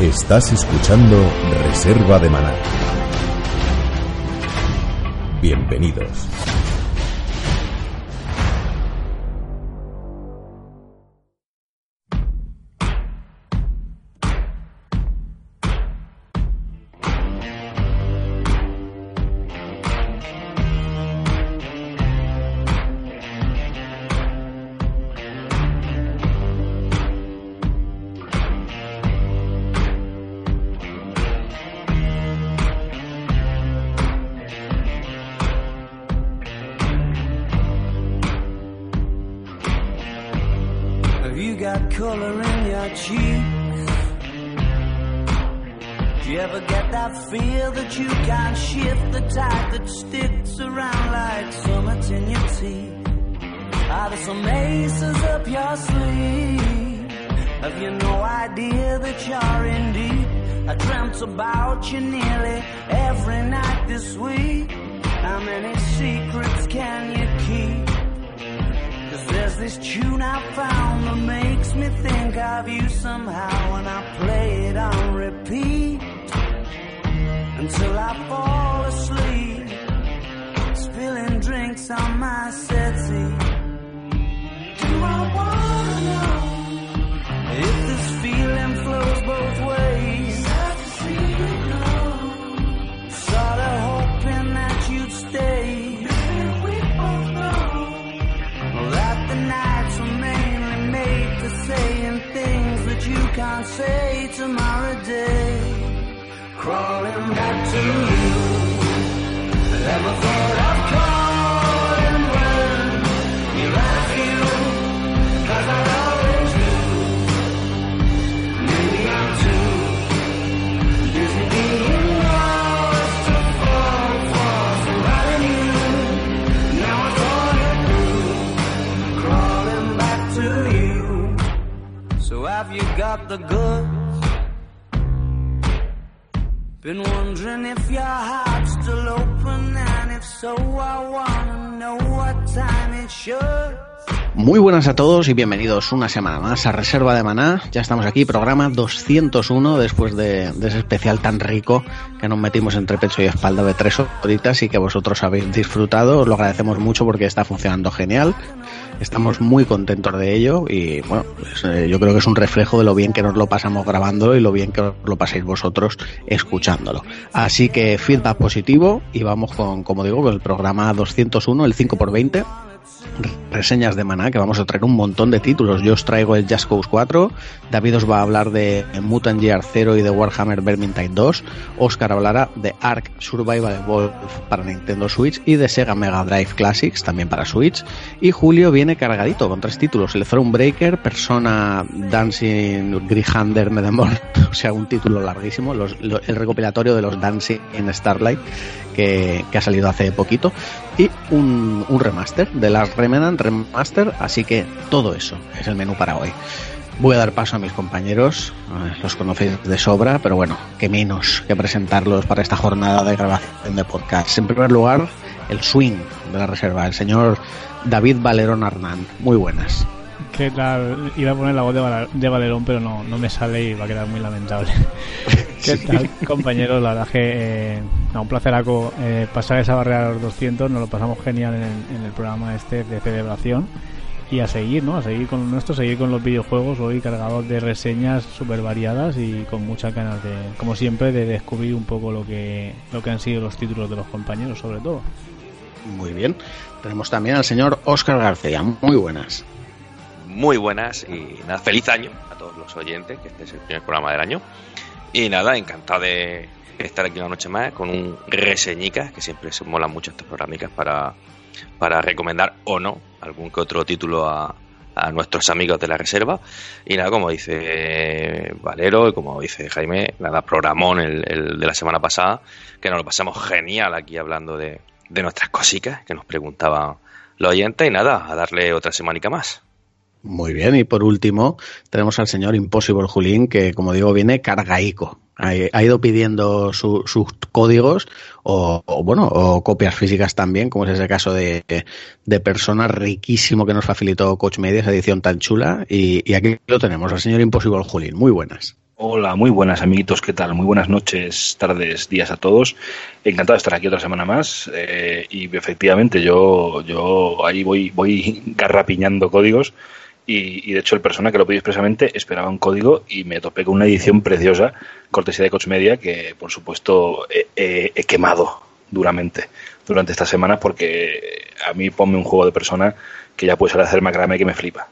Estás escuchando Reserva de Maná. Bienvenidos. Y bienvenidos una semana más a Reserva de Maná. Ya estamos aquí, programa 201, después de, ese especial tan rico que nos metimos entre pecho y espalda de tres horitas y que vosotros habéis disfrutado. Os lo agradecemos mucho porque está funcionando genial. Estamos muy contentos de ello y bueno, pues, eh, yo creo que es un reflejo de lo bien que nos lo pasamos grabando y lo bien que os lo paséis vosotros escuchándolo. Así que feedback positivo y vamos con, como digo, con el programa 201, el 5x20 reseñas de Maná, que vamos a traer un montón de títulos. Yo os traigo el Just Cause 4, David os va a hablar de Mutant Year 0 y de Warhammer Vermintide 2, Oscar hablará de Ark Survival Evolved para Nintendo Switch y de Sega Mega Drive Classics, también para Switch, y Julio viene cargadito con tres títulos, el Thronebreaker, Persona Dancing Grihander Medemor, o sea, un título larguísimo, los, lo, el recopilatorio de los Dancing in Starlight, que ha salido hace poquito, y un, un remaster de las Remnant Remaster, así que todo eso es el menú para hoy. Voy a dar paso a mis compañeros, los conocéis de sobra, pero bueno, que menos que presentarlos para esta jornada de grabación de podcast. En primer lugar, el swing de la reserva, el señor David Valerón Arnán. Muy buenas. ¿Qué tal? Iba a poner la voz de, Val de Valerón, pero no, no me sale y va a quedar muy lamentable. ¿Qué sí. tal, compañeros? La verdad es que eh, no, un placeraco eh, pasar esa barrera a los 200, nos lo pasamos genial en el, en el programa este de celebración y a seguir, ¿no? A seguir con nuestro, seguir con los videojuegos hoy cargados de reseñas súper variadas y con muchas ganas de, como siempre, de descubrir un poco lo que, lo que han sido los títulos de los compañeros, sobre todo. Muy bien. Tenemos también al señor Oscar García. Muy buenas. Muy buenas y nada, feliz año a todos los oyentes, que este es el primer programa del año. Y nada, encantado de estar aquí una noche más con un reseñica, que siempre se molan mucho estos programicas para, para recomendar o no algún que otro título a, a nuestros amigos de la reserva. Y nada, como dice Valero y como dice Jaime, nada, programón el, de la semana pasada, que nos lo pasamos genial aquí hablando de, de nuestras cositas que nos preguntaban los oyentes. Y nada, a darle otra semanica más. Muy bien, y por último tenemos al señor Impossible Julín, que como digo viene cargaico. Ha, ido pidiendo su, sus códigos o, o, bueno, o copias físicas también, como es ese caso de, de persona riquísimo que nos facilitó Coach Media, esa edición tan chula. Y, y aquí lo tenemos, al señor Impossible Julín. Muy buenas. Hola, muy buenas amiguitos, ¿qué tal? Muy buenas noches, tardes, días a todos. Encantado de estar aquí otra semana más eh, y efectivamente yo, yo ahí voy, voy garrapiñando códigos y, de hecho el persona que lo pidió expresamente esperaba un código y me topé con una edición preciosa, cortesía de Coach Media, que por supuesto he, quemado duramente durante estas semanas porque a mí ponme un juego de persona que ya puede ser hacer macrame que me flipa.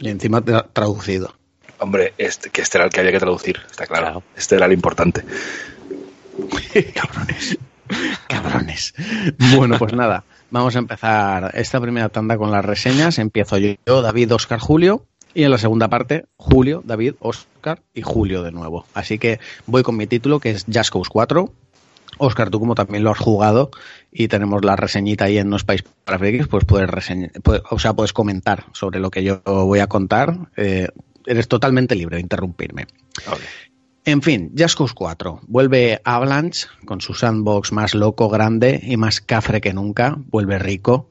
Y encima traducido. Hombre, este, que este era el que había que traducir, está claro. Este era el importante. Cabrones. Cabrones. Bueno, pues nada, vamos a empezar esta primera tanda con las reseñas. Empiezo yo, David, Oscar, Julio. Y en la segunda parte, Julio, David, Oscar y Julio de nuevo. Así que voy con mi título, que es Just Cause 4. Oscar, tú como también lo has jugado y tenemos la reseñita ahí en No Space para Frikis, pues puedes, reseñar, o sea, puedes comentar sobre lo que yo voy a contar. Eh, eres totalmente libre de interrumpirme. En fin, Just Cause 4. Vuelve Avalanche con su sandbox más loco, grande y más cafre que nunca. Vuelve rico.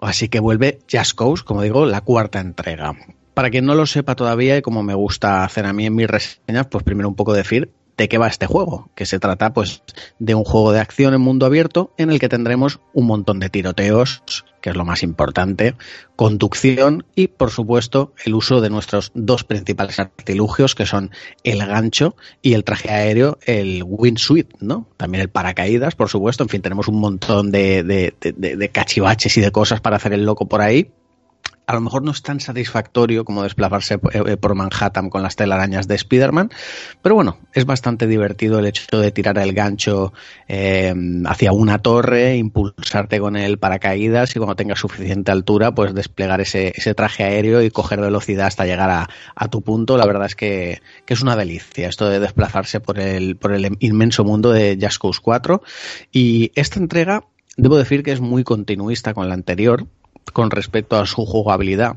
Así que vuelve Just Cause, como digo, la cuarta entrega. Para quien no lo sepa todavía y como me gusta hacer a mí en mis reseñas, pues primero un poco decir de qué va este juego, que se trata pues de un juego de acción en mundo abierto en el que tendremos un montón de tiroteos, que es lo más importante, conducción y por supuesto el uso de nuestros dos principales artilugios que son el gancho y el traje aéreo, el windsuit, ¿no? También el paracaídas, por supuesto, en fin, tenemos un montón de, de, de cachivaches y de cosas para hacer el loco por ahí a lo mejor no es tan satisfactorio como desplazarse eh, eh, por Manhattan con las telarañas de Spider-Man, pero bueno, es bastante divertido el hecho de tirar el gancho eh, hacia una torre, impulsarte con el paracaídas y cuando tengas suficiente altura, pues desplegar ese, traje aéreo y coger velocidad hasta llegar a, tu punto. La verdad es que, es una delicia esto de desplazarse por el, por el inmenso mundo de Just Cause 4 y esta entrega debo decir que es muy continuista con la anterior con respecto a su jugabilidad,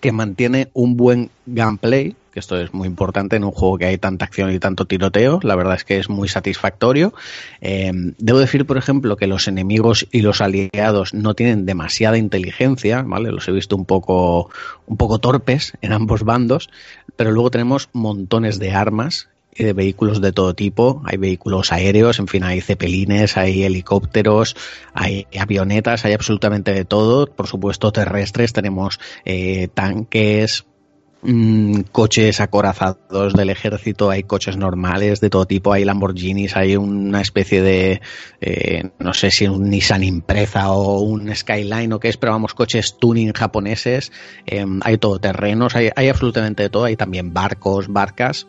que mantiene un buen gameplay, que esto es muy importante en un juego que hay tanta acción y tanto tiroteo, la verdad es que es muy satisfactorio. Eh, debo decir, por ejemplo, que los enemigos y los aliados no tienen demasiada inteligencia, ¿vale? Los he visto un poco, un poco torpes en ambos bandos, pero luego tenemos montones de armas de vehículos de todo tipo. Hay vehículos aéreos, en fin, hay cepelines, hay helicópteros, hay avionetas, hay absolutamente de todo. Por supuesto, terrestres, tenemos eh, tanques, mm, coches acorazados del ejército, hay coches normales de todo tipo, hay Lamborghinis, hay una especie de, eh, no sé si un Nissan Impreza o un Skyline o qué es, pero vamos, coches tuning japoneses, eh, hay todoterrenos, hay, hay absolutamente de todo, hay también barcos, barcas,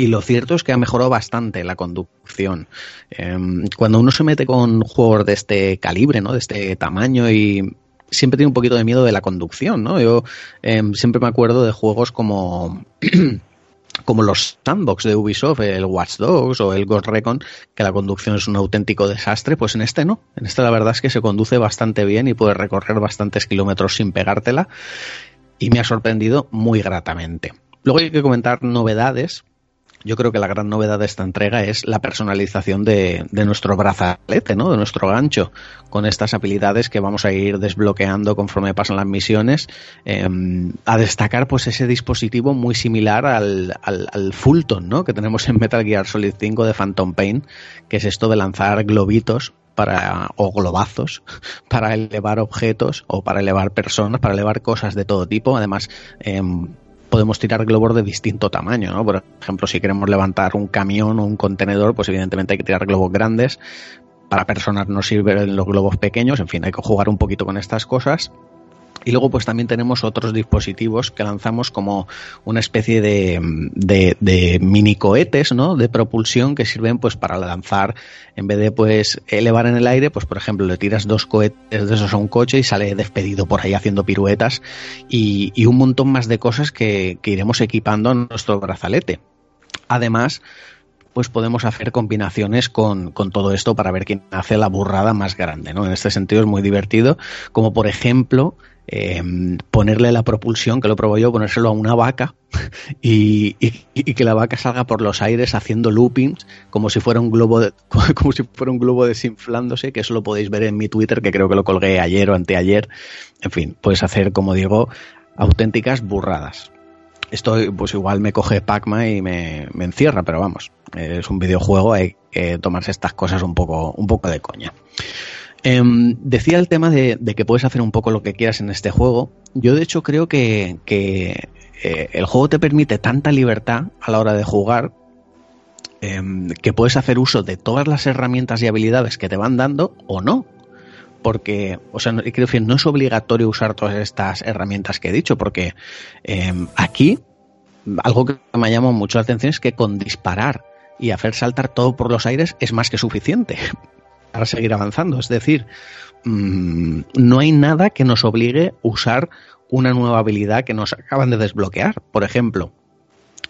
y lo cierto es que ha mejorado bastante la conducción. Em, cuando uno se mete con juegos de este calibre, ¿no? De este tamaño y siempre tiene un poquito de miedo de la conducción, ¿no? Yo em, siempre me acuerdo de juegos como como los sandbox de Ubisoft, el Watch Dogs o el Ghost Recon, que la conducción es un auténtico desastre, pues en este no. En este la verdad es que se conduce bastante bien y puede recorrer bastantes kilómetros sin pegártela y me ha sorprendido muy gratamente. Luego hay que comentar novedades yo creo que la gran novedad de esta entrega es la personalización de, nuestro brazalete, ¿no? De nuestro gancho, con estas habilidades que vamos a ir desbloqueando conforme pasan las misiones. Em, a destacar, pues, ese dispositivo muy similar al, al, Fulton, ¿no? Que tenemos en Metal Gear Solid 5 de Phantom Pain, que es esto de lanzar globitos para, o globazos para elevar objetos o para elevar personas, para elevar cosas de todo tipo. Además, eh, podemos tirar globos de distinto tamaño, ¿no? Por ejemplo, si queremos levantar un camión o un contenedor, pues evidentemente hay que tirar globos grandes. Para personas no sirven los globos pequeños, en fin, hay que jugar un poquito con estas cosas. Y luego pues también tenemos otros dispositivos que lanzamos como una especie de, de, mini cohetes, ¿no? De propulsión que sirven pues para lanzar, en vez de pues elevar en el aire, pues por ejemplo le tiras dos cohetes de esos a un coche y sale despedido por ahí haciendo piruetas y, y un montón más de cosas que, iremos equipando en nuestro brazalete. Además, pues podemos hacer combinaciones con, con, todo esto para ver quién hace la burrada más grande, ¿no? En este sentido es muy divertido, como por ejemplo eh, ponerle la propulsión, que lo probó yo, ponérselo a una vaca y, que la vaca salga por los aires haciendo loopings como si fuera un globo como si fuera un globo desinflándose, que eso lo podéis ver en mi Twitter, que creo que lo colgué ayer o anteayer. En fin, puedes hacer, como digo, auténticas burradas. esto pues igual me coge Pacma y me, me, encierra, pero vamos, es un videojuego, hay que tomarse estas cosas un poco, un poco de coña. Eh, decía el tema de, que puedes hacer un poco lo que quieras en este juego. Yo de hecho creo que, que eh, el juego te permite tanta libertad a la hora de jugar eh, que puedes hacer uso de todas las herramientas y habilidades que te van dando o no. Porque, o sea, quiero decir, no es obligatorio usar todas estas herramientas que he dicho, porque eh, aquí algo que me ha llamado mucho la atención es que con disparar y hacer saltar todo por los aires es más que suficiente para seguir avanzando. Es decir, mmm, no hay nada que nos obligue a usar una nueva habilidad que nos acaban de desbloquear. Por ejemplo,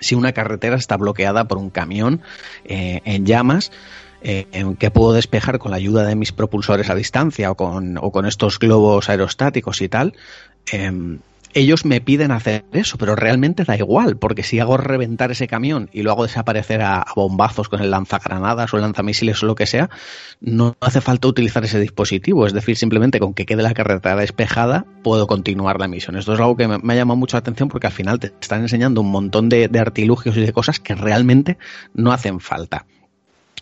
si una carretera está bloqueada por un camión eh, en llamas, eh, que puedo despejar con la ayuda de mis propulsores a distancia o con, o con estos globos aerostáticos y tal, eh, ellos me piden hacer eso, pero realmente da igual, porque si hago reventar ese camión y lo hago desaparecer a, bombazos con el lanzagranadas o el lanzamisiles o lo que sea, no hace falta utilizar ese dispositivo. Es decir, simplemente con que quede la carretera despejada puedo continuar la misión. Esto es algo que me, me ha llamado mucho la atención porque al final te están enseñando un montón de, de artilugios y de cosas que realmente no hacen falta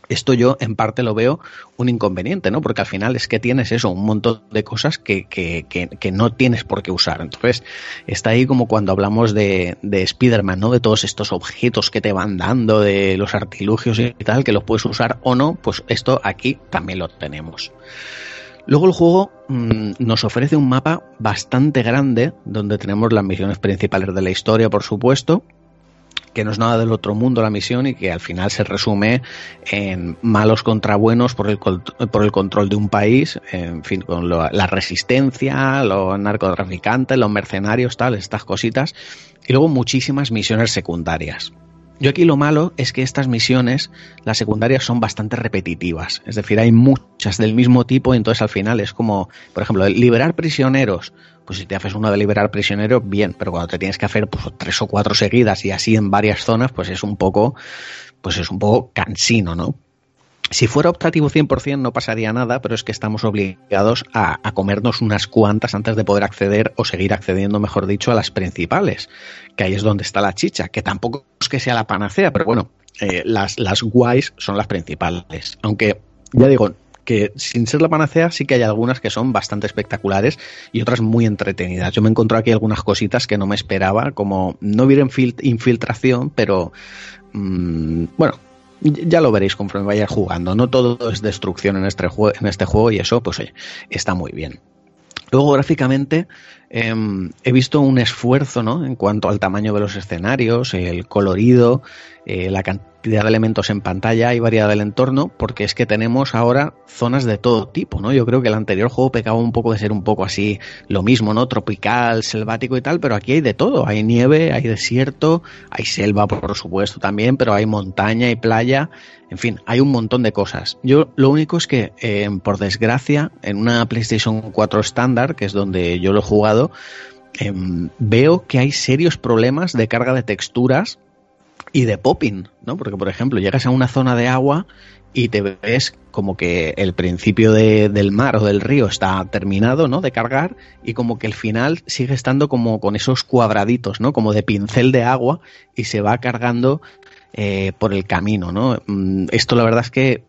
esto yo en parte lo veo un inconveniente, ¿no? Porque al final es que tienes eso, un montón de cosas que, que, que, no tienes por qué usar. Entonces, está ahí como cuando hablamos de, de Spider-Man, ¿no? De todos estos objetos que te van dando, de los artilugios y tal, que los puedes usar o no, pues esto aquí también lo tenemos. Luego el juego mmm, nos ofrece un mapa bastante grande, donde tenemos las misiones principales de la historia, por supuesto, que no es nada del otro mundo la misión y que al final se resume en malos contra buenos por el, por el control de un país, en fin, con lo, la resistencia, los narcotraficantes, los mercenarios, tal, estas cositas, y luego muchísimas misiones secundarias. Yo aquí lo malo es que estas misiones, las secundarias, son bastante repetitivas. Es decir, hay muchas del mismo tipo y entonces al final es como, por ejemplo, liberar prisioneros. Pues si te haces una de liberar prisioneros, bien, pero cuando te tienes que hacer pues, tres o cuatro seguidas y así en varias zonas, pues es un poco, pues es un poco cansino, ¿no? Si fuera optativo 100% no pasaría nada, pero es que estamos obligados a, a, comernos unas cuantas antes de poder acceder o seguir accediendo, mejor dicho, a las principales, que ahí es donde está la chicha, que tampoco es que sea la panacea, pero bueno, eh, las, las guays son las principales. Aunque, ya digo, que sin ser la panacea sí que hay algunas que son bastante espectaculares y otras muy entretenidas. Yo me encontré aquí algunas cositas que no me esperaba, como no hubiera infiltración, pero mmm, bueno, ya lo veréis conforme vaya jugando. No todo es destrucción en este, juego, en este juego y eso, pues está muy bien. Luego, gráficamente, eh, he visto un esfuerzo ¿no? en cuanto al tamaño de los escenarios, el colorido, eh, la cantidad de elementos en pantalla y variedad del entorno, porque es que tenemos ahora zonas de todo tipo, ¿no? Yo creo que el anterior juego pecaba un poco de ser un poco así lo mismo, ¿no? Tropical, selvático y tal, pero aquí hay de todo. Hay nieve, hay desierto, hay selva, por supuesto, también, pero hay montaña y playa. En fin, hay un montón de cosas. Yo lo único es que, eh, por desgracia, en una PlayStation 4 estándar, que es donde yo lo he jugado, eh, veo que hay serios problemas de carga de texturas y de popping, ¿no? Porque, por ejemplo, llegas a una zona de agua y te ves como que el principio de, del mar o del río está terminado, ¿no? De cargar y como que el final sigue estando como con esos cuadraditos, ¿no? Como de pincel de agua y se va cargando eh, por el camino, ¿no? Esto la verdad es que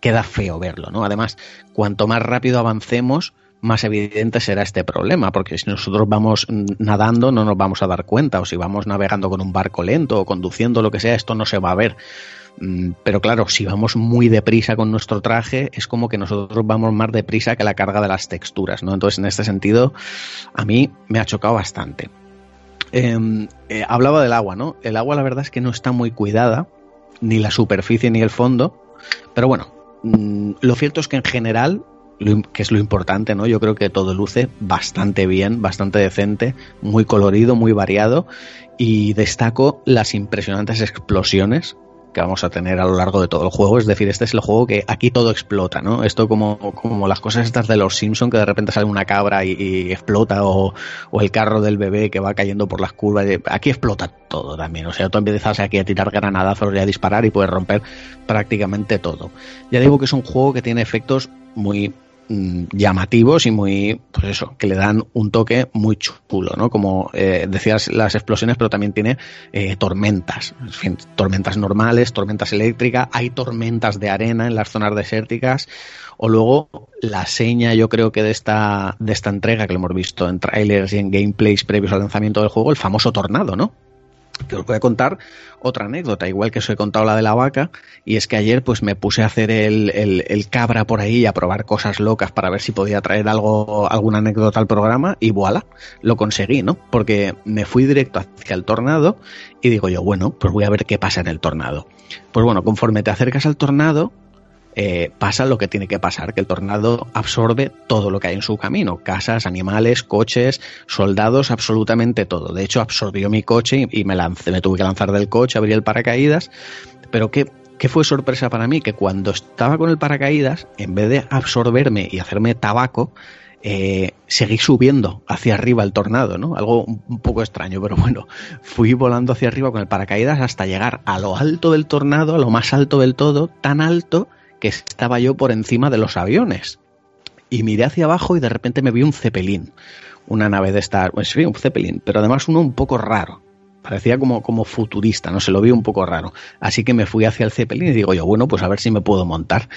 queda feo verlo, ¿no? Además, cuanto más rápido avancemos, más evidente será este problema, porque si nosotros vamos nadando no nos vamos a dar cuenta, o si vamos navegando con un barco lento o conduciendo lo que sea, esto no se va a ver. Pero claro, si vamos muy deprisa con nuestro traje, es como que nosotros vamos más deprisa que la carga de las texturas, ¿no? Entonces, en este sentido, a mí me ha chocado bastante. Eh, eh, hablaba del agua, ¿no? El agua, la verdad es que no está muy cuidada, ni la superficie ni el fondo, pero bueno, mmm, lo cierto es que en general lo, que es lo importante, ¿no? Yo creo que todo luce bastante bien, bastante decente, muy colorido, muy variado y destaco las impresionantes explosiones que vamos a tener a lo largo de todo el juego. Es decir, este es el juego que aquí todo explota, ¿no? Esto como, como las cosas estas de los Simpson que de repente sale una cabra y, y explota o, o, el carro del bebé que va cayendo por las curvas. Aquí explota todo también. O sea, tú empiezas aquí a tirar granadazos y a disparar y puedes romper prácticamente todo. Ya digo que es un juego que tiene efectos muy llamativos y muy, pues eso, que le dan un toque muy chulo, ¿no? Como eh, decías, las explosiones, pero también tiene eh, tormentas, en fin, tormentas normales, tormentas eléctricas, hay tormentas de arena en las zonas desérticas, o luego la seña, yo creo que de esta, de esta entrega que lo hemos visto en trailers y en gameplays previos al lanzamiento del juego, el famoso tornado, ¿no? Que os voy a contar otra anécdota, igual que os he contado la de la vaca, y es que ayer pues me puse a hacer el, el, cabra por ahí a probar cosas locas para ver si podía traer algo, alguna anécdota al programa, y voilà, lo conseguí, ¿no? Porque me fui directo hacia el tornado y digo yo, bueno, pues voy a ver qué pasa en el tornado. Pues bueno, conforme te acercas al tornado, eh, pasa lo que tiene que pasar, que el tornado absorbe todo lo que hay en su camino, casas, animales, coches, soldados, absolutamente todo. De hecho, absorbió mi coche y, me lancé, me tuve que lanzar del coche, abrí el paracaídas, pero ¿qué, ¿Qué fue sorpresa para mí? Que cuando estaba con el paracaídas, en vez de absorberme y hacerme tabaco, eh, seguí subiendo hacia arriba el tornado, ¿no? Algo un poco extraño, pero bueno, fui volando hacia arriba con el paracaídas hasta llegar a lo alto del tornado, a lo más alto del todo, tan alto estaba yo por encima de los aviones. Y miré hacia abajo y de repente me vi un cepelín. Una nave de Star pues sí, un cepelín, pero además uno un poco raro. Parecía como, como futurista, no se lo vi un poco raro. Así que me fui hacia el Zeppelin y digo yo, bueno, pues a ver si me puedo montar.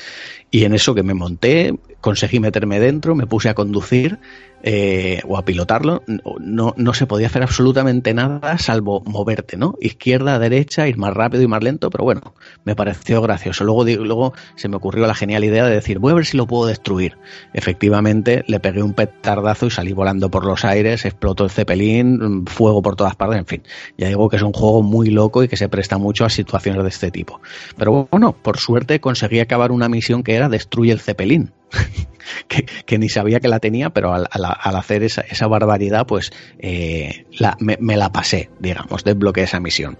Y en eso que me monté, conseguí meterme dentro, me puse a conducir eh, o a pilotarlo, no, no se podía hacer absolutamente nada salvo moverte, ¿no? Izquierda, derecha, ir más rápido y más lento, pero bueno, me pareció gracioso. Luego, luego se me ocurrió la genial idea de decir, voy a ver si lo puedo destruir. Efectivamente, le pegué un petardazo y salí volando por los aires, explotó el cepelín, fuego por todas partes, en fin. Ya digo que es un juego muy loco y que se presta mucho a situaciones de este tipo. Pero bueno, por suerte conseguí acabar una misión que era destruye el cepelín. que, ni sabía que la tenía, pero al, hacer esa, barbaridad, pues eh, me, la pasé, digamos, desbloqueé esa misión.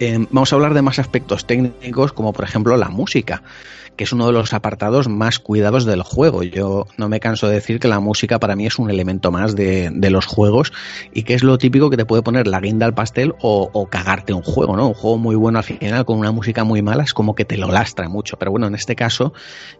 Eh, vamos a hablar de más aspectos técnicos, como por ejemplo la música que es uno de los apartados más cuidados del juego. Yo no me canso de decir que la música para mí es un elemento más de, los juegos y que es lo típico que te puede poner la guinda al pastel o, cagarte un juego, ¿no? Un juego muy bueno al final con una música muy mala es como que te lo lastra mucho. Pero bueno, en este caso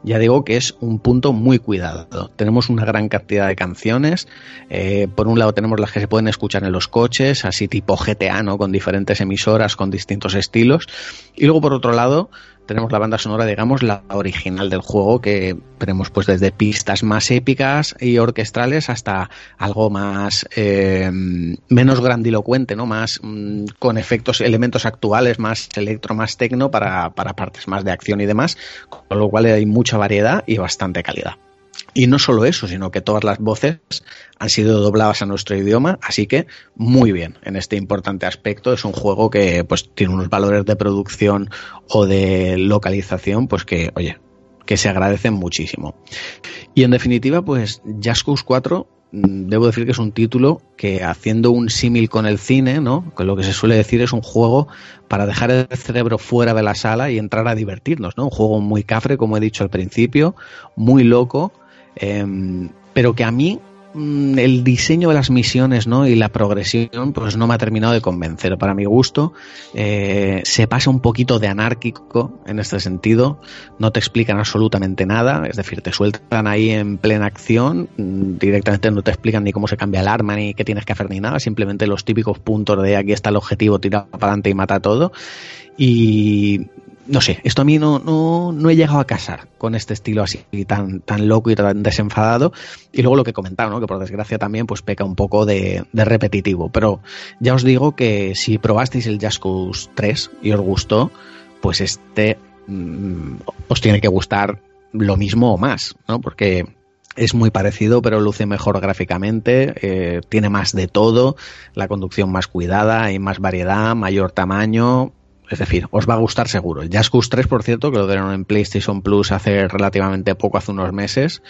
ya digo que es un punto muy cuidado. Tenemos una gran cantidad de canciones. Eh, por un lado tenemos las que se pueden escuchar en los coches, así tipo GTA, ¿no? Con diferentes emisoras, con distintos estilos. Y luego por otro lado tenemos la banda sonora, digamos, la original del juego, que tenemos pues desde pistas más épicas y orquestrales hasta algo más eh, menos grandilocuente, ¿no? Más mm, con efectos, elementos actuales, más electro, más tecno para, para partes más de acción y demás, con lo cual hay mucha variedad y bastante calidad. Y no solo eso, sino que todas las voces han sido dobladas a nuestro idioma, así que muy bien en este importante aspecto. Es un juego que pues tiene unos valores de producción o de localización, pues que, oye, que se agradecen muchísimo. Y en definitiva, pues Just Cause 4 mm, debo decir que es un título que haciendo un símil con el cine, ¿no? Con lo que se suele decir es un juego para dejar el cerebro fuera de la sala y entrar a divertirnos, ¿no? Un juego muy cafre, como he dicho al principio, muy loco, Em, pero que a mí mm, el diseño de las misiones ¿no? y la progresión pues no me ha terminado de convencer. Para mi gusto eh, se pasa un poquito de anárquico en este sentido, no te explican absolutamente nada, es decir, te sueltan ahí en plena acción, mm, directamente no te explican ni cómo se cambia el arma ni qué tienes que hacer ni nada, simplemente los típicos puntos de aquí está el objetivo, tira para adelante y mata todo. Y no sé, esto a mí no, no, no, he llegado a casar con este estilo así tan, tan loco y tan desenfadado. Y luego lo que comentaba, ¿no? que por desgracia también pues peca un poco de, repetitivo. Pero ya os digo que si probasteis el Just 3 y os gustó, pues este mm, os tiene que gustar lo mismo o más, ¿no? Porque es muy parecido, pero luce mejor gráficamente, eh, tiene más de todo, la conducción más cuidada, hay más variedad, mayor tamaño, es decir, os va a gustar seguro. El Just 3, por cierto, que lo dieron en PlayStation Plus hace relativamente poco, hace unos meses.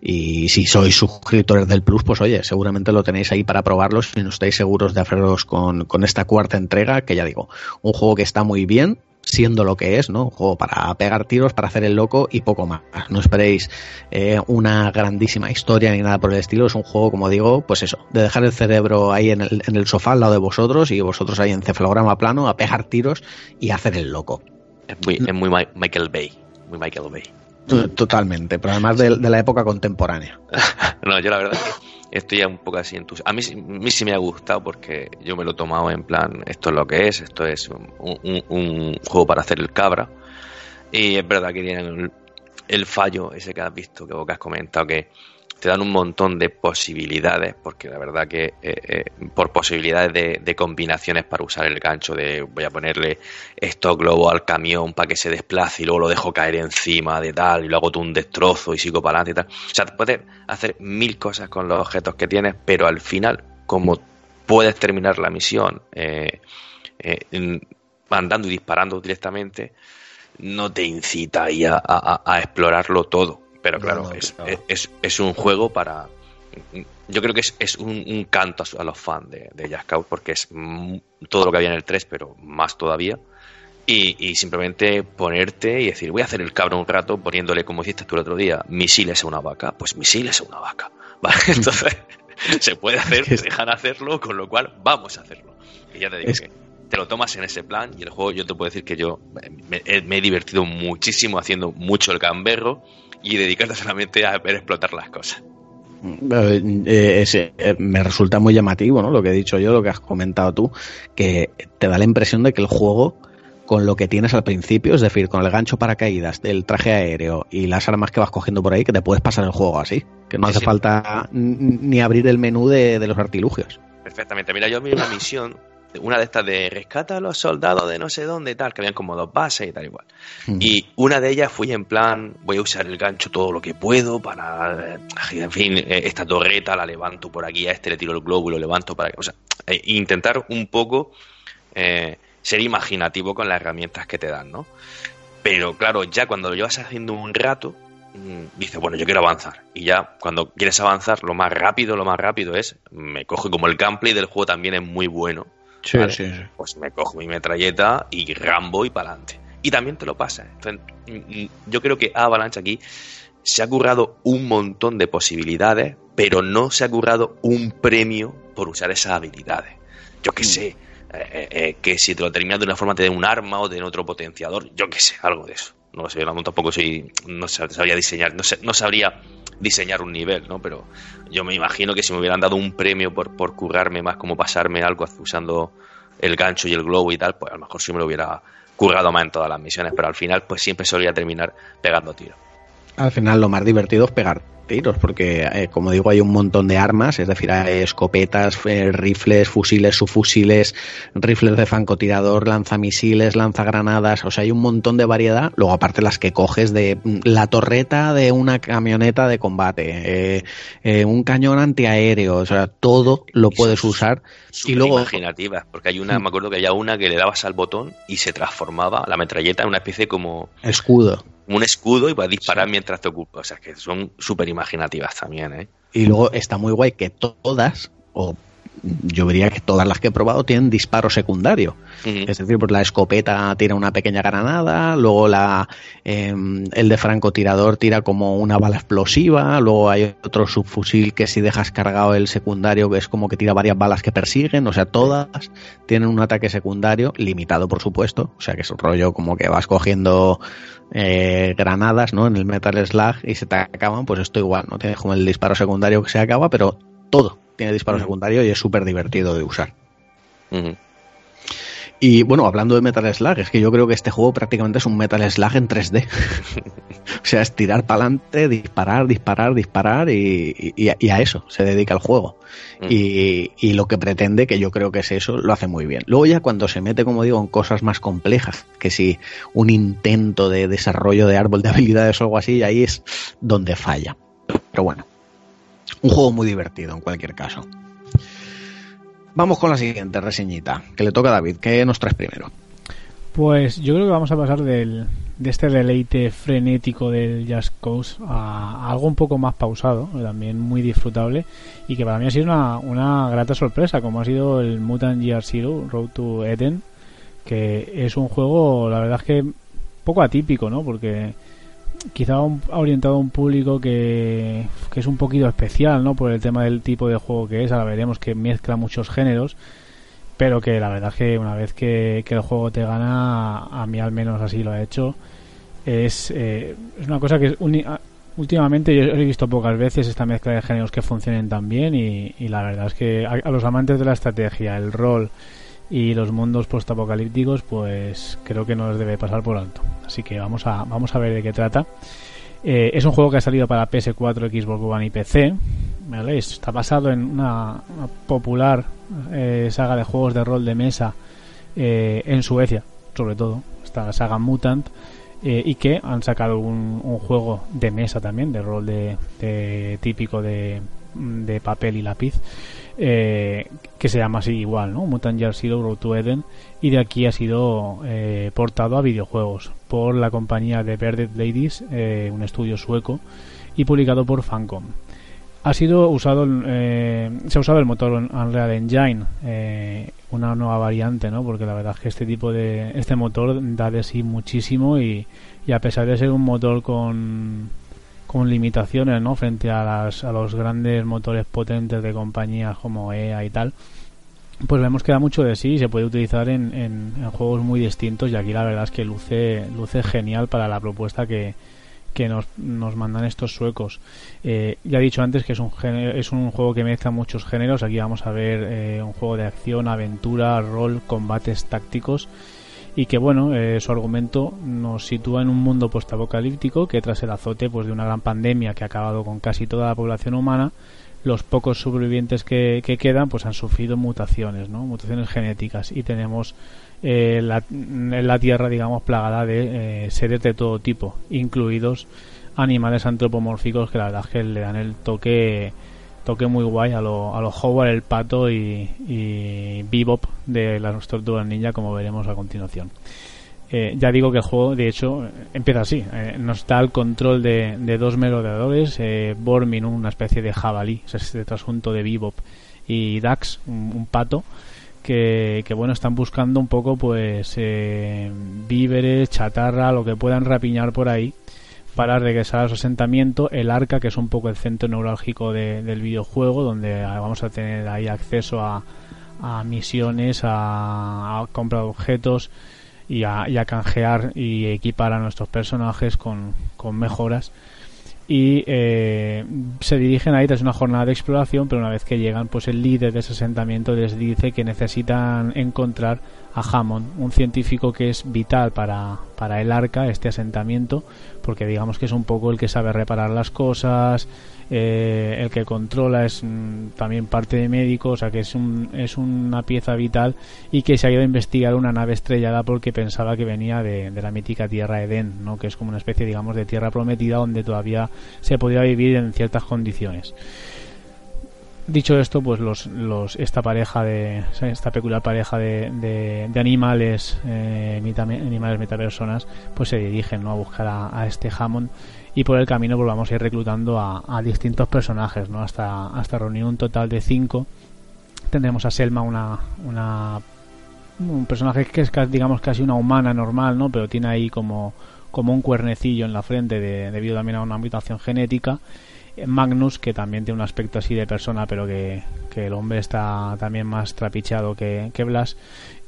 Y si sois suscriptores del Plus, pues oye, seguramente lo tenéis ahí para probarlo si no estáis seguros de haceros con, con esta cuarta entrega, que ya digo, un juego que está muy bien, siendo lo que es, ¿no? Un juego para pegar tiros, para hacer el loco y poco más. No esperéis eh, una grandísima historia ni nada por el estilo. Es un juego, como digo, pues eso, de dejar el cerebro ahí en el, en el sofá al lado de vosotros y vosotros ahí en cefalograma plano a pegar tiros y hacer el loco. Es muy, es muy Michael Bay. Muy Michael Bay. Totalmente, pero además de, la época contemporánea. no, yo la verdad que estoy un poco así entusiasmado. A mí, sí me ha gustado porque yo me lo he tomado en plan, esto es lo que es, esto es un, juego para hacer el cabra. Y es verdad que tienen el, fallo ese que has visto, que vos has comentado, que te dan un montón de posibilidades, porque la verdad que eh, eh, por posibilidades de, combinaciones para usar el gancho de voy a ponerle esto globo al camión para que se desplace y luego lo dejo caer encima de tal y luego hago tú un destrozo y sigo para adelante y tal. O sea, puedes hacer mil cosas con los objetos que tienes, pero al final, como puedes terminar la misión eh, andando y disparando directamente, no te incita ahí a explorarlo todo pero claro, es, es, es, un juego para. Yo creo que es, es un, canto a, los fans de, de Jack porque es todo lo que había en el 3, pero más todavía. Y, simplemente ponerte y decir, voy a hacer el cabro un rato poniéndole, como hiciste tú el otro día, misiles a una vaca. Pues misiles a una vaca. ¿Vale? Entonces, se puede hacer, dejan hacerlo, con lo cual vamos a hacerlo. Y ya te digo que te lo tomas en ese plan y el juego yo te puedo decir que yo me, me he divertido muchísimo haciendo mucho el gamberro y dedicarte solamente a ver explotar las cosas. Eh, eh, me resulta muy llamativo, ¿no? Lo que he dicho yo, lo que has comentado tú, que te da la impresión de que el juego, con lo que tienes al principio, es decir, con el gancho para caídas, del traje aéreo y las armas que vas cogiendo por ahí, que te puedes pasar el juego así, que no hace falta ni abrir el menú de, de, los artilugios. Perfectamente. Mira, yo vi una misión una de estas de rescata a los soldados de no sé dónde y tal, que habían como dos bases y tal igual. Y una de ellas fui en plan, voy a usar el gancho todo lo que puedo para, eh, en fin, eh, esta torreta la levanto por aquí, a este le tiro el globo y lo levanto para que, o sea, eh, intentar un poco ser imaginativo con las herramientas que te dan, ¿no? Pero claro, ya cuando lo llevas haciendo un rato, mm, dices, bueno, yo quiero avanzar. Y ya cuando quieres avanzar, lo más rápido, lo más rápido es, me coge como el gameplay del juego también es muy bueno pues me cojo mi metralleta y Rambo y para adelante. Y también te lo pasa. Mm, mm, yo creo que Avalanche aquí se ha currado un montón de posibilidades, pero no se ha currado un premio por usar esas habilidades. Yo qué mm. sé, eh, eh, eh, que si te lo terminas de una forma te den un arma o te den otro potenciador, yo qué sé, algo de eso. No sé, tampoco soy, no sabría diseñar, no, sé, no sabría diseñar un nivel, ¿no? Pero yo me imagino que si me hubieran dado un premio por, por currarme más como pasarme algo usando el gancho y el globo y tal, pues a lo mejor sí me lo hubiera currado más en todas las misiones, pero al final pues siempre solía terminar pegando tiros. Al final lo más divertido es pegar tiros, porque eh, como digo hay un montón de armas, es decir, hay escopetas, eh, rifles, fusiles, subfusiles, rifles de francotirador, lanzamisiles, lanzagranadas, o sea, hay un montón de variedad. Luego aparte las que coges de mm, la torreta de una camioneta de combate, eh, un cañón antiaéreo, o sea, todo lo puedes usar. y luego imaginativas, porque hay una, mm. me acuerdo que había una que le dabas al botón y se transformaba la metralleta en una especie como escudo un escudo y va a disparar mientras te ocupas. O sea, que son súper imaginativas también, ¿eh? Y luego está muy guay que todas, o yo diría que todas las que he probado tienen disparo secundario. Es decir, pues la escopeta tira una pequeña granada, luego la em, el de francotirador tira como una bala explosiva, luego hay otro subfusil que si dejas cargado el secundario que es como que tira varias balas que persiguen, o sea, todas tienen un ataque secundario, limitado por supuesto, o sea que es un rollo como que vas cogiendo eh, granadas ¿no? en el Metal Slug y se te acaban, pues esto igual, no tienes como el disparo secundario que se acaba, pero todo tiene disparo secundario y es súper divertido de usar. Y bueno, hablando de Metal Slug, es que yo creo que este juego prácticamente es un Metal Slug en 3D. o sea, es tirar para adelante, disparar, disparar, disparar y, a eso se dedica el juego. Mm. Y, lo que pretende, que yo creo que es eso, lo hace muy bien. Luego ya cuando se mete, como digo, en cosas más complejas, que si un intento de desarrollo de árbol de habilidades o algo así, ahí es donde falla. Pero bueno, un juego muy divertido en cualquier caso. Vamos con la siguiente reseñita, que le toca a David. ¿Qué nos traes primero? Pues yo creo que vamos a pasar del, de este deleite frenético del Just Cause a, algo un poco más pausado, también muy disfrutable y que para mí ha sido una, una grata sorpresa, como ha sido el Mutant Year Zero, Road to Eden, que es un juego, la verdad es que poco atípico, ¿no? Porque quizá ha orientado a un público que, que, es un poquito especial, ¿no? Por el tema del tipo de juego que es, ahora veremos que mezcla muchos géneros, pero que la verdad es que una vez que, el juego te gana, a mí al menos así lo ha hecho, es, es una cosa que últimamente yo he visto pocas veces esta mezcla de géneros que funcionen tan bien y, la verdad es que a, los amantes de la estrategia, el rol y los mundos postapocalípticos, pues creo que no les debe pasar por alto. Así que vamos a, vamos a ver de qué trata. Eh, es un juego que ha salido para PS4, Xbox One y PC. Está basado en una, popular eh, saga de juegos de rol de mesa eh, en Suecia, sobre todo. Está la saga Mutant. y que han sacado un, juego de mesa también, de rol de, típico de, de papel y lápiz. Eh, que se llama así igual, ¿no? Mutant Year Zero Road to Eden, y de aquí ha sido eh, portado a videojuegos por la compañía de Verded Ladies, eh, un estudio sueco, y publicado por Fancom. Ha sido usado, se ha usado el motor Unreal Engine, una nueva variante, ¿no? Porque la verdad es que este tipo de, este motor da de sí muchísimo y a pesar de ser un motor con con limitaciones ¿no? frente a, las, a los grandes motores potentes de compañías como EA y tal, pues vemos que da mucho de sí y se puede utilizar en, en, juegos muy distintos y aquí la verdad es que luce, luce genial para la propuesta que, que nos, nos mandan estos suecos. Eh, ya he dicho antes que es un, es un juego que mezcla muchos géneros, aquí vamos a ver eh, un juego de acción, aventura, rol, combates tácticos y que bueno, eh, su argumento nos sitúa en un mundo postapocalíptico que tras el azote pues de una gran pandemia que ha acabado con casi toda la población humana, los pocos sobrevivientes que, quedan pues han sufrido mutaciones, ¿no? mutaciones genéticas y tenemos eh, la, la Tierra digamos plagada de eh, seres de todo tipo, incluidos animales antropomórficos que la verdad es que le dan el toque toque muy guay a lo, a lo Howard el Pato y, y Bebop de las tortugas ninja como veremos a continuación. Eh, ya digo que el juego, de hecho, empieza así. Eh, nos da el control de, dos merodeadores, eh, Bormin, una especie de jabalí, es este trasunto de Bebop, y Dax, un, pato, que, bueno, están buscando un poco pues víveres, chatarra, lo que puedan rapiñar por ahí para regresar a su asentamiento, el arca, que es un poco el centro neurálgico del videojuego, donde vamos a tener ahí acceso a, misiones, a, comprar objetos y a, y a, canjear y equipar a nuestros personajes con, con mejoras. Y eh, se dirigen ahí tras una jornada de exploración, pero una vez que llegan, pues el líder de ese asentamiento les dice que necesitan encontrar a Hammond, un científico que es vital para, para el arca, este asentamiento, porque digamos que es un poco el que sabe reparar las cosas, eh, el que controla es mm, también parte de médico, o sea que es, un, es una pieza vital y que se ha ido a investigar una nave estrellada porque pensaba que venía de, de la mítica tierra Edén, ¿no? que es como una especie digamos de tierra prometida donde todavía se podía vivir en ciertas condiciones dicho esto, pues los, los, esta pareja de esta peculiar pareja de, de, animales, eh, animales metapersonas, pues se dirigen ¿no? a buscar a, este Hammond y por el camino pues vamos a ir reclutando a, distintos personajes, ¿no? Hasta hasta reunir un total de cinco. Tendremos a Selma, una, una un personaje que es digamos casi una humana normal, ¿no? Pero tiene ahí como como un cuernecillo en la frente debido también a una mutación genética Magnus, que también tiene un aspecto así de persona, pero que, el hombre está también más trapicheado que, que, Blas.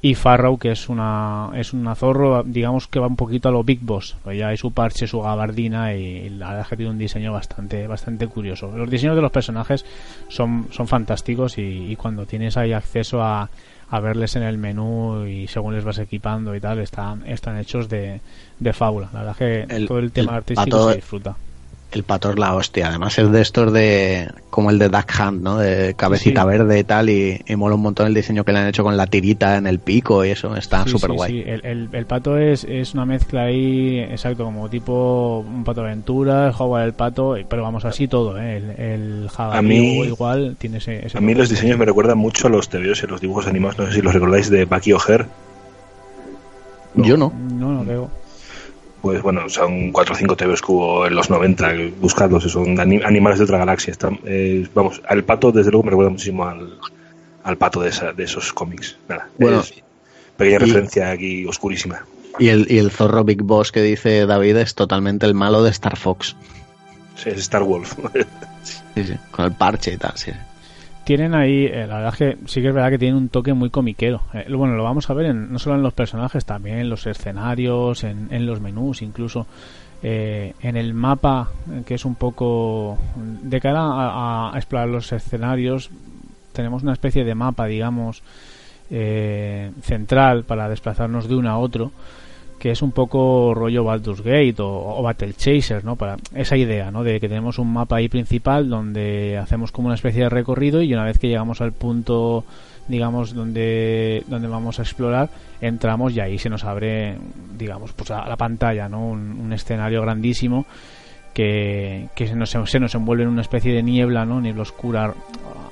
Y Farrow, que es una, es una zorro, digamos que va un poquito a lo Big Boss. Pues ya hay su parche, su gabardina y la verdad que tiene un diseño bastante, bastante curioso. Los diseños de los personajes son, son fantásticos y, cuando tienes ahí acceso a, a verles en el menú y según les vas equipando y tal, están, están hechos de, de fábula. La verdad que todo el tema artístico se disfruta el pato es la hostia. Además es de estos de como el de Duck Hunt, ¿no? De cabecita verde y tal y, mola un montón el diseño que le han hecho con la tirita en el pico y eso. Está súper guay. El, el, pato es, es una mezcla ahí, exacto, como tipo un pato de aventura, el juego del pato, pero vamos así todo, ¿eh? El, jabalí igual tiene ese... a mí los diseños me recuerdan mucho a los tebeos y los dibujos animados, no sé si los recordáis de Bucky O'Hare. Yo no. No, no veo pues bueno, son cuatro o cinco TVs que hubo en los 90, buscarlos, son animales de otra galaxia. Eh, vamos, al pato desde luego me recuerda muchísimo al, al pato de, esa, de esos cómics. Nada, bueno, pequeña referencia aquí oscurísima. Y el, y el zorro Big Boss que dice David es totalmente el malo de Star Fox. Sí, es Star Wolf. sí, sí, con el parche y tal, sí tienen ahí, eh, la verdad es que sí que es verdad que tienen un toque muy comiquero. Eh, bueno, lo vamos a ver no solo en los personajes, también en los escenarios, en, en los menús, incluso eh, en el mapa, que es un poco de cara a, explorar los escenarios, tenemos una especie de mapa, digamos, central para desplazarnos de uno a otro que es un poco rollo Baldur's Gate o, Battle Chaser, ¿no? Para esa idea, ¿no? De que tenemos un mapa ahí principal donde hacemos como una especie de recorrido y una vez que llegamos al punto, digamos, donde, donde vamos a explorar, entramos y ahí se nos abre, digamos, pues a la pantalla, ¿no? Un, escenario grandísimo que, que se, nos, se nos envuelve en una especie de niebla, ¿no? Niebla oscura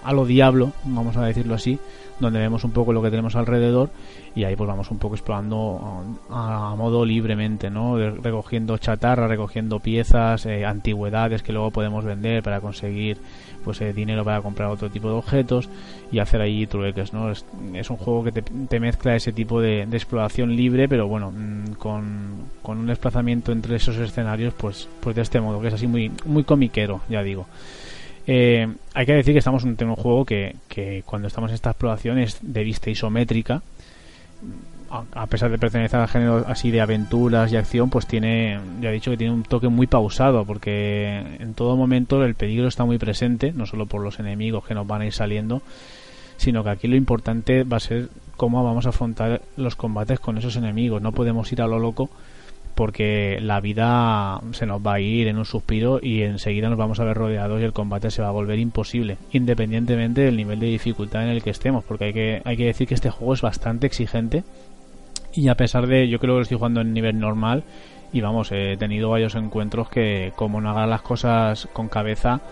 a lo diablo, vamos a decirlo así, donde vemos un poco lo que tenemos alrededor y ahí pues vamos un poco explorando a, modo libremente, ¿no? recogiendo chatarra, recogiendo piezas, eh, antigüedades que luego podemos vender para conseguir pues eh, dinero para comprar otro tipo de objetos y hacer ahí trueques, ¿no? Es, un juego que te, mezcla ese tipo de, exploración libre, pero bueno, mm, con, con un desplazamiento entre esos escenarios, pues, pues de este modo, que es así muy, muy comiquero, ya digo. Eh, hay que decir que estamos en un juego que, que, cuando estamos en esta exploración es de vista isométrica. A, pesar de pertenecer al género así de aventuras y acción, pues tiene, ya he dicho que tiene un toque muy pausado, porque en todo momento el peligro está muy presente, no solo por los enemigos que nos van a ir saliendo, sino que aquí lo importante va a ser cómo vamos a afrontar los combates con esos enemigos. No podemos ir a lo loco porque la vida se nos va a ir en un suspiro y enseguida nos vamos a ver rodeados y el combate se va a volver imposible, independientemente del nivel de dificultad en el que estemos, porque hay que, hay que decir que este juego es bastante exigente y a pesar de, yo creo que lo estoy jugando en nivel normal y vamos, he tenido varios encuentros que como no hagas las cosas con cabeza,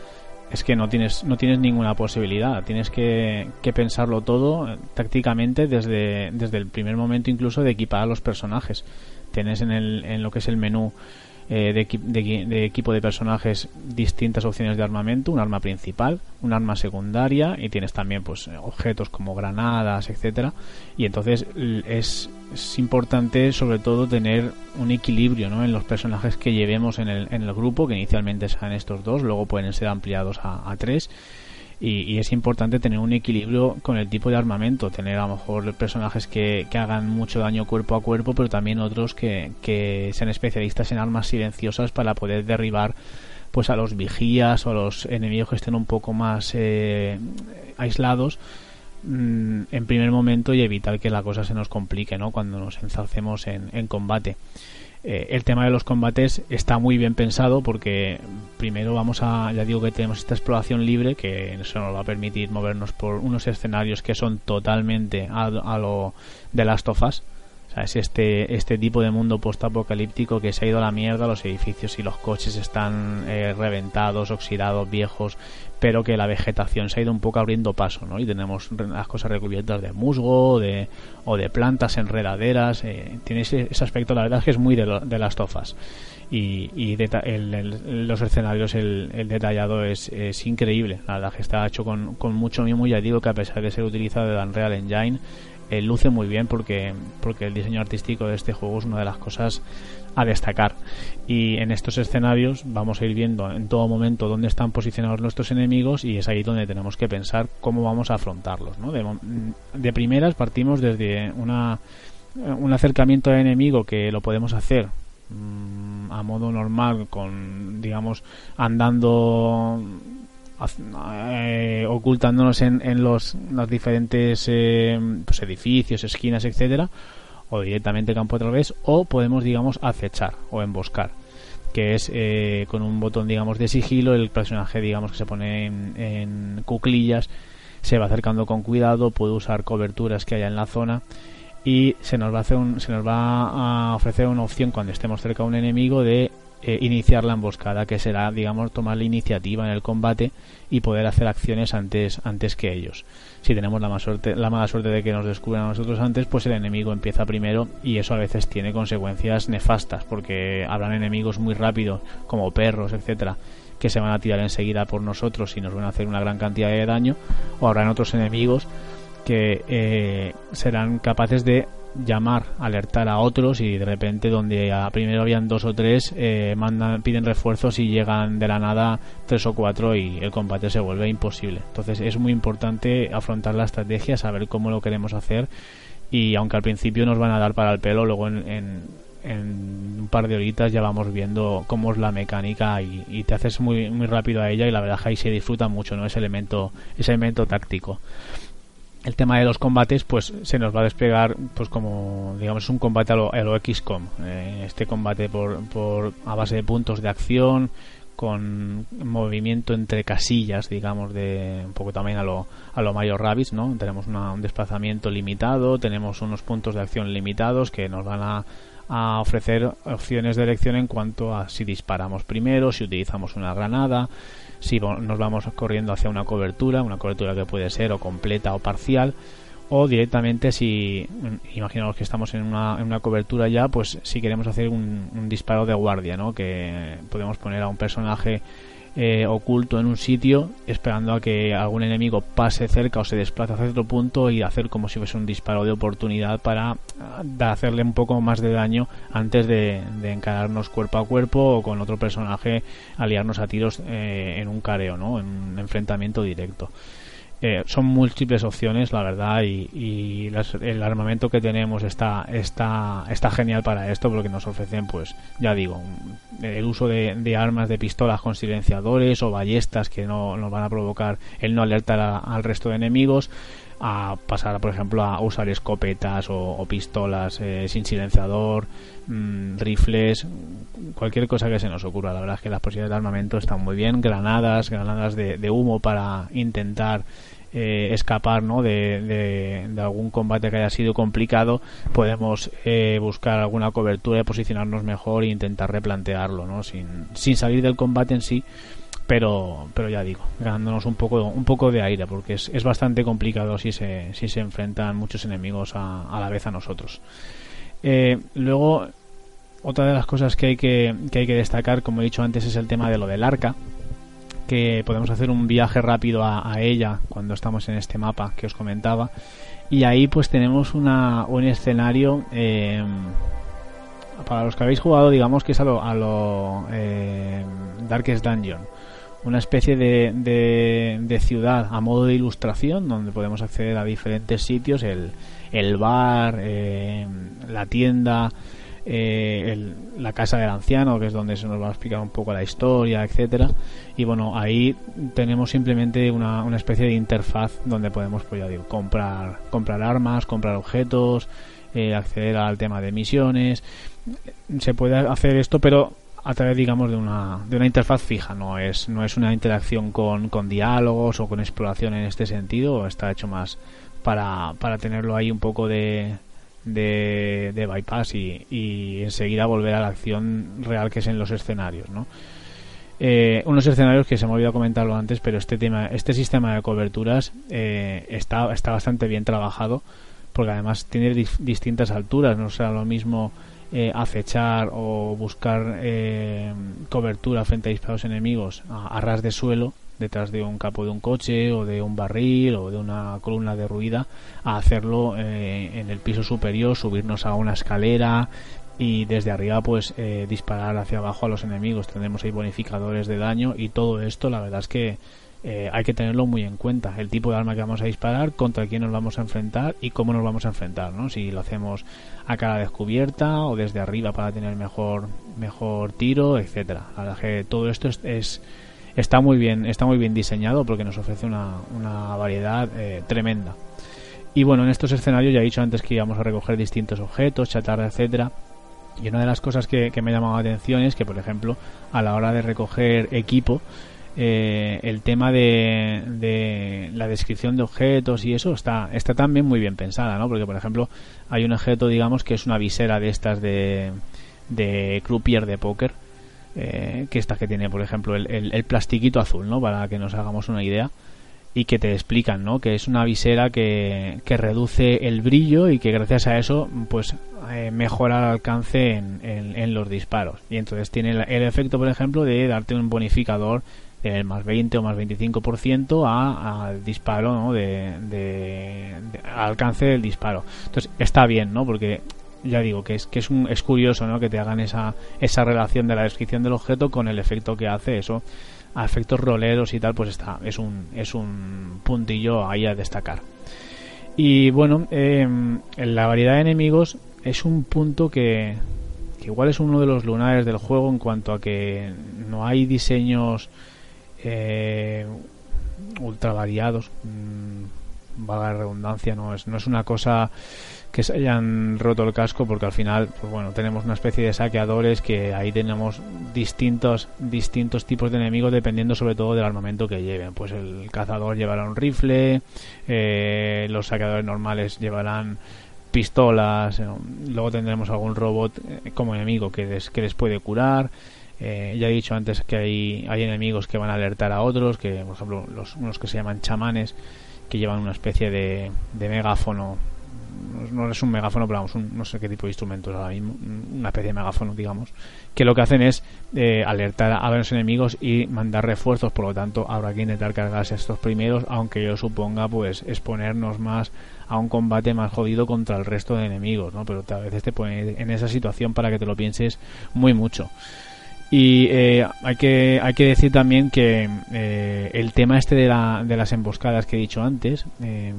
es que no tienes no tienes ninguna posibilidad tienes que, que, pensarlo todo tácticamente desde, desde el primer momento incluso de equipar a los personajes tienes en, el, en lo que es el menú eh, de, equipo de personajes distintas opciones de armamento, un arma principal, un arma secundaria y tienes también pues objetos como granadas, etcétera. Y entonces es, importante sobre todo tener un equilibrio ¿no? en los personajes que llevemos en el, en el grupo, que inicialmente sean estos dos, luego pueden ser ampliados a tres y, es importante tener un equilibrio con el tipo de armamento, tener a lo mejor personajes que, que hagan mucho daño cuerpo a cuerpo, pero también otros que, que sean especialistas en armas silenciosas para poder derribar pues a los vigías o a los enemigos que estén un poco más eh, aislados mm, en primer momento y evitar que la cosa se nos complique ¿no? cuando nos enzalcemos en, en combate. Eh, el tema de los combates está muy bien pensado porque primero vamos a, ya digo que tenemos esta exploración libre que eso nos va a permitir movernos por unos escenarios que son totalmente a, lo de las tofas. Es este, este tipo de mundo post-apocalíptico que se ha ido a la mierda, los edificios y los coches están eh, reventados, oxidados, viejos, pero que la vegetación se ha ido un poco abriendo paso, ¿no? Y tenemos las cosas recubiertas de musgo de, o de plantas enredaderas. Eh, tiene ese, aspecto, la verdad es que es muy de, las tofas. Y, y los escenarios, el, detallado es, es, increíble. La verdad que está hecho con, con mucho mimo. Ya digo que a pesar de ser utilizado de Unreal Engine, eh, luce muy bien porque, porque el diseño artístico de este juego es una de las cosas a destacar. Y en estos escenarios vamos a ir viendo en todo momento dónde están posicionados nuestros enemigos y es ahí donde tenemos que pensar cómo vamos a afrontarlos. ¿no? De, primeras partimos desde una, un acercamiento al enemigo que lo podemos hacer mm, a modo normal con digamos andando eh, ocultándonos en, los diferentes eh, pues edificios, esquinas, etcétera, o directamente campo a través, o podemos, digamos, acechar o emboscar, que es eh, con un botón, digamos, de sigilo, el personaje, digamos, que se pone en, en cuclillas, se va acercando con cuidado, puede usar coberturas que haya en la zona y se nos va a hacer un, se nos va a ofrecer una opción cuando estemos cerca de un enemigo de eh, iniciar la emboscada, que será, digamos, tomar la iniciativa en el combate y poder hacer acciones antes, antes que ellos. Si tenemos la, suerte, la mala suerte de que nos descubran a nosotros antes, pues el enemigo empieza primero y eso a veces tiene consecuencias nefastas, porque habrán enemigos muy rápidos, como perros, etcétera, que se van a tirar enseguida por nosotros y nos van a hacer una gran cantidad de daño, o habrán otros enemigos que eh, serán capaces de llamar, alertar a otros y de repente donde a primero habían dos o tres eh, mandan, piden refuerzos y llegan de la nada tres o cuatro y el combate se vuelve imposible. Entonces es muy importante afrontar la estrategia, saber cómo lo queremos hacer y aunque al principio nos van a dar para el pelo, luego en, un par de horitas ya vamos viendo cómo es la mecánica y, te haces muy, muy rápido a ella y la verdad que ahí se disfruta mucho ¿no? ese elemento, ese elemento táctico el tema de los combates pues se nos va a desplegar pues como digamos un combate a lo, a XCOM eh, este combate por, por a base de puntos de acción con movimiento entre casillas digamos de un poco también a lo a lo Mayor Rabbids no tenemos un desplazamiento limitado tenemos unos puntos de acción limitados que nos van a, a ofrecer opciones de elección en cuanto a si disparamos primero si utilizamos una granada si nos vamos corriendo hacia una cobertura, una cobertura que puede ser o completa o parcial, o directamente si imaginamos que estamos en una, en una cobertura ya, pues si queremos hacer un, disparo de guardia, ¿no? que podemos poner a un personaje eh, oculto en un sitio esperando a que algún enemigo pase cerca o se desplace hacia otro punto y hacer como si fuese un disparo de oportunidad para hacerle un poco más de daño antes de, encararnos cuerpo a cuerpo o con otro personaje aliarnos a tiros eh, en un careo, ¿no? en un enfrentamiento directo. Eh, son múltiples opciones, la verdad, y, el armamento que tenemos está, está, está genial para esto porque nos ofrecen, pues, ya digo, el uso de, armas, de pistolas con silenciadores o ballestas que no nos van a provocar el no alertar al resto de enemigos, a pasar, por ejemplo, a usar escopetas o, pistolas eh, sin silenciador, mm, rifles, cualquier cosa que se nos ocurra. La verdad es que las posibilidades de armamento están muy bien, granadas, granadas de humo para intentar eh, escapar ¿no? de, algún combate que haya sido complicado, podemos eh, buscar alguna cobertura y posicionarnos mejor e intentar replantearlo, ¿no? sin, sin salir del combate en sí, pero, pero ya digo, ganándonos un poco, un poco de aire, porque es, es bastante complicado si se, si se enfrentan muchos enemigos a, a la vez a nosotros. Eh, luego, otra de las cosas que hay que, que hay que destacar, como he dicho antes, es el tema de lo del arca que podemos hacer un viaje rápido a, ella cuando estamos en este mapa que os comentaba. Y ahí pues tenemos una, un escenario eh, para los que habéis jugado digamos que es a lo, a lo eh, Darkest Dungeon. Una especie de, de, ciudad a modo de ilustración donde podemos acceder a diferentes sitios el, el bar eh, la tienda eh, la casa del anciano, que es donde se nos va a explicar un poco la historia, etcétera. Y bueno, ahí tenemos simplemente una, una especie de interfaz donde podemos, pues ya digo, comprar, comprar armas, comprar objetos, eh, acceder al tema de misiones. Se puede hacer esto, pero a través digamos de una, de una interfaz fija no es no es una interacción con, con diálogos o con exploración en este sentido está hecho más para, para tenerlo ahí un poco de, de, bypass y, enseguida volver a la acción real que es en los escenarios, ¿no? Eh, unos escenarios que se me ha olvidado comentarlo antes, pero este tema, este sistema de coberturas eh, está, está bastante bien trabajado, porque además tiene distintas alturas, no sea lo mismo eh, acechar o buscar cobertura frente a disparos enemigos a ras de suelo detrás de un capo de un coche o de un barril o de una columna derruida a hacerlo eh, en el piso superior, subirnos a una escalera y desde arriba pues eh, disparar hacia abajo a los enemigos. Tendremos ahí bonificadores de daño y todo esto la verdad es que eh, hay que tenerlo muy en cuenta. El tipo de arma que vamos a disparar, contra quién nos vamos a enfrentar y cómo nos vamos a enfrentar. ¿no? Si lo hacemos a cara descubierta o desde arriba para tener mejor, mejor tiro, etcétera. La que todo esto es está muy bien, está muy bien diseñado porque nos ofrece una, una variedad eh, tremenda. Y bueno, en estos escenarios ya he dicho antes que íbamos a recoger distintos objetos, chatarra, etcétera. Y una de las cosas que, me ha llamado la atención es que, por ejemplo, a la hora de recoger equipo, eh, el tema de, de, la descripción de objetos y eso está, está también muy bien pensada, ¿no? Porque, por ejemplo, hay un objeto, digamos, que es una visera de estas de, de croupier de póker, eh, que esta que tiene, por ejemplo, el, el, plastiquito azul, ¿no? Para que nos hagamos una idea y que te explican, ¿no? Que es una visera que, que reduce el brillo y que gracias a eso, pues, eh, mejora el alcance en, en, los disparos. Y entonces tiene el, efecto, por ejemplo, de darte un bonificador de más 20 o más 25% a, al disparo, ¿no? De, de, alcance del disparo. Entonces está bien, ¿no? Porque ya digo que es que es un es curioso, ¿no? Que te hagan esa esa relación de la descripción del objeto con el efecto que hace eso a efectos roleros y tal, pues está es un es un puntillo ahí a destacar. Y bueno, en la variedad de enemigos es un punto que, que igual es uno de los lunares del juego en cuanto a que no hay diseños eh, ultra variados. Mm, valga la redundancia, no es, no es una cosa que se hayan roto el casco porque al final pues bueno tenemos una especie de saqueadores que ahí tenemos distintos distintos tipos de enemigos dependiendo sobre todo del armamento que lleven. Pues el cazador llevará un rifle eh, los saqueadores normales llevarán pistolas eh, luego tendremos algún robot eh, como enemigo que les, que les puede curar. Eh, ya he dicho antes que hay, hay enemigos que van a alertar a otros, que por ejemplo los, unos que se llaman chamanes, que llevan una especie de, de megáfono, no, es un megáfono, pero vamos, no sé qué tipo de instrumentos ahora mismo, una especie de megáfono, digamos, que lo que hacen es eh, alertar a los enemigos y mandar refuerzos, por lo tanto habrá que intentar cargarse estos primeros, aunque yo suponga pues exponernos más a un combate más jodido contra el resto de enemigos, ¿no? Pero a veces te pone en esa situación para que te lo pienses muy mucho. Y eh, hay, que, hay que decir también que eh, el tema este de, la, de las emboscadas que he dicho antes, eh,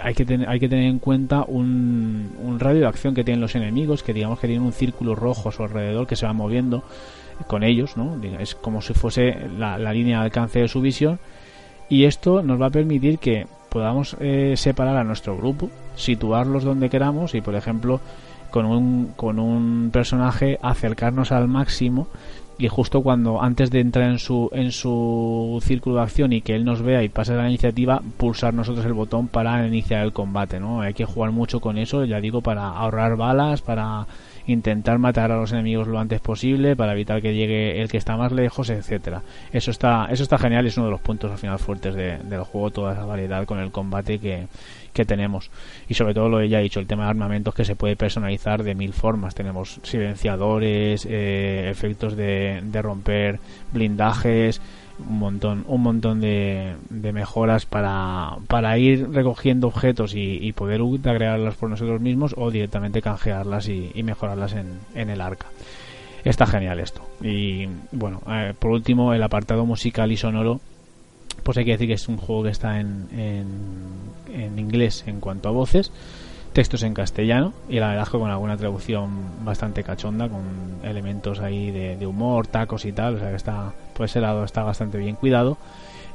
hay, que hay que tener en cuenta un, un, radio de acción que tienen los enemigos, que digamos que tienen un círculo rojo a su alrededor que se va moviendo con ellos, ¿no? Es como si fuese la, la línea de alcance de su visión. Y esto nos va a permitir que podamos separar a nuestro grupo, situarlos donde queramos y, por ejemplo, con un, con un personaje acercarnos al máximo y justo cuando antes de entrar en su en su círculo de acción y que él nos vea y pase la iniciativa pulsar nosotros el botón para iniciar el combate no hay que jugar mucho con eso ya digo para ahorrar balas para intentar matar a los enemigos lo antes posible para evitar que llegue el que está más lejos, etcétera. Eso está, eso está genial es uno de los puntos al final fuertes del juego, toda esa variedad con el combate que, que tenemos. Y sobre todo lo que ya he dicho, el tema de armamentos que se puede personalizar de mil formas. Tenemos silenciadores, eh, efectos de, romper blindajes, un montón, un montón de, de mejoras para, para ir recogiendo objetos y, poder agregarlas por nosotros mismos o directamente canjearlas y, mejorarlas en, en, el arca. Está genial esto. Y bueno, eh, por último, el apartado musical y sonoro, pues hay que decir que es un juego que está en, en, en inglés en cuanto a voces textos en castellano y la verdad es que con alguna traducción bastante cachonda con elementos ahí de, humor, tacos y tal, o sea que está por ese lado está bastante bien cuidado.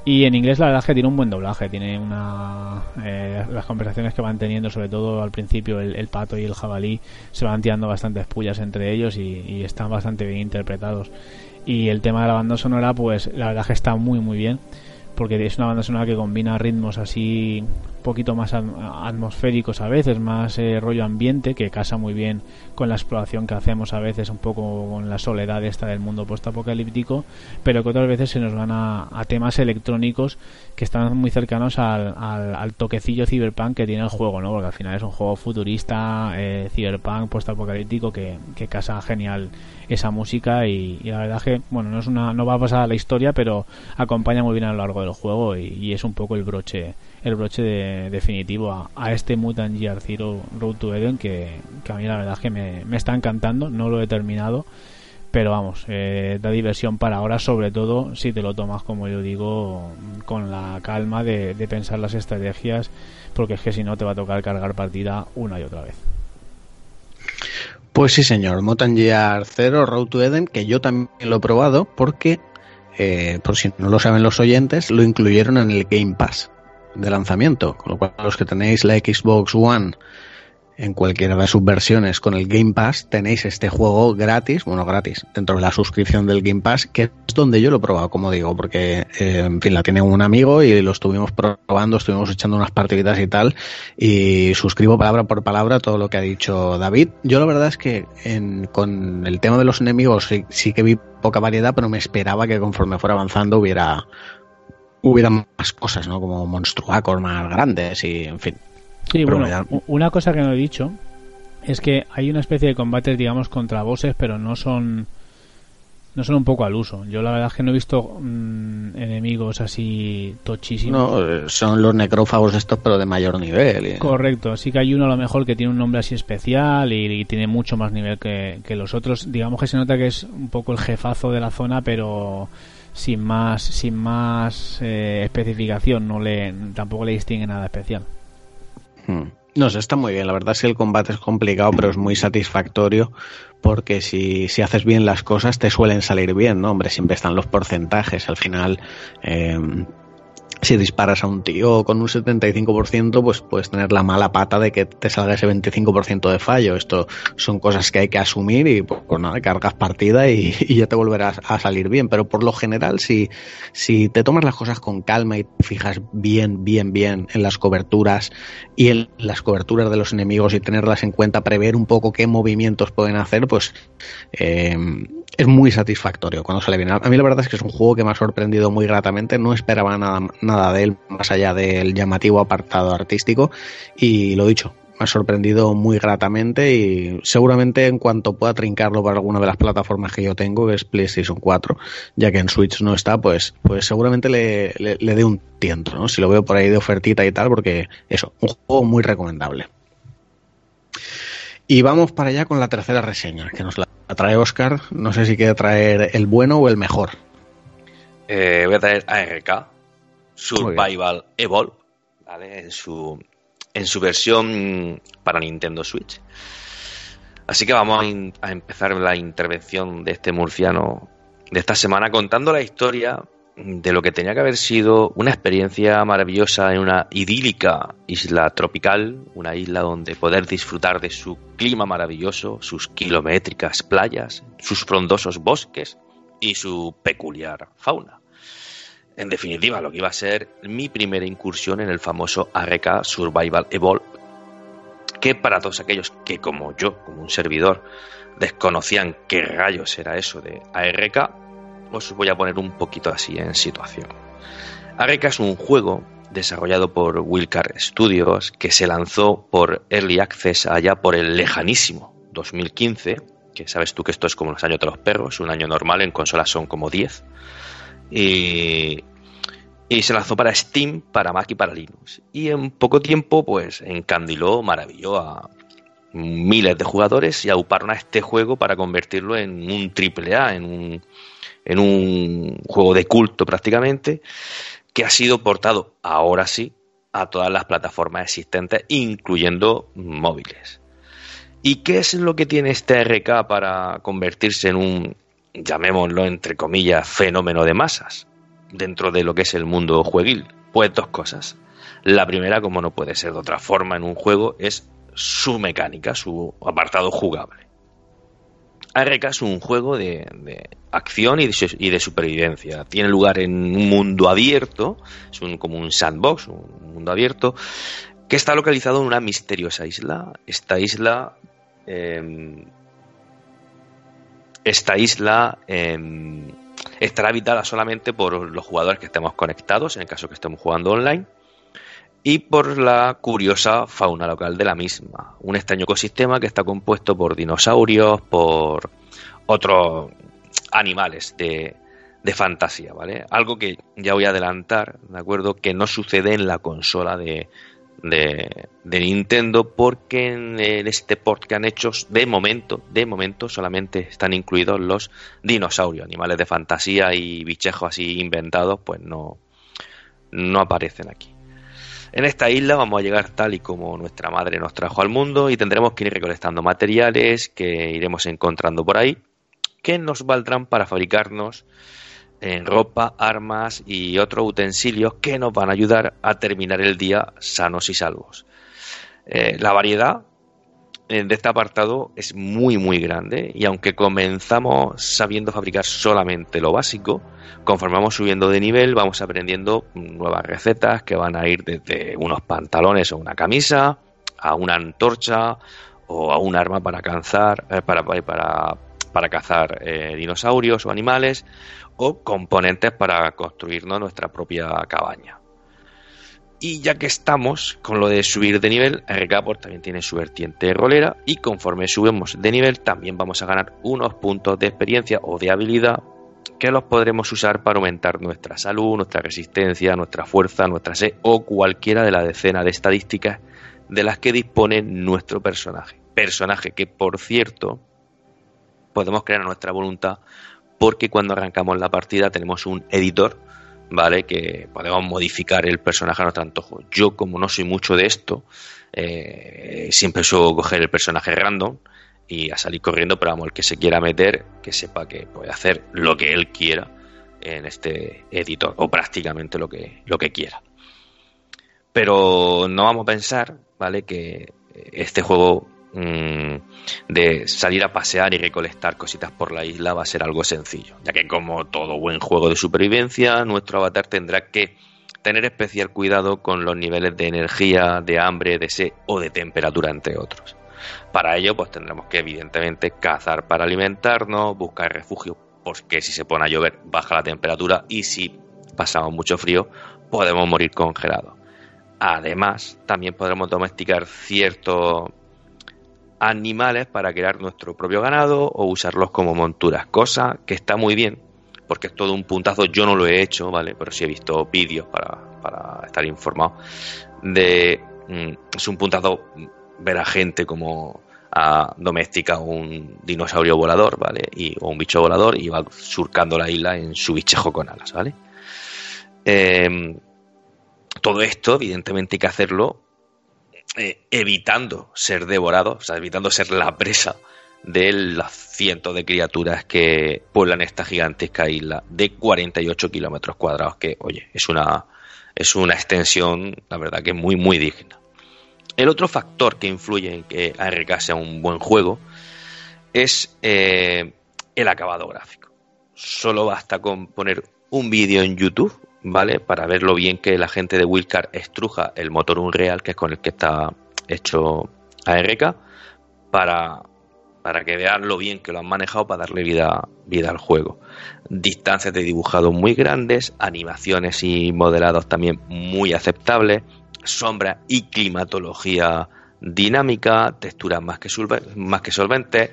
Y en inglés la verdad es que tiene un buen doblaje, tiene una eh, las conversaciones que van teniendo, sobre todo al principio el, pato y el jabalí se van tirando bastantes pullas entre ellos y, están bastante bien interpretados. Y el tema de la banda sonora pues la verdad que está muy muy bien porque es una banda sonora que combina ritmos así poquito más atmosféricos a veces, más eh, rollo ambiente, que casa muy bien con la exploración que hacemos a veces, un poco con la soledad esta del mundo postapocalíptico, pero que otras veces se nos van a, temas electrónicos que están muy cercanos al, al, toquecillo cyberpunk que tiene el juego, ¿no? Porque al final es un juego futurista, eh, cyberpunk, postapocalíptico, que, que casa genial esa música y, la verdad que, bueno, no, es una, no va a pasar a la historia, pero acompaña muy bien a lo largo del juego y es un poco el broche el broche de, definitivo a, este Mutant Gear Zero Road to Eden que, a mí la verdad que me, está encantando, no lo he terminado pero vamos, eh, da diversión para ahora, sobre todo si te lo tomas, como yo digo, con la calma de, pensar las estrategias, porque es que si no te va a tocar cargar partida una y otra vez. Pues sí, señor, Mutant Gear Zero Road to Eden, que yo también lo he probado, porque, eh, por si no lo saben los oyentes, lo incluyeron en el Game Pass de lanzamiento, con lo cual los que tenéis la Xbox One en cualquiera de sus versiones con el Game Pass tenéis este juego gratis, bueno gratis, dentro de la suscripción del Game Pass, que es donde yo lo he probado, como digo, porque eh, en fin la tiene un amigo y lo estuvimos probando, estuvimos echando unas partiditas y tal, y suscribo palabra por palabra todo lo que ha dicho David. Yo la verdad es que en, con el tema de los enemigos sí, sí que vi poca variedad, pero me esperaba que conforme fuera avanzando hubiera hubiera más cosas, ¿no? Como monstruacos más grandes y, en fin. Sí, bueno, una cosa que no he dicho es que hay una especie de combates, digamos, contra bosses, pero no son no son un poco al uso. Yo la verdad es que no he visto mm, enemigos así tochísimos. No, eh, son los necrófagos estos, pero de mayor nivel. y- Correcto, sí que hay uno a lo mejor que tiene un nombre así especial y, y tiene mucho más nivel que, que los otros. Digamos que se nota que es un poco el jefazo de la zona, pero sin más sin más eh, especificación, no le tampoco le distingue nada especial. Hmm. No sé, está muy bien. La verdad es que el combate es complicado, pero es muy satisfactorio porque si, si haces bien las cosas te suelen salir bien, ¿no? Hombre, siempre están los porcentajes. Al final, eh, si disparas a un tío con un 75%, pues puedes tener la mala pata de que te salga ese 25% de fallo. Esto son cosas que hay que asumir y pues, pues nada, cargas partida y, ya te volverás a salir bien. Pero por lo general, si, si te tomas las cosas con calma y te fijas bien, bien, bien en las coberturas y en las coberturas de los enemigos y tenerlas en cuenta, prever un poco qué movimientos pueden hacer, pues eh, es muy satisfactorio cuando sale bien. A mí la verdad es que es un juego que me ha sorprendido muy gratamente, no esperaba nada, nada de él más allá del llamativo apartado artístico y lo dicho, me ha sorprendido muy gratamente y seguramente en cuanto pueda trincarlo para alguna de las plataformas que yo tengo, que es PlayStation 4, ya que en Switch no está, pues, pues seguramente le, le, dé un tiento. Si lo veo por ahí de ofertita y tal, porque eso, un juego muy recomendable. Y vamos para allá con la tercera reseña, que nos la trae Oscar. No sé si quiere traer el bueno o el mejor. Eh, voy a traer ARK, Survival Evolve, ¿vale? En su, en su versión para Nintendo Switch. Así que vamos a, a empezar la intervención de este murciano de esta semana contando la historia de lo que tenía que haber sido una experiencia maravillosa en una idílica isla tropical, una isla donde poder disfrutar de su clima maravilloso, sus kilométricas playas, sus frondosos bosques y su peculiar fauna. En definitiva, lo que iba a ser mi primera incursión en el famoso ARK Survival Evolve, que para todos aquellos que como yo, como un servidor, desconocían qué rayos era eso de ARK, os voy a poner un poquito así en situación. ARK es un juego desarrollado por Wilcar Studios que se lanzó por Early Access allá por el lejanísimo 2015, que sabes tú que esto es como los años de los perros, un año normal en consolas son como 10. Y, y se lanzó para Steam, para Mac y para Linux. Y en poco tiempo, pues encandiló, maravilló a miles de jugadores y auparon a este juego para convertirlo en un triple A, en un, en un juego de culto prácticamente, que ha sido portado ahora sí a todas las plataformas existentes, incluyendo móviles. ¿Y qué es lo que tiene este RK para convertirse en un, llamémoslo entre comillas, fenómeno de masas dentro de lo que es el mundo jueguil? Pues dos cosas. La primera, como no puede ser de otra forma en un juego, es su mecánica, su apartado jugable. ARK es un juego de, de acción y de, supervivencia. Tiene lugar en un mundo abierto, es un, como un sandbox, un mundo abierto, que está localizado en una misteriosa isla. Esta isla. Eh, esta isla eh, estará habitada solamente por los jugadores que estemos conectados, en el caso que estemos jugando online, y por la curiosa fauna local de la misma. Un extraño ecosistema que está compuesto por dinosaurios, por otros animales de, de fantasía, ¿vale? Algo que ya voy a adelantar, ¿de acuerdo? Que no sucede en la consola de, de, Nintendo porque en, en, este port que han hecho de momento, de momento solamente están incluidos los dinosaurios, animales de fantasía y bichejos así inventados, pues no, no aparecen aquí. En esta isla vamos a llegar tal y como nuestra madre nos trajo al mundo y tendremos que ir recolectando materiales que iremos encontrando por ahí que nos valdrán para fabricarnos en ropa, armas y otros utensilios que nos van a ayudar a terminar el día sanos y salvos. Eh, la variedad de este apartado es muy muy grande y aunque comenzamos sabiendo fabricar solamente lo básico, conforme vamos subiendo de nivel vamos aprendiendo nuevas recetas que van a ir desde unos pantalones o una camisa a una antorcha o a un arma para cazar eh, para, para, para cazar eh, dinosaurios o animales o componentes para construirnos nuestra propia cabaña. Y ya que estamos con lo de subir de nivel, RK también tiene su vertiente rolera y conforme subimos de nivel también vamos a ganar unos puntos de experiencia o de habilidad que los podremos usar para aumentar nuestra salud, nuestra resistencia, nuestra fuerza, nuestra sed o cualquiera de la decena de estadísticas de las que dispone nuestro personaje. Personaje que, por cierto, podemos crear nuestra voluntad porque cuando arrancamos la partida tenemos un editor ¿vale? Que podemos modificar el personaje a nuestro antojo. Yo, como no soy mucho de esto, eh, siempre suelo coger el personaje random y a salir corriendo, pero vamos, el que se quiera meter, que sepa que puede hacer lo que él quiera en este editor, o prácticamente lo que, lo que quiera. Pero no vamos a pensar, ¿vale? Que este juego de salir a pasear y recolectar cositas por la isla va a ser algo sencillo, ya que como todo buen juego de supervivencia, nuestro avatar tendrá que tener especial cuidado con los niveles de energía, de hambre, de sed o de temperatura, entre otros. Para ello, pues tendremos que evidentemente cazar para alimentarnos, buscar refugio, porque si se pone a llover baja la temperatura y si pasamos mucho frío podemos morir congelados. Además, también podremos domesticar ciertos animales para crear nuestro propio ganado o usarlos como monturas, cosa que está muy bien, porque es todo un puntazo, yo no lo he hecho, ¿vale? Pero sí he visto vídeos para, para estar informado de... Mm, es un puntazo ver a gente como a doméstica un dinosaurio volador, ¿vale? Y, o un bicho volador y va surcando la isla en su bichejo con alas, ¿vale? Em, todo esto, evidentemente, hay que hacerlo eh, evitando ser devorado, o sea, evitando ser la presa de las cientos de criaturas que pueblan esta gigantesca isla de 48 kilómetros cuadrados, que, oye, es una, es una extensión, la verdad, que muy, muy digna. El otro factor que influye en que ARK sea un buen juego es eh, el acabado gráfico. Solo basta con poner un vídeo en YouTube ¿vale? Para ver lo bien que la gente de Wilcar estruja el motor Unreal, que es con el que está hecho ARK, para, para que vean lo bien que lo han manejado para darle vida, vida al juego. Distancias de dibujado muy grandes, animaciones y modelados también muy aceptables, sombra y climatología dinámica, texturas más que, más que solventes,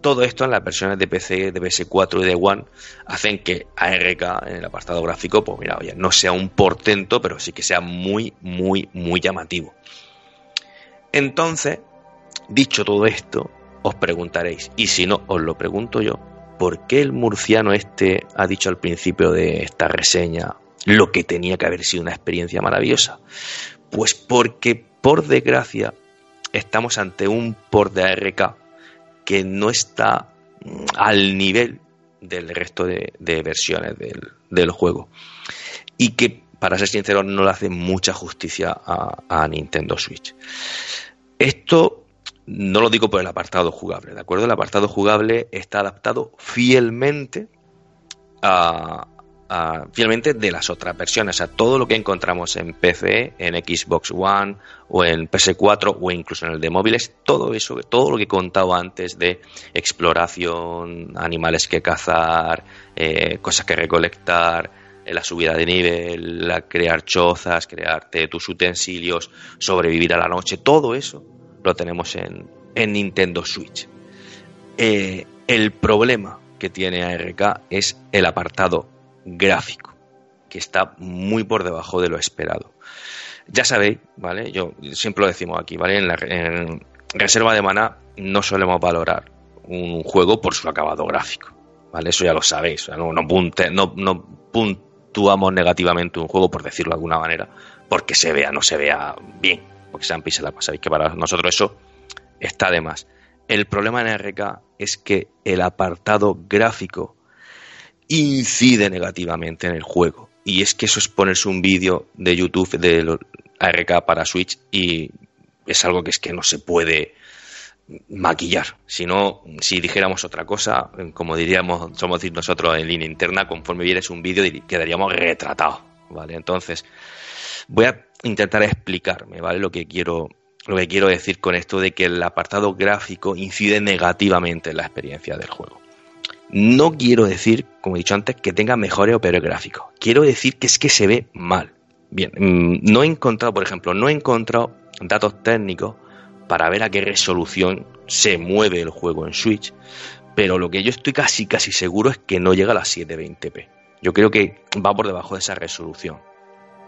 todo esto en las versiones de PC, de PS4 y de One hacen que ARK en el apartado gráfico, pues mira, oye, no sea un portento, pero sí que sea muy, muy, muy llamativo. Entonces, dicho todo esto, os preguntaréis, y si no, os lo pregunto yo, ¿por qué el murciano este ha dicho al principio de esta reseña lo que tenía que haber sido una experiencia maravillosa? Pues porque, por desgracia, estamos ante un port de ARK que no está mm, al nivel del resto de, versiones del, juego. Y que, para ser sincero, no le hace mucha justicia a, Nintendo Switch. Esto no lo digo por el apartado jugable, ¿de acuerdo? El apartado jugable está adaptado fielmente a, fielmente de las otras versiones. O sea, todo lo que encontramos en PC, en Xbox One o en PS4 o incluso en el de móviles, todo eso, todo lo que he contado antes de exploración, animales que cazar, eh, cosas que recolectar, eh, la subida de nivel, la crear chozas, crearte tus utensilios, sobrevivir a la noche, todo eso lo tenemos en, en Nintendo Switch. Eh, el problema que tiene ARK es el apartado gráfico, que está muy por debajo de lo esperado. Ya sabéis, ¿vale? Yo siempre lo decimos aquí, ¿vale? En, la, reserva de mana no solemos valorar un juego por su acabado gráfico, ¿vale? Eso ya lo sabéis, no, puntuamos negativamente un juego, por decirlo de alguna manera, porque se vea, no se vea bien, porque sean píxeles, sabéis que para nosotros eso está de más. El problema en RK es que el apartado gráfico incide negativamente en el juego. Y es que eso es ponerse un vídeo de YouTube de ARK para Switch y es algo que es que no se puede maquillar. Si no, si dijéramos otra cosa, como diríamos, somos nosotros en línea interna, conforme vieres un vídeo quedaríamos retratados, ¿vale? Entonces, voy a intentar explicarme, ¿vale? Lo que quiero lo que quiero decir con esto de que el apartado gráfico incide negativamente en la experiencia del juego. No quiero decir, como he dicho antes, que tenga mejores o peores gráficos. Quiero decir que es que se ve mal. Bien, mm, no he encontrado, por ejemplo, no he encontrado datos técnicos para ver a qué resolución se mueve el juego en Switch, pero lo que yo estoy casi casi seguro es que no llega a las 720p. Yo creo que va por debajo de esa resolución.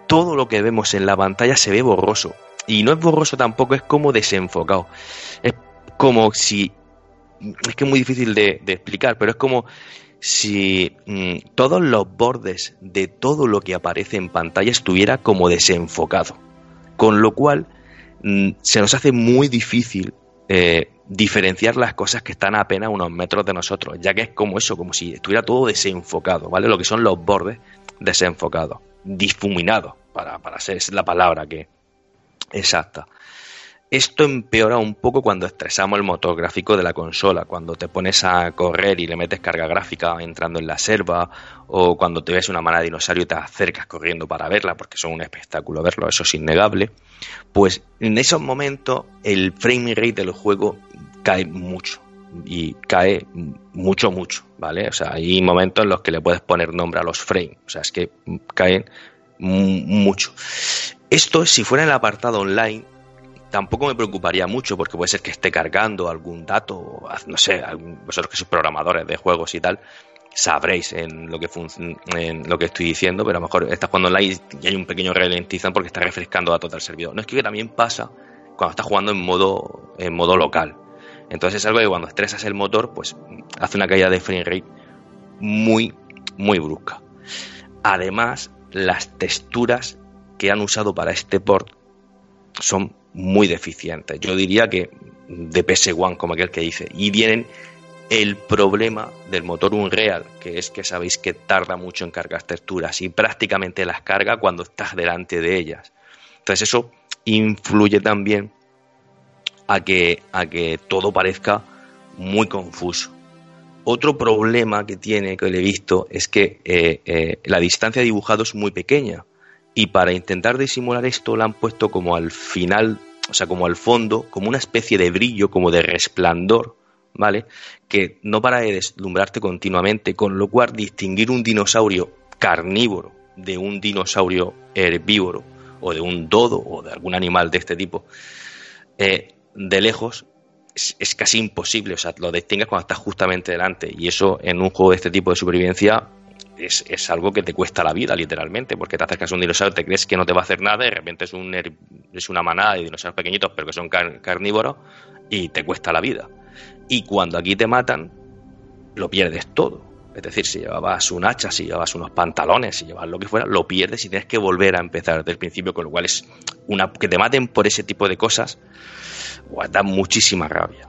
Todo lo que vemos en la pantalla se ve borroso. Y no es borroso tampoco, es como desenfocado. Es como si... Es que es muy difícil de, explicar, pero es como si mm, todos los bordes de todo lo que aparece en pantalla estuviera como desenfocado. Con lo cual mm, se nos hace muy difícil eh, diferenciar las cosas que están a apenas unos metros de nosotros, ya que es como eso, como si estuviera todo desenfocado, ¿vale? Lo que son los bordes desenfocados, difuminados, para, para ser la palabra que exacta. Esto empeora un poco cuando estresamos el motor gráfico de la consola, cuando te pones a correr y le metes carga gráfica entrando en la selva, o cuando te ves una mala de dinosaurio y te acercas corriendo para verla, porque son un espectáculo verlo, eso es innegable. Pues en esos momentos el frame rate del juego cae mucho, y cae mucho, mucho, ¿vale? O sea, hay momentos en los que le puedes poner nombre a los frames, o sea, es que caen mucho. Esto, si fuera en el apartado online, tampoco me preocuparía mucho porque puede ser que esté cargando algún dato, no sé, vosotros que sois programadores de juegos y tal, sabréis en lo que en lo que estoy diciendo, pero a lo mejor estás jugando online y hay un pequeño ralentizan porque está refrescando datos del servidor. No es que también pasa cuando estás jugando en modo en modo local. Entonces es algo que cuando estresas el motor, pues hace una caída de frame rate muy muy brusca. Además, las texturas que han usado para este port son muy deficientes. Yo diría que de PS1, como aquel que dice. Y tienen el problema del motor Unreal, que es que sabéis que tarda mucho en cargar texturas y prácticamente las carga cuando estás delante de ellas. Entonces eso influye también a que, a que todo parezca muy confuso. Otro problema que tiene, que le he visto, es que eh, eh, la distancia de dibujado es muy pequeña. Y para intentar disimular esto, la han puesto como al final o sea, como al fondo, como una especie de brillo, como de resplandor, ¿vale? Que no para de deslumbrarte continuamente, con lo cual distinguir un dinosaurio carnívoro de un dinosaurio herbívoro o de un dodo o de algún animal de este tipo eh, de lejos es, casi imposible, o sea, lo distingues cuando estás justamente delante y eso en un juego de este tipo de supervivencia es, algo que te cuesta la vida, literalmente, porque te acercas a un dinosaurio, te crees que no te va a hacer nada, y de repente es, un, es una manada de dinosaurios pequeñitos, pero que son carnívoros, y te cuesta la vida. Y cuando aquí te matan, lo pierdes todo. Es decir, si llevabas un hacha, si llevabas unos pantalones, si llevabas lo que fuera, lo pierdes y tienes que volver a empezar desde el principio, con lo cual es una que te maten por ese tipo de cosas, da muchísima rabia.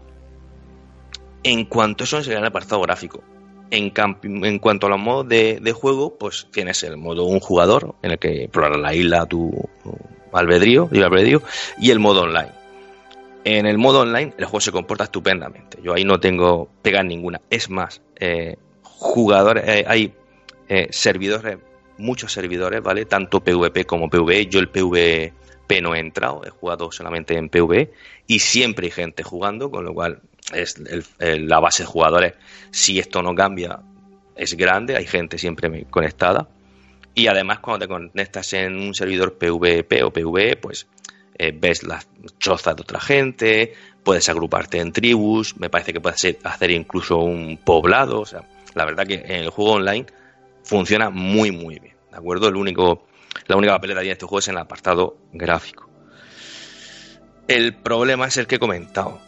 En cuanto a eso, sería el apartado gráfico. En, cuanto a los modos de, juego, pues tienes el modo un jugador, en el que explorar la isla tu, albedrío, y albedrío, y el modo online. En el modo online, el juego se comporta estupendamente. Yo ahí no tengo pegas ninguna. Es más, eh, jugadores, eh, hay eh, servidores, muchos servidores, ¿vale? Tanto PvP como PvE. Yo el PvP no he entrado, he jugado solamente en PvE y siempre hay gente jugando, con lo cual es la base de jugadores, si esto no cambia, es grande, hay gente siempre conectada. Y además cuando te conectas en un servidor PvP o PvE, pues eh, ves las chozas de otra gente, puedes agruparte en tribus, me parece que puedes hacer incluso un poblado, o sea, la verdad que en el juego online funciona muy muy bien, ¿de acuerdo? El único, la única papeleta de este juego es en el apartado gráfico. El problema es el que he comentado.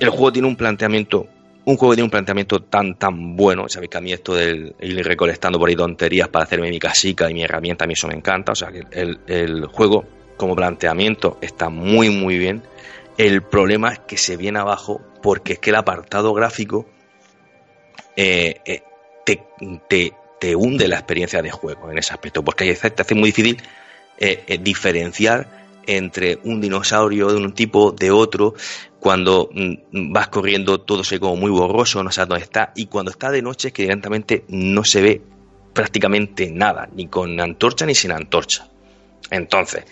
El juego tiene un planteamiento un juego tiene un planteamiento tan tan bueno, sabéis que a mí esto de ir recolectando por ahí tonterías para hacerme mi casica y mi herramienta, a mí eso me encanta, o sea que el, juego como planteamiento está muy muy bien, el problema es que se viene abajo porque es que el apartado gráfico eh, eh, te, hunde la experiencia de juego en ese aspecto, porque te hace muy difícil eh, diferenciar entre un dinosaurio de un tipo, de otro, cuando mm, vas corriendo todo se ve como muy borroso, no sabes dónde está, y cuando está de noche es que directamente no se ve prácticamente nada, ni con antorcha ni sin antorcha. Entonces,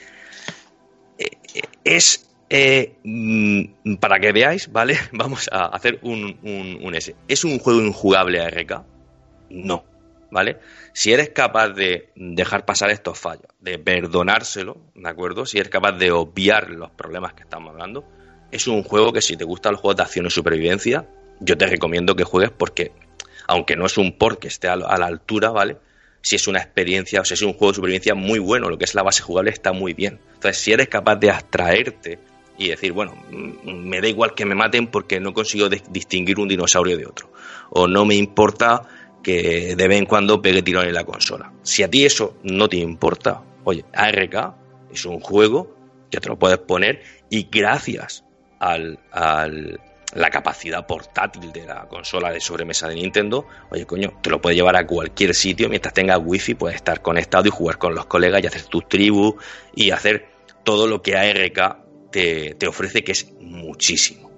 eh, eh, es eh, mm, para que veáis, ¿vale? Vamos a hacer un, un, un, S. ¿Es un juego injugable ARK? No. ¿Vale? Si eres capaz de dejar pasar estos fallos, de perdonárselo, ¿de acuerdo? Si eres capaz de obviar los problemas que estamos hablando, es un juego que si te gustan los juegos de acción y supervivencia, yo te recomiendo que juegues porque, aunque no es un port que esté a la altura, ¿vale? Si es una experiencia, o sea, si es un juego de supervivencia muy bueno, lo que es la base jugable está muy bien. Entonces, si eres capaz de abstraerte y decir, bueno, mm, me da igual que me maten porque no consigo distinguir un dinosaurio de otro, o no me importa que de vez en cuando pegue tirón en la consola. Si a ti eso no te importa, oye, ARK es un juego que te lo puedes poner y gracias al, al la capacidad portátil de la consola de sobremesa de Nintendo, oye coño, te lo puedes llevar a cualquier sitio mientras tengas wifi, puedes estar conectado y jugar con los colegas y hacer tus tribus y hacer todo lo que ARK te, te ofrece, que es muchísimo.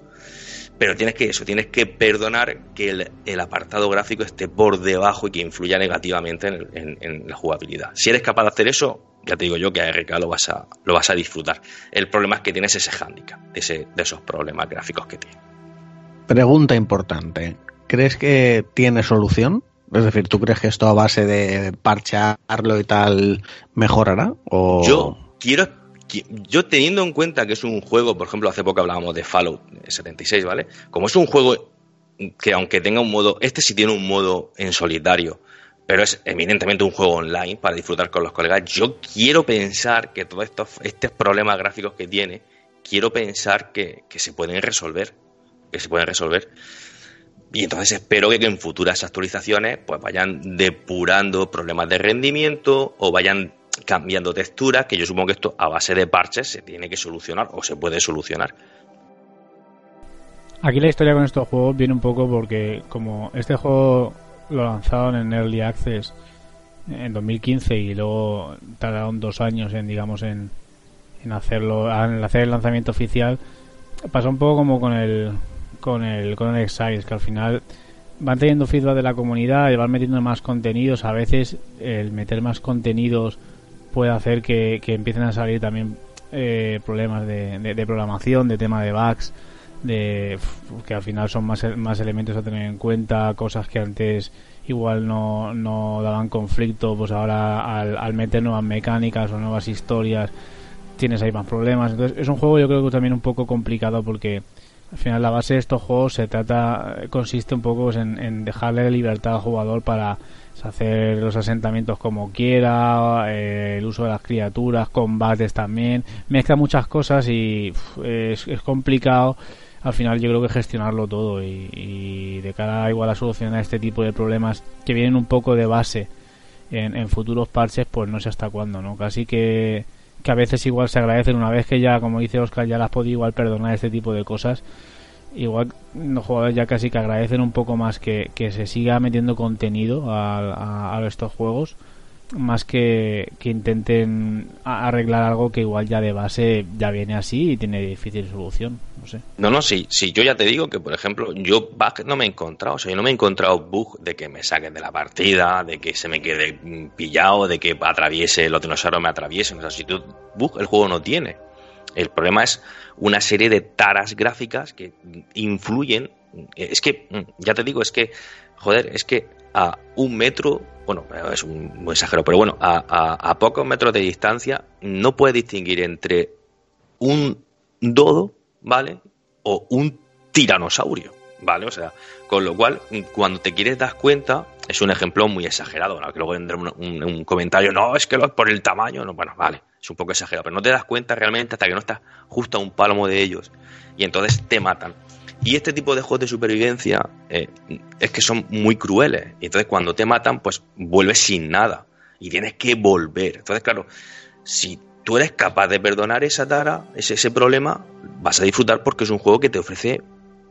Pero tienes que eso, tienes que perdonar que el, apartado gráfico esté por debajo y que influya negativamente en, la jugabilidad. Si eres capaz de hacer eso, ya te digo yo que a RK lo vas a, lo vas a disfrutar. El problema es que tienes ese hándicap, de, de esos problemas gráficos que tiene. Pregunta importante. ¿Crees que tiene solución? Es decir, ¿tú crees que esto a base de parchearlo y tal mejorará? O... Yo quiero yo teniendo en cuenta que es un juego, por ejemplo, hace poco hablábamos de Fallout 76, ¿vale? Como es un juego que aunque tenga un modo, este sí tiene un modo en solitario, pero es eminentemente un juego online para disfrutar con los colegas, yo quiero pensar que todos estos, estos problemas gráficos que tiene, quiero pensar que, que se pueden resolver, que se pueden resolver. Y entonces espero que en futuras actualizaciones pues vayan depurando problemas de rendimiento o vayan cambiando texturas, que yo supongo que esto a base de parches se tiene que solucionar o se puede solucionar. Aquí la historia con estos juegos viene un poco porque como este juego lo lanzaron en Early Access en 2015 y luego tardaron dos años en digamos en, en hacerlo en hacer el lanzamiento oficial pasó un poco como con el con el con el Exiles que al final van teniendo feedback de la comunidad y van metiendo más contenidos a veces el meter más contenidos puede hacer que, empiecen a salir también eh, problemas de, programación, de tema de bugs, de que al final son más, más elementos a tener en cuenta, cosas que antes igual no, no daban conflicto, pues ahora al, al meter nuevas mecánicas o nuevas historias tienes ahí más problemas. Entonces es un juego yo creo que también un poco complicado porque al final la base de estos juegos se trata, consiste un poco pues, en, en dejarle libertad al jugador para hacer los asentamientos como quiera, eh, el uso de las criaturas, combates también, mezcla muchas cosas y es, complicado al final yo creo que gestionarlo todo y, de cara igual a solucionar este tipo de problemas que vienen un poco de base en, en futuros parches pues no sé hasta cuándo, ¿no? Casi que, que a veces igual se agradecen una vez que ya, como dice Oscar, ya las podido igual perdonar este tipo de cosas igual los jugadores ya casi que agradecen un poco más que, se siga metiendo contenido a, estos juegos más que, que intenten arreglar algo que igual ya de base ya viene así y tiene difícil solución no sé. No no sí sí yo ya te digo que por ejemplo yo bug no me he encontrado o sea yo no me he encontrado bug de que me saquen de la partida de que se me quede pillado de que atraviese los dinosaurios me atraviesen o sea si tú bug el juego no tiene el problema es una serie de taras gráficas que influyen. Es que, mm, ya te digo, es que, joder, es que a un metro, bueno, es un exagero, pero bueno, a, pocos metros de distancia no puedes distinguir entre un dodo, ¿vale? O un tiranosaurio, ¿vale? O sea, con lo cual, cuando te quieres dar cuenta, es un ejemplo muy exagerado, que luego vendrá un, comentario, no, es que lo por el tamaño, no, bueno, vale, es un poco exagerado, pero no te das cuenta realmente hasta que no estás justo a un pálamo de ellos y entonces te matan. Y este tipo de juegos de supervivencia eh, es que son muy crueles. Y entonces cuando te matan, pues vuelves sin nada. Y tienes que volver. Entonces, claro, si tú eres capaz de perdonar esa tara, ese, ese problema, vas a disfrutar porque es un juego que te ofrece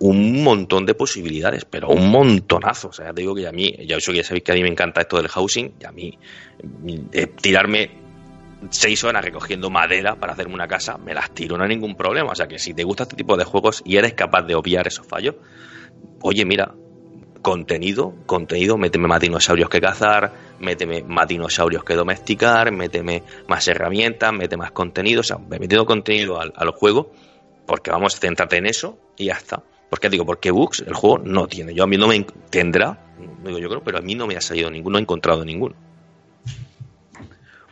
un montón de posibilidades, pero un montonazo. O sea, te digo que a mí, ya eso ya sabéis que a mí me encanta esto del housing, y a mí eh, tirarme seis horas recogiendo madera para hacerme una casa, me las tiro, no hay ningún problema. O sea que si te gusta este tipo de juegos y eres capaz de obviar esos fallos, oye, mira, contenido, contenido, méteme más dinosaurios que cazar, méteme más dinosaurios que domesticar, méteme más herramientas, méteme más contenido, o sea, me metido contenido al, juego, porque vamos, a centrarte en eso y ya está. ¿Por qué digo? Porque bugs el juego no tiene. Yo a mí no me tendrá, digo yo creo, pero a mí no me ha salido ninguno, no he encontrado ninguno.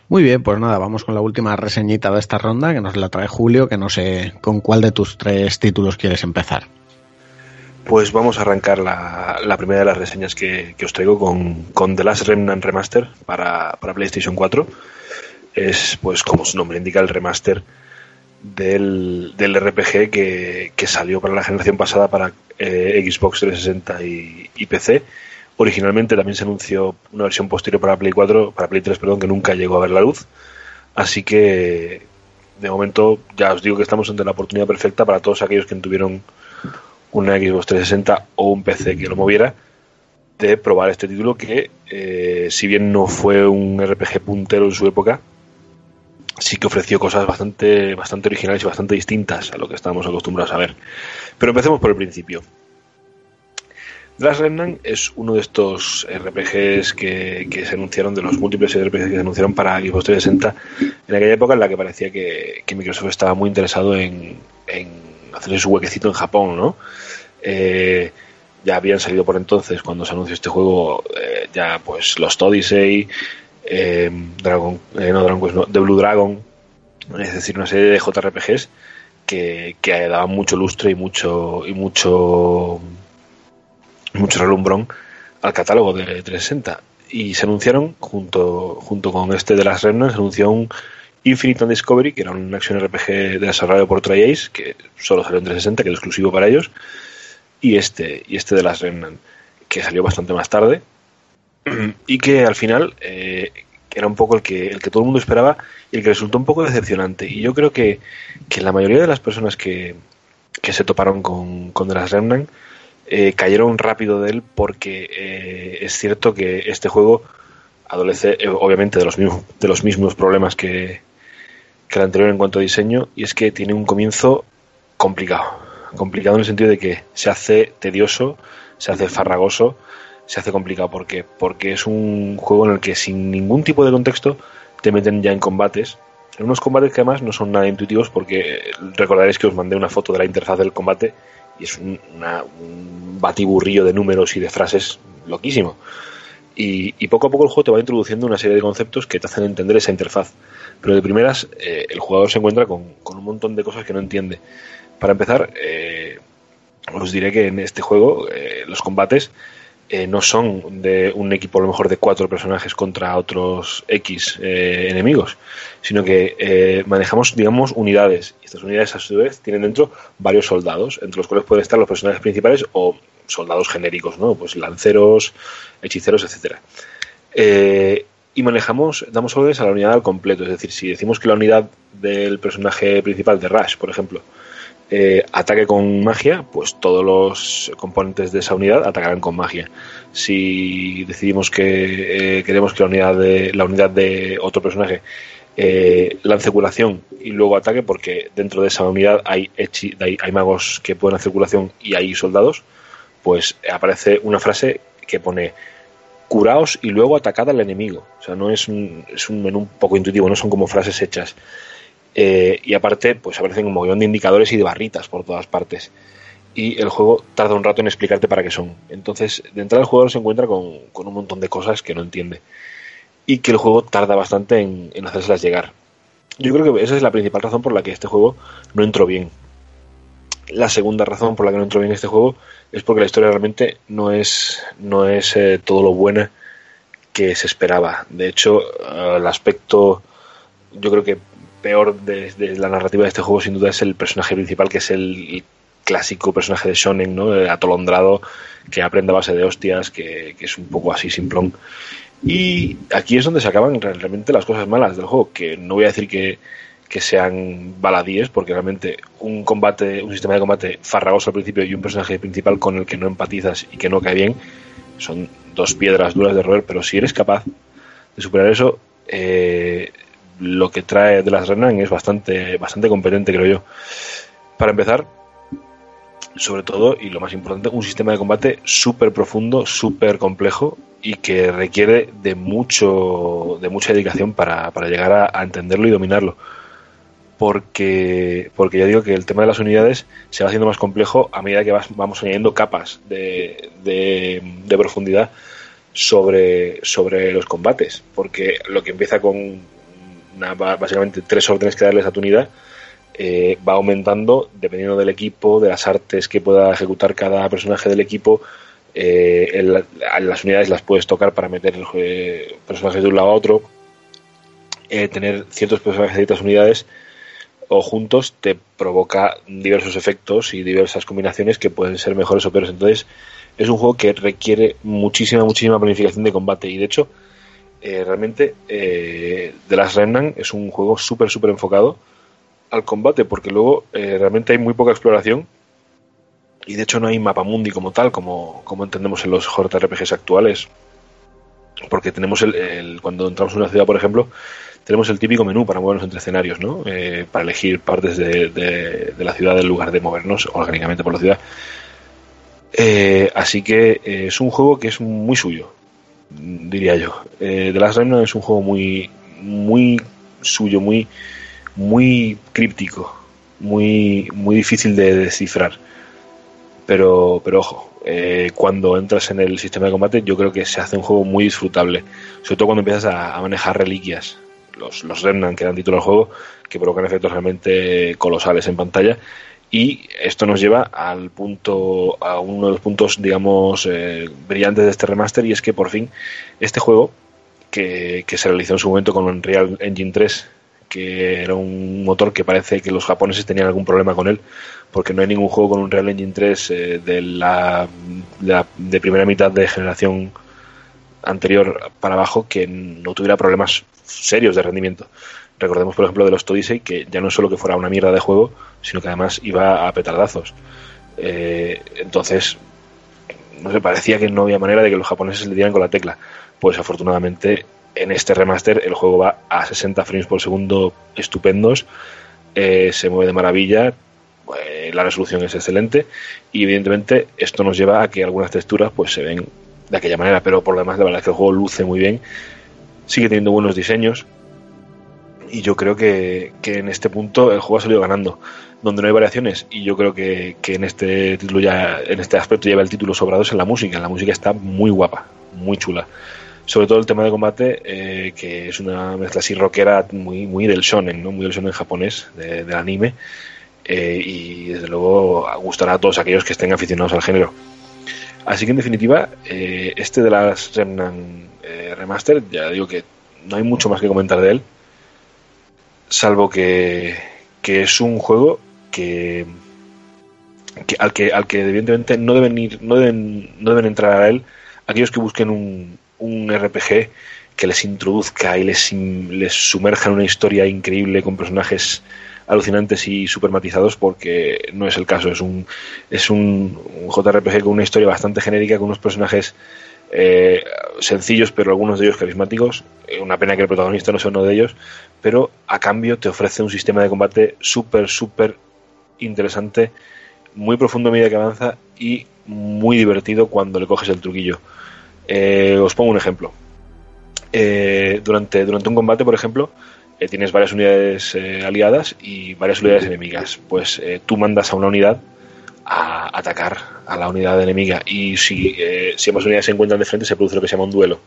Muy bien, pues nada, vamos con la última reseñita de esta ronda, que nos la trae Julio, que no sé con cuál de tus tres títulos quieres empezar. Pues vamos a arrancar la, la primera de las reseñas que, que os traigo con, con, The Last Remnant Remaster para, para, PlayStation 4. Es, pues como su nombre indica, el remaster del, del RPG que, que, salió para la generación pasada para eh, Xbox 360 y, PC. Originalmente también se anunció una versión posterior para Play 4, para Play 3, perdón, que nunca llegó a ver la luz. Así que de momento ya os digo que estamos ante la oportunidad perfecta para todos aquellos que tuvieron una Xbox 360 o un PC que lo moviera, de probar este título que, eh, si bien no fue un RPG puntero en su época, sí que ofreció cosas bastante, bastante originales y bastante distintas a lo que estábamos acostumbrados a ver. Pero empecemos por el principio. Last Remnant es uno de estos RPGs que, que, se anunciaron, de los múltiples RPGs que se anunciaron para Xbox 360 en aquella época en la que parecía que, que Microsoft estaba muy interesado en, en hacerse su huequecito en Japón, ¿no? Eh, ya habían salido por entonces, cuando se anunció este juego, eh, ya pues los Odyssey, eh, Dragon, eh, no Dragon The Blue Dragon, es decir, una serie de JRPGs que, que daban mucho lustre y mucho y mucho mucho relumbrón al catálogo de 360 y se anunciaron junto junto con este de las Remnants se anunció un Infinite Discovery, que era un action RPG desarrollado por Tri-Ace, que solo salió en 360, que era exclusivo para ellos, y este, y este de las Remnant, que salió bastante más tarde, y que al final eh, era un poco el que, el que todo el mundo esperaba y el que resultó un poco decepcionante. Y yo creo que, que la mayoría de las personas que, que se toparon con, con The Last Remnant eh, cayeron rápido de él porque eh, es cierto que este juego adolece obviamente de los mismos, de los mismos problemas que, que el anterior en cuanto a diseño y es que tiene un comienzo complicado. Complicado en el sentido de que se hace tedioso, se hace farragoso, se hace complicado. ¿Por qué? Porque es un juego en el que sin ningún tipo de contexto te meten ya en combates. En unos combates que además no son nada intuitivos porque recordaréis que os mandé una foto de la interfaz del combate y es un, una, un batiburrillo de números y de frases loquísimo. Y, y, poco a poco el juego te va introduciendo una serie de conceptos que te hacen entender esa interfaz. Pero de primeras, eh, el jugador se encuentra con, con, un montón de cosas que no entiende. Para empezar, eh, os diré que en este juego eh, los combates eh, no son de un equipo a lo mejor de cuatro personajes contra otros X eh, enemigos, sino que manejamos, digamos, unidades. Y estas unidades a su vez tienen dentro varios soldados, entre los cuales pueden estar los personajes principales o soldados genéricos, ¿no? Pues lanceros, hechiceros, etcétera. Eh, y manejamos, damos órdenes a la unidad al completo. Es decir, si decimos que la unidad del personaje principal de Rush, por ejemplo, eh, ataque con magia, pues todos los componentes de esa unidad atacarán con magia. Si decidimos que eh, queremos que la unidad de la unidad de otro personaje eh, lance curación y luego ataque, porque dentro de esa unidad hay, hay, magos que pueden hacer curación y hay soldados, pues aparece una frase que pone curaos y luego atacad al enemigo. O sea, no es un, es un menú un poco intuitivo, no son como frases hechas. Eh, y aparte, pues aparecen un montón de indicadores y de barritas por todas partes. Y el juego tarda un rato en explicarte para qué son. Entonces, de entrada el jugador se encuentra con, con un montón de cosas que no entiende. Y que el juego tarda bastante en, en hacérselas llegar. Yo creo que esa es la principal razón por la que este juego no entró bien. La segunda razón por la que no entró bien este juego es porque la historia realmente no es, no es eh, todo lo buena que se esperaba. De hecho, uh, el aspecto, yo creo que peor de, de, la narrativa de este juego sin duda es el personaje principal, que es el, clásico personaje de Shonen, ¿no? El atolondrado, que aprende a base de hostias, que, que, es un poco así simplón. Y aquí es donde se acaban realmente las cosas malas del juego, que no voy a decir que, que sean baladíes, porque realmente un combate, un sistema de combate farragoso al principio y un personaje principal con el que no empatizas y que no cae bien, son dos piedras duras de roer, pero si eres capaz de superar eso, eh, lo que trae de las Renan es bastante, bastante competente, creo yo. Para empezar, sobre todo, y lo más importante, un sistema de combate súper profundo, súper complejo y que requiere de mucho de mucha dedicación para, para llegar a, a entenderlo y dominarlo porque, porque ya digo que el tema de las unidades se va haciendo más complejo a medida que vamos añadiendo capas de, de, profundidad sobre, sobre los combates. Porque lo que empieza con básicamente tres órdenes que darles a tu unidad, eh, va aumentando dependiendo del equipo, de las artes que pueda ejecutar cada personaje del equipo. Eh, las unidades las puedes tocar para meter eh, personajes de un lado a otro. tener ciertos personajes de otras unidades o juntos te provoca diversos efectos y diversas combinaciones que pueden ser mejores o peores. Entonces, es un juego que requiere muchísima, muchísima planificación de combate. Y de hecho, eh, realmente, eh, The Last Remnant es un juego súper, súper enfocado al combate, porque luego eh, realmente hay muy poca exploración. Y de hecho, no hay mapa mundi como tal, como, como entendemos en los JRPGs actuales. Porque tenemos el, cuando entramos en una ciudad, por ejemplo, tenemos el típico menú para movernos entre escenarios, ¿no? Eh, para elegir partes de, la ciudad en lugar de movernos orgánicamente por la ciudad. Así que es un juego que es muy suyo, diría yo. The Last Remnant es un juego muy, muy suyo, muy, muy críptico, muy, muy difícil de descifrar. Pero, pero ojo, cuando entras en el sistema de combate, yo creo que se hace un juego muy disfrutable. Sobre todo cuando empiezas a manejar reliquias los, los Remnant que dan título al juego, que provocan efectos realmente colosales en pantalla. Y esto nos lleva al punto, a uno de los puntos, digamos, eh, brillantes de este remaster, y es que por fin este juego, que, se realizó en su momento con Unreal Engine 3, que era un motor que parece que los japoneses tenían algún problema con él, porque no hay ningún juego con un Unreal Engine 3 eh, de, la, de primera mitad de generación anterior para abajo que no tuviera problemas serios de rendimiento. Recordemos, por ejemplo, de los Odyssey, que ya no solo que fuera una mierda de juego, sino que además iba a petardazos. Eh, entonces, no se parecía que no había manera de que los japoneses le dieran con la tecla. Pues afortunadamente, en este remaster, el juego va a 60 frames por segundo estupendos, eh, se mueve de maravilla, eh, la resolución es excelente y evidentemente esto nos lleva a que algunas texturas pues se ven de aquella manera, pero por lo demás la verdad es que el juego luce muy bien sigue teniendo buenos diseños. Y yo creo que, en este punto el juego ha salido ganando. Donde no hay variaciones, y yo creo que, en este título ya, en este aspecto lleva el título sobrado es en la música. La música está muy guapa, muy chula. Sobre todo el tema de combate, eh, que es una mezcla así rockera muy, muy del shonen, ¿no? Muy del shonen japonés, del anime. Eh, y desde luego gustará a todos aquellos que estén aficionados al género. Así que en definitiva, eh, este de las Remnant eh, Remaster, ya digo que no hay mucho más que comentar de él, salvo que, es un juego que, al que al que evidentemente no deben ir, no deben, no deben entrar a él aquellos que busquen un, un RPG que les introduzca y les, les sumerja en una historia increíble con personajes alucinantes y supermatizados porque no es el caso. Es un, es un, JRPG con una historia bastante genérica, con unos personajes eh, sencillos, pero algunos de ellos carismáticos. Eh, una pena que el protagonista no sea uno de ellos, pero a cambio te ofrece un sistema de combate súper, súper interesante, muy profundo a medida que avanza y muy divertido cuando le coges el truquillo. Eh, os pongo un ejemplo. durante, durante un combate, por ejemplo, eh, tienes varias unidades eh, aliadas y varias unidades enemigas. Pues eh, tú mandas a una unidad a atacar a la unidad enemiga y si, si ambas unidades se encuentran de frente se produce lo que se llama un duelo.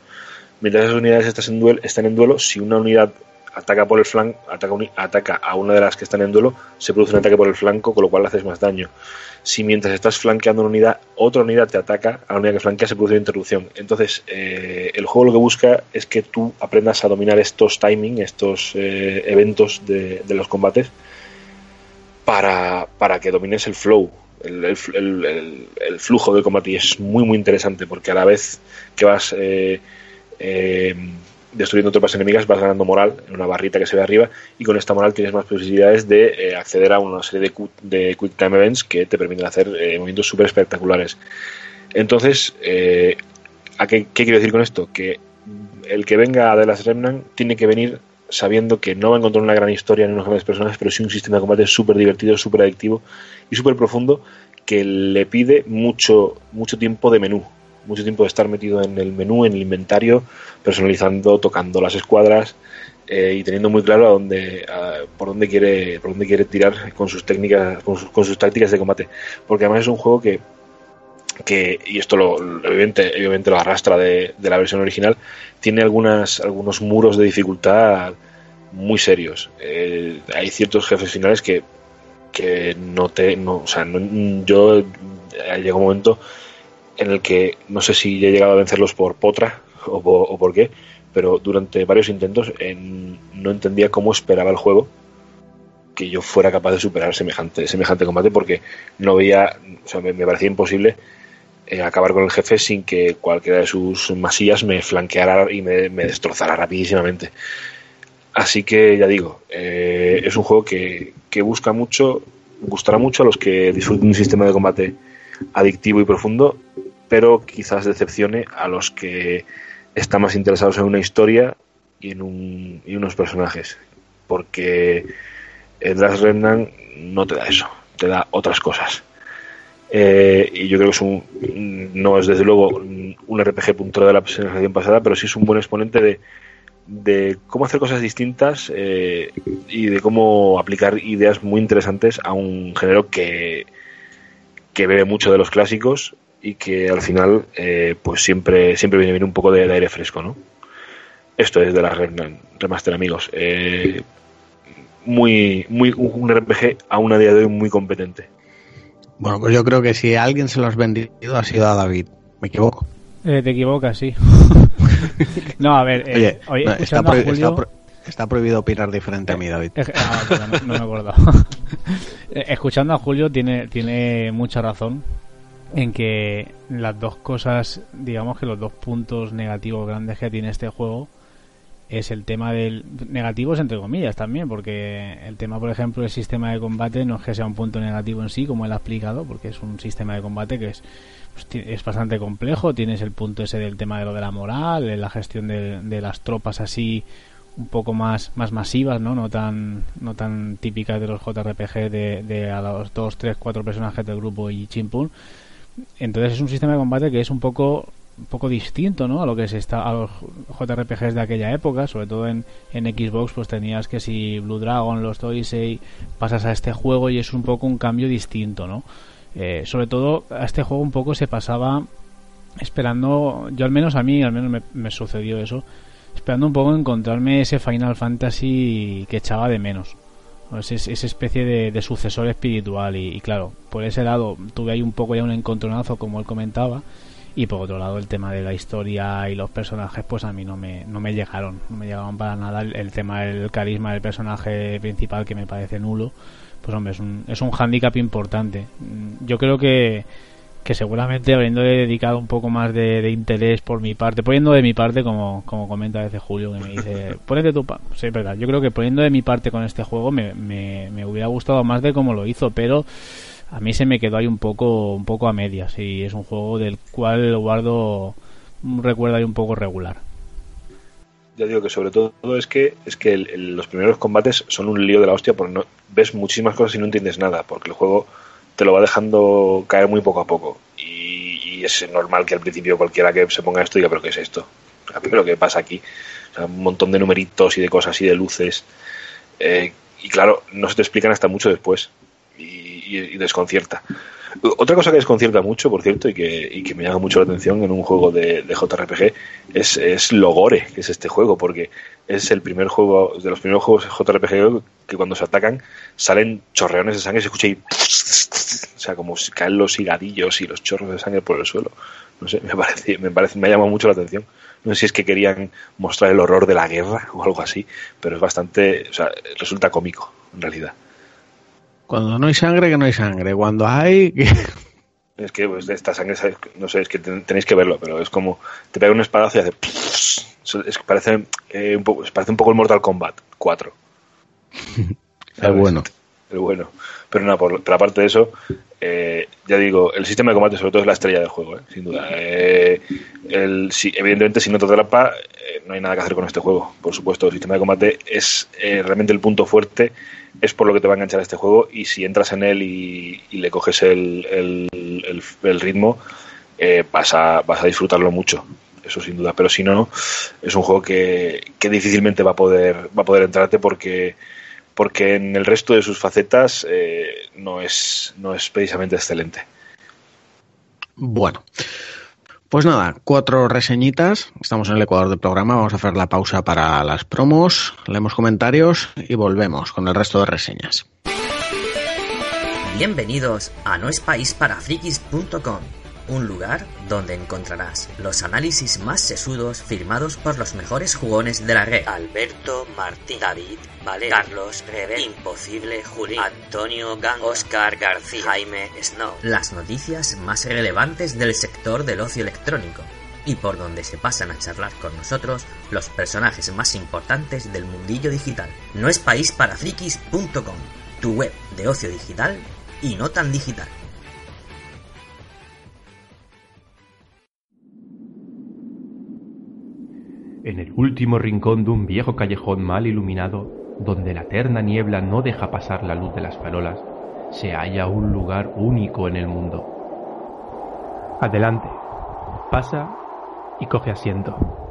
Mientras esas unidades están en duelo, están en duelo si una unidad ataca por el flanco, ataca, ataca a una de las que están en duelo, se produce un ataque por el flanco, con lo cual haces más daño. Si mientras estás flanqueando una unidad, otra unidad te ataca, a la unidad que flanquea se produce una interrupción. Entonces, eh, el juego lo que busca es que tú aprendas a dominar estos timing, estos eh, eventos de, los combates, para, que domines el flow, el, flujo del combate. Y es muy, muy interesante, porque a la vez que vas... Eh, destruyendo tropas enemigas vas ganando moral en una barrita que se ve arriba y con esta moral tienes más posibilidades de eh, acceder a una serie de, de, Quick Time Events que te permiten hacer eh, movimientos súper espectaculares. Entonces, eh, ¿a qué, quiero decir con esto? Que el que venga de las Remnant tiene que venir sabiendo que no va a encontrar una gran historia ni unos grandes personajes, pero sí un sistema de combate súper divertido, súper adictivo y súper profundo que le pide mucho, mucho tiempo de menú mucho tiempo de estar metido en el menú, en el inventario, personalizando, tocando las escuadras eh, y teniendo muy claro a dónde, por dónde quiere, por dónde quiere tirar con sus técnicas, con sus, tácticas de combate, porque además es un juego que que, y esto lo, obviamente, obviamente lo arrastra de, de la versión original, tiene algunas, algunos muros de dificultad muy serios. Eh, hay ciertos jefes finales que, que no te. No, o sea, no- yo eh, llega un momento en el que no sé si he llegado a vencerlos por potra o por, qué, pero durante varios intentos en- no entendía cómo esperaba el juego que yo fuera capaz de superar semejante, semejante combate porque no veía, o sea, me, me parecía imposible eh, acabar con el jefe sin que cualquiera de sus masillas me flanqueara y me, me destrozara rapidísimamente. Así que ya digo, eh, es un juego que, que busca mucho, gustará mucho a los que disfruten un sistema de combate adictivo y profundo, pero quizás decepcione a los que están más interesados en una historia y en, un, y unos personajes. Porque el Last Remnant no te da eso, te da otras cosas. Eh, y yo creo que es un, no es desde luego un RPG puntero de la generación pasada, pero sí es un buen exponente de, de cómo hacer cosas distintas eh, y de cómo aplicar ideas muy interesantes a un género que, que bebe mucho de los clásicos y que al final eh, pues siempre siempre viene bien un poco de, de aire fresco, ¿no? Esto es de la Remaster, amigos. Eh, muy, muy un RPG a una día de hoy muy competente. Bueno, pues yo creo que si alguien se lo has vendido ha sido a David. ¿Me equivoco? Eh, te equivocas, sí. no, a ver, eh, Oye, está, Julio- está pro- está prohibido opinar diferente a mí, David. Eh, ah, perdón, no, no me acordaba. Eh, Escuchando a Julio tiene, tiene mucha razón en que las dos cosas, digamos que los dos puntos negativos grandes que tiene este juego es el tema del negativos entre comillas también, porque el tema, por ejemplo, del sistema de combate no es que sea un punto negativo en sí, como él ha explicado, porque es un sistema de combate que es pues, es bastante complejo. Tienes el punto ese del tema de lo de la moral, la gestión de, las tropas así un poco más más masivas, ¿no? No tan no tan típicas de los JRPG de, de a los dos, tres, cuatro personajes del grupo y chimpún. Entonces es un sistema de combate que es un poco un poco distinto, ¿no? A lo que se está a los JRPGs de aquella época, sobre todo en, en Xbox, pues tenías que si Blue Dragon, los Odyssey, pasas a este juego y es un poco un cambio distinto, ¿no? Eh, sobre todo a este juego un poco se pasaba esperando, yo al menos a mí, al menos me, sucedió eso, esperando un poco encontrarme ese Final Fantasy que echaba de menos. esa especie de, sucesor espiritual y, claro, por ese lado tuve ahí un poco ya un encontronazo como él comentaba y por otro lado el tema de la historia y los personajes pues a mí no me, no me llegaron, no me llegaban para nada el tema del carisma del personaje principal que me parece nulo, pues hombre es un, es un hándicap importante. Mm, Yo creo que que seguramente habiéndole dedicado un poco más de, de interés por mi parte, poniendo de mi parte, como, como comenta a veces Julio, que me dice, ponete tu parte. Sí, es verdad, yo creo que poniendo de mi parte con este juego me, me, me hubiera gustado más de cómo lo hizo, pero a mí se me quedó ahí un poco, un poco a medias y es un juego del cual guardo un recuerdo ahí un poco regular. Ya digo que sobre todo es que es que los primeros combates son un lío de la hostia porque no ves muchísimas cosas y no entiendes nada porque el juego te lo va dejando caer muy poco a poco. Y, y es normal que al principio cualquiera que se ponga esto diga pero qué es esto pero qué pasa aquí O sea, un montón de numeritos y de cosas y de luces. Eh, y claro no se te explican hasta mucho después. Y, y- y desconcierta otra cosa que desconcierta mucho, por cierto, y que, y que me llama mucho la atención en un juego de, de JRPG es, es lo gore que es este juego, porque es el primer juego, de los primeros juegos JRPG que cuando se atacan salen chorreones de sangre y se escucha ahí. O sea, como caen los higadillos y los chorros de sangre por el suelo. No sé, me parece, me parece, me ha llamado mucho la atención. No sé si es que querían mostrar el horror de la guerra o algo así, pero es bastante, o sea, resulta cómico, en realidad. Cuando no hay sangre, que no hay sangre. Cuando hay... que- Es que pues, de esta sangre, ¿sabes? no sé, es que ten- tenéis que verlo, pero es como te pega un espadazo y hace. Es que parece, eh, un poco, parece un poco el Mortal Kombat 4. Es bueno. El bueno. Pero no, por, pero aparte de eso, eh, ya digo, el sistema de combate sobre todo es la estrella del juego, ¿eh? sin duda. Eh, evidentemente, si no te atrapa, eh, no hay nada que hacer con este juego. Por supuesto, el sistema de combate es eh, realmente el punto fuerte, es por lo que te va a enganchar este juego y si entras en él y, le coges el, el, el- el ritmo, eh, vas, a, vas a disfrutarlo mucho. eso sin duda. Pero si no, es un juego que, que difícilmente va a poder, va a poder entrarte porque porque en el resto de sus facetas eh, no, es, no es precisamente excelente. Bueno, pues nada, cuatro reseñitas. Estamos en el ecuador del programa. Vamos a hacer la pausa para las promos, leemos comentarios y volvemos con el resto de reseñas. Bienvenidos a noespaisparafrikis.com un lugar donde encontrarás los análisis más sesudos firmados por los mejores jugones de la red. Alberto Martín, David Vale, Carlos Rebe, Imposible Juli, Antonio Gang, Oscar García, Jaime Snow. Las noticias más relevantes del sector del ocio electrónico y por donde se pasan a charlar con nosotros los personajes más importantes del mundillo digital. No es país para frikis.com, tu web de ocio digital y no tan digital. En el último rincón de un viejo callejón mal iluminado, donde la eterna niebla no deja pasar la luz de las farolas, se halla un lugar único en el mundo. Adelante, pasa y coge asiento.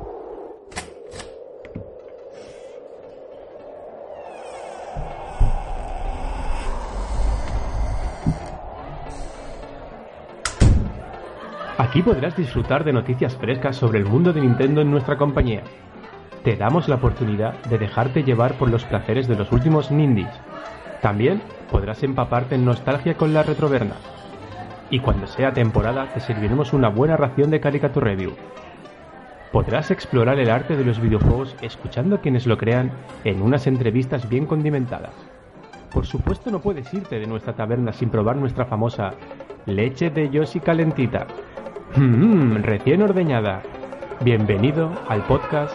Aquí podrás disfrutar de noticias frescas sobre el mundo de Nintendo en nuestra compañía. Te damos la oportunidad de dejarte llevar por los placeres de los últimos Nindies. También podrás empaparte en nostalgia con la retroverna. Y cuando sea temporada te serviremos una buena ración de Caricature Review. Podrás explorar el arte de los videojuegos escuchando a quienes lo crean en unas entrevistas bien condimentadas. Por supuesto no puedes irte de nuestra taberna sin probar nuestra famosa leche de Yoshi calentita Mmm, recién ordeñada. Bienvenido al podcast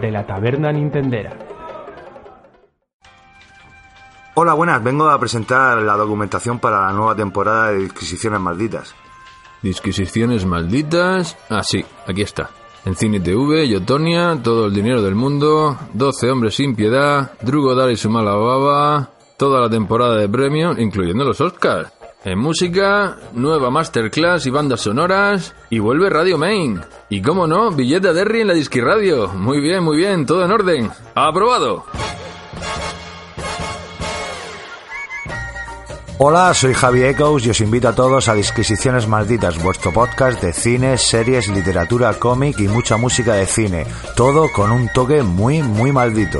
de la Taberna Nintendera. Hola, buenas. Vengo a presentar la documentación para la nueva temporada de Disquisiciones Malditas. ¿Disquisiciones Malditas? Ah, sí, aquí está. En Cine TV, Yotonia, todo el dinero del mundo, 12 hombres sin piedad, Drugo Dar y su mala baba, toda la temporada de premio, incluyendo los Oscars. En música, nueva masterclass y bandas sonoras, y vuelve Radio Main. Y cómo no, billete de Derry en la Disqui Radio. Muy bien, muy bien, todo en orden. ¡Aprobado! Hola, soy Javi Echoes y os invito a todos a Disquisiciones Malditas, vuestro podcast de cine, series, literatura, cómic y mucha música de cine. Todo con un toque muy, muy maldito.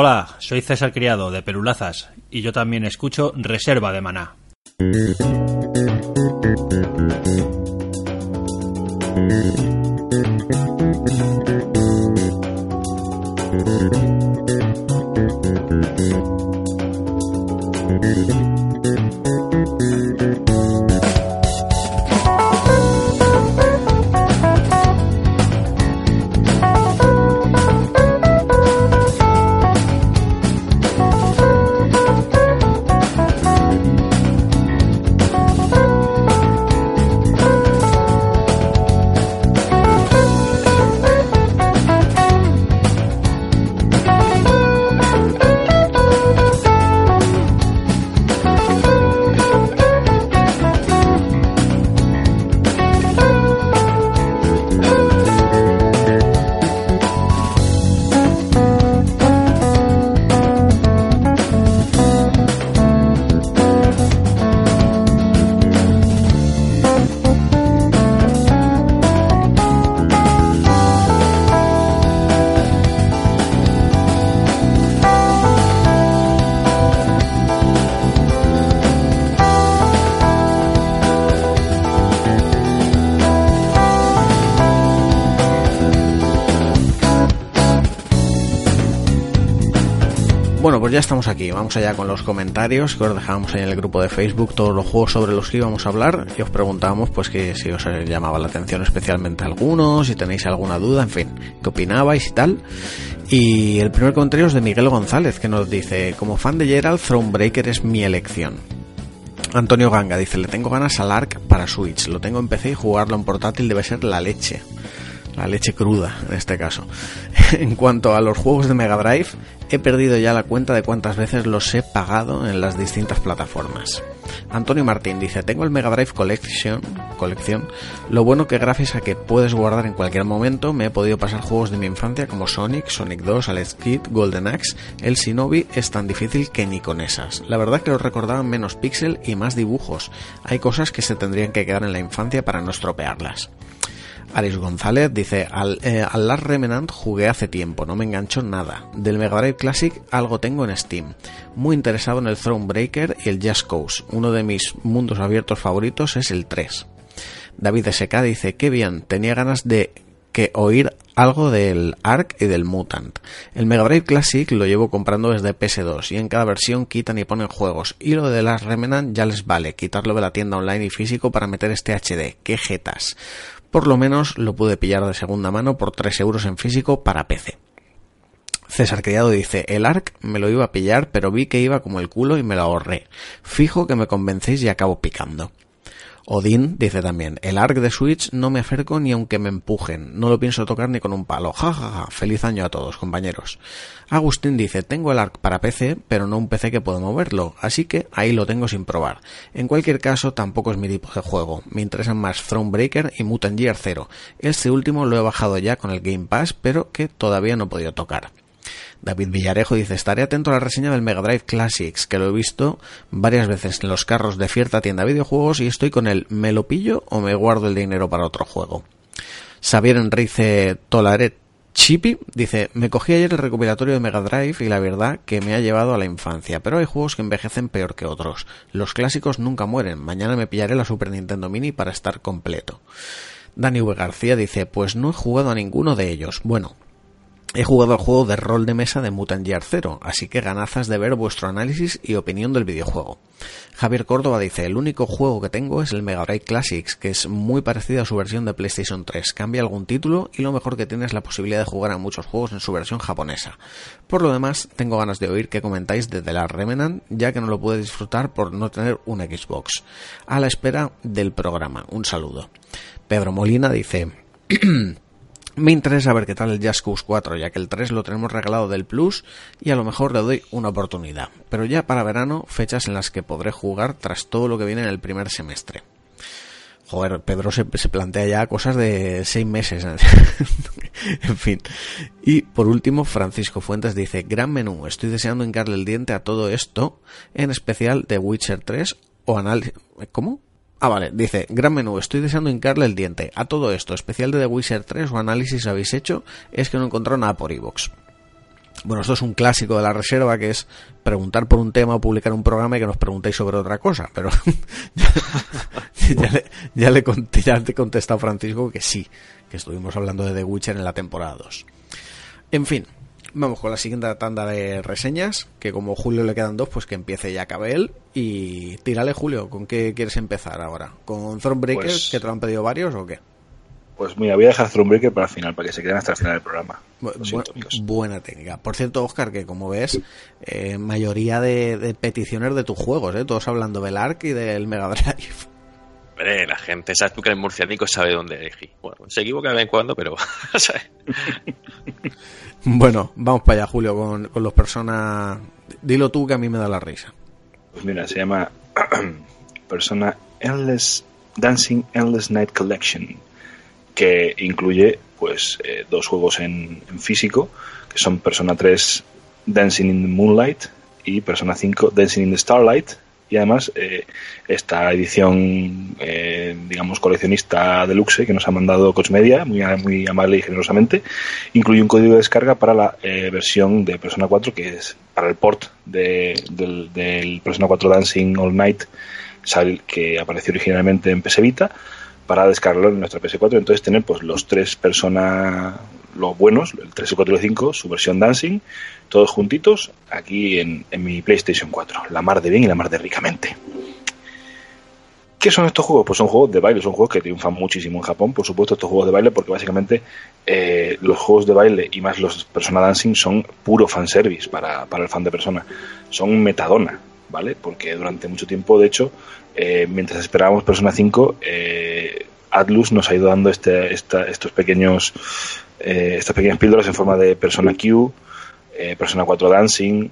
Hola, soy César Criado de Perulazas y yo también escucho Reserva de Maná. Pues ya estamos aquí. Vamos allá con los comentarios que os dejábamos ahí en el grupo de Facebook, todos los juegos sobre los que íbamos a hablar y os preguntábamos pues que si os llamaba la atención especialmente algunos, si tenéis alguna duda, en fin, qué opinabais y tal. Y el primer comentario es de Miguel González que nos dice, como fan de Gerald, Thronebreaker es mi elección. Antonio Ganga dice, le tengo ganas al ARC para Switch, lo tengo en PC y jugarlo en portátil debe ser la leche. la leche cruda en este caso. En cuanto a los juegos de Mega Drive, he perdido ya la cuenta de cuántas veces los he pagado en las distintas plataformas. Antonio Martín dice, tengo el Mega Drive Collection, colección, lo bueno que gracias a que puedes guardar en cualquier momento, me he podido pasar juegos de mi infancia como Sonic, Sonic 2, Alex Kid, Golden Axe, el Shinobi es tan difícil que ni con esas. La verdad que los recordaban menos píxel y más dibujos. Hay cosas que se tendrían que quedar en la infancia para no estropearlas. Aris González dice, al, eh, Last Remnant jugué hace tiempo, no me enganchó nada. Del Mega Drive Classic algo tengo en Steam. Muy interesado en el Thronebreaker y el Just Cause. Uno de mis mundos abiertos favoritos es el 3. David SK dice, qué bien, tenía ganas de que oír algo del Ark y del Mutant. El Mega Drive Classic lo llevo comprando desde PS2 y en cada versión quitan y ponen juegos. Y lo de las Remnant ya les vale, quitarlo de la tienda online y físico para meter este HD. ¡Qué jetas! Por lo menos lo pude pillar de segunda mano por 3 euros en físico para PC. César Criado dice, el ARC me lo iba a pillar, pero vi que iba como el culo y me lo ahorré. Fijo que me convencéis y acabo picando. Odín dice también, el ARC de Switch no me acerco ni aunque me empujen, no lo pienso tocar ni con un palo. Ja, ja, ja. Feliz año a todos, compañeros. Agustín dice, tengo el ARC para PC, pero no un PC que puedo moverlo, así que ahí lo tengo sin probar. En cualquier caso, tampoco es mi tipo de juego. Me interesan más Thronebreaker y Mutant Year 0. Este último lo he bajado ya con el Game Pass, pero que todavía no he podido tocar. David Villarejo dice, estaré atento a la reseña del Mega Drive Classics, que lo he visto varias veces en los carros de cierta tienda de videojuegos y estoy con el ¿me lo pillo o me guardo el dinero para otro juego? Xavier Enrique Tolaret Chippy dice, me cogí ayer el recopilatorio de Mega Drive y la verdad que me ha llevado a la infancia, pero hay juegos que envejecen peor que otros. Los clásicos nunca mueren, mañana me pillaré la Super Nintendo Mini para estar completo. Dani V. García dice, pues no he jugado a ninguno de ellos. Bueno, He jugado al juego de rol de mesa de Mutant Year 0, así que ganazas de ver vuestro análisis y opinión del videojuego. Javier Córdoba dice, el único juego que tengo es el Mega Drive Classics, que es muy parecido a su versión de PlayStation 3. Cambia algún título y lo mejor que tiene es la posibilidad de jugar a muchos juegos en su versión japonesa. Por lo demás, tengo ganas de oír qué comentáis de The Last Remnant, ya que no lo pude disfrutar por no tener un Xbox. A la espera del programa. Un saludo. Pedro Molina dice... Me interesa ver qué tal el Cause 4, ya que el 3 lo tenemos regalado del Plus y a lo mejor le doy una oportunidad. Pero ya para verano, fechas en las que podré jugar tras todo lo que viene en el primer semestre. Joder, Pedro se, se plantea ya cosas de seis meses. en fin. Y por último, Francisco Fuentes dice, gran menú, estoy deseando hincarle el diente a todo esto, en especial de Witcher 3 o análisis... ¿Cómo? Ah, vale, dice, gran menú, estoy deseando hincarle el diente. A todo esto, especial de The Witcher 3 o análisis habéis hecho, es que no encontró nada por iVoox. Bueno, esto es un clásico de la reserva que es preguntar por un tema o publicar un programa y que nos preguntéis sobre otra cosa. Pero ya, le, ya, le, ya te he contestado Francisco que sí, que estuvimos hablando de The Witcher en la temporada 2. En fin, Vamos con la siguiente tanda de reseñas, que como Julio le quedan dos, pues que empiece ya acabe él. Y tírale, Julio, ¿con qué quieres empezar ahora? ¿Con Thronebreaker, pues, que te lo han pedido varios o qué? Pues mira, voy a dejar Thronebreaker para el final, para que se queden hasta el final del programa. Bu siento, buena técnica. Por cierto, Oscar, que como ves, eh, mayoría de, de, peticiones de tus juegos, ¿eh? todos hablando del ARC y del Mega Drive. Hombre, la gente, sabes tú que el murcianico sabe dónde elegir. Bueno, se equivoca de vez en cuando, pero... Bueno, vamos para allá, Julio, con, con, los personas. Dilo tú que a mí me da la risa. Pues mira, se llama Persona Endless Dancing Endless Night Collection, que incluye pues eh, dos juegos en, en, físico, que son Persona 3 Dancing in the Moonlight y Persona 5 Dancing in the Starlight, y además eh, esta edición eh, digamos coleccionista deluxe que nos ha mandado Coach Media muy, muy amable y generosamente incluye un código de descarga para la eh, versión de Persona 4 que es para el port de, del, del, Persona 4 Dancing All Night que apareció originalmente en PS Vita para descargarlo en nuestra PS4 entonces tener pues los tres Persona los buenos, el 3, el 4 y el 5, su versión Dancing, todos juntitos, aquí en, en, mi PlayStation 4. La mar de bien y la mar de ricamente. ¿Qué son estos juegos? Pues son juegos de baile, son juegos que triunfan muchísimo en Japón, por supuesto, estos juegos de baile, porque básicamente eh, los juegos de baile y más los Persona Dancing son puro fanservice para, para el fan de Persona. Son metadona, ¿vale? Porque durante mucho tiempo, de hecho, eh, mientras esperábamos Persona 5, eh, Atlus nos ha ido dando este, esta- estos pequeños eh, estas pequeñas píldoras en forma de Persona Q, eh, Persona 4 Dancing,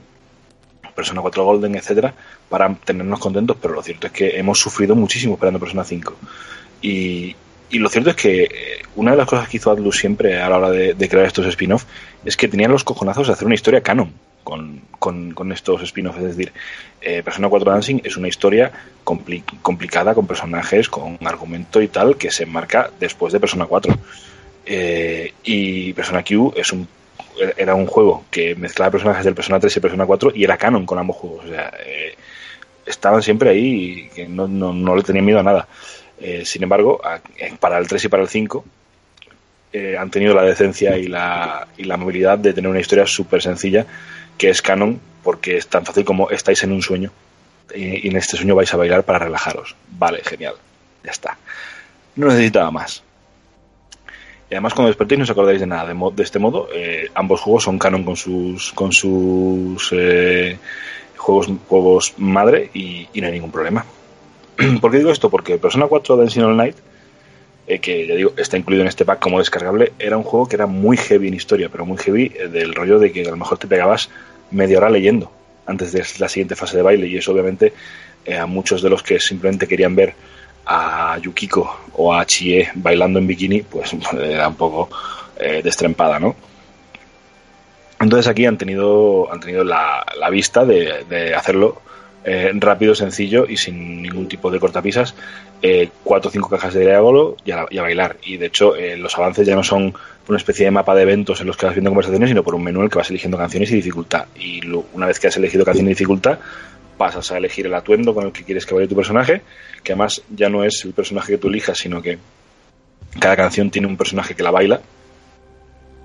Persona 4 Golden, etcétera, para tenernos contentos, pero lo cierto es que hemos sufrido muchísimo esperando Persona 5. Y, y lo cierto es que eh, una de las cosas que hizo Atlus siempre a la hora de, crear estos spin-off es que tenían los cojonazos de hacer una historia canon con, con- estos spin-offs. Es decir, eh, Persona 4 Dancing es una historia compli- complicada con personajes, con argumento y tal, que se enmarca después de Persona 4. Eh, y Persona Q es un era un juego que mezclaba personajes del Persona 3 y Persona 4 y era canon con ambos juegos. O sea, eh, estaban siempre ahí y que no, no, no le tenían miedo a nada. Eh, sin embargo, eh, para el 3 y para el 5 eh, han tenido la decencia y la, y la movilidad de tener una historia súper sencilla que es canon porque es tan fácil como estáis en un sueño y, y en este sueño vais a bailar para relajaros. Vale, genial. Ya está. No necesitaba más. Además cuando despertéis no os acordáis de nada. De, mo- de este modo, eh, ambos juegos son canon con sus con sus eh, juegos, madre y, no hay ningún problema. ¿Por qué digo esto? Porque Persona 4 Dancing All Night, eh, que ya digo, está incluido en este pack como descargable, era un juego que era muy heavy en historia, pero muy heavy eh, del rollo de que a lo mejor te pegabas media hora leyendo antes de la siguiente fase de baile y eso obviamente a muchos de los que simplemente querían ver a Yukiko o a Chie bailando en bikini, pues era un poco eh, destrempada, ¿no? Entonces aquí han tenido, han tenido la, la vista de, de hacerlo eh, rápido, sencillo y sin ningún tipo de cortapisas. Eh, cuatro o cinco cajas de diálogo y a, bailar. Y de hecho, eh, los avances ya no son una especie de mapa de eventos en los que vas viendo conversaciones, sino por un menú en el que vas eligiendo canciones y dificultad. Y una vez que has elegido canción y dificultad, pasas a elegir el atuendo con el que quieres que baile tu personaje, que además ya no es el personaje que tú elijas, sino que cada canción tiene un personaje que la baila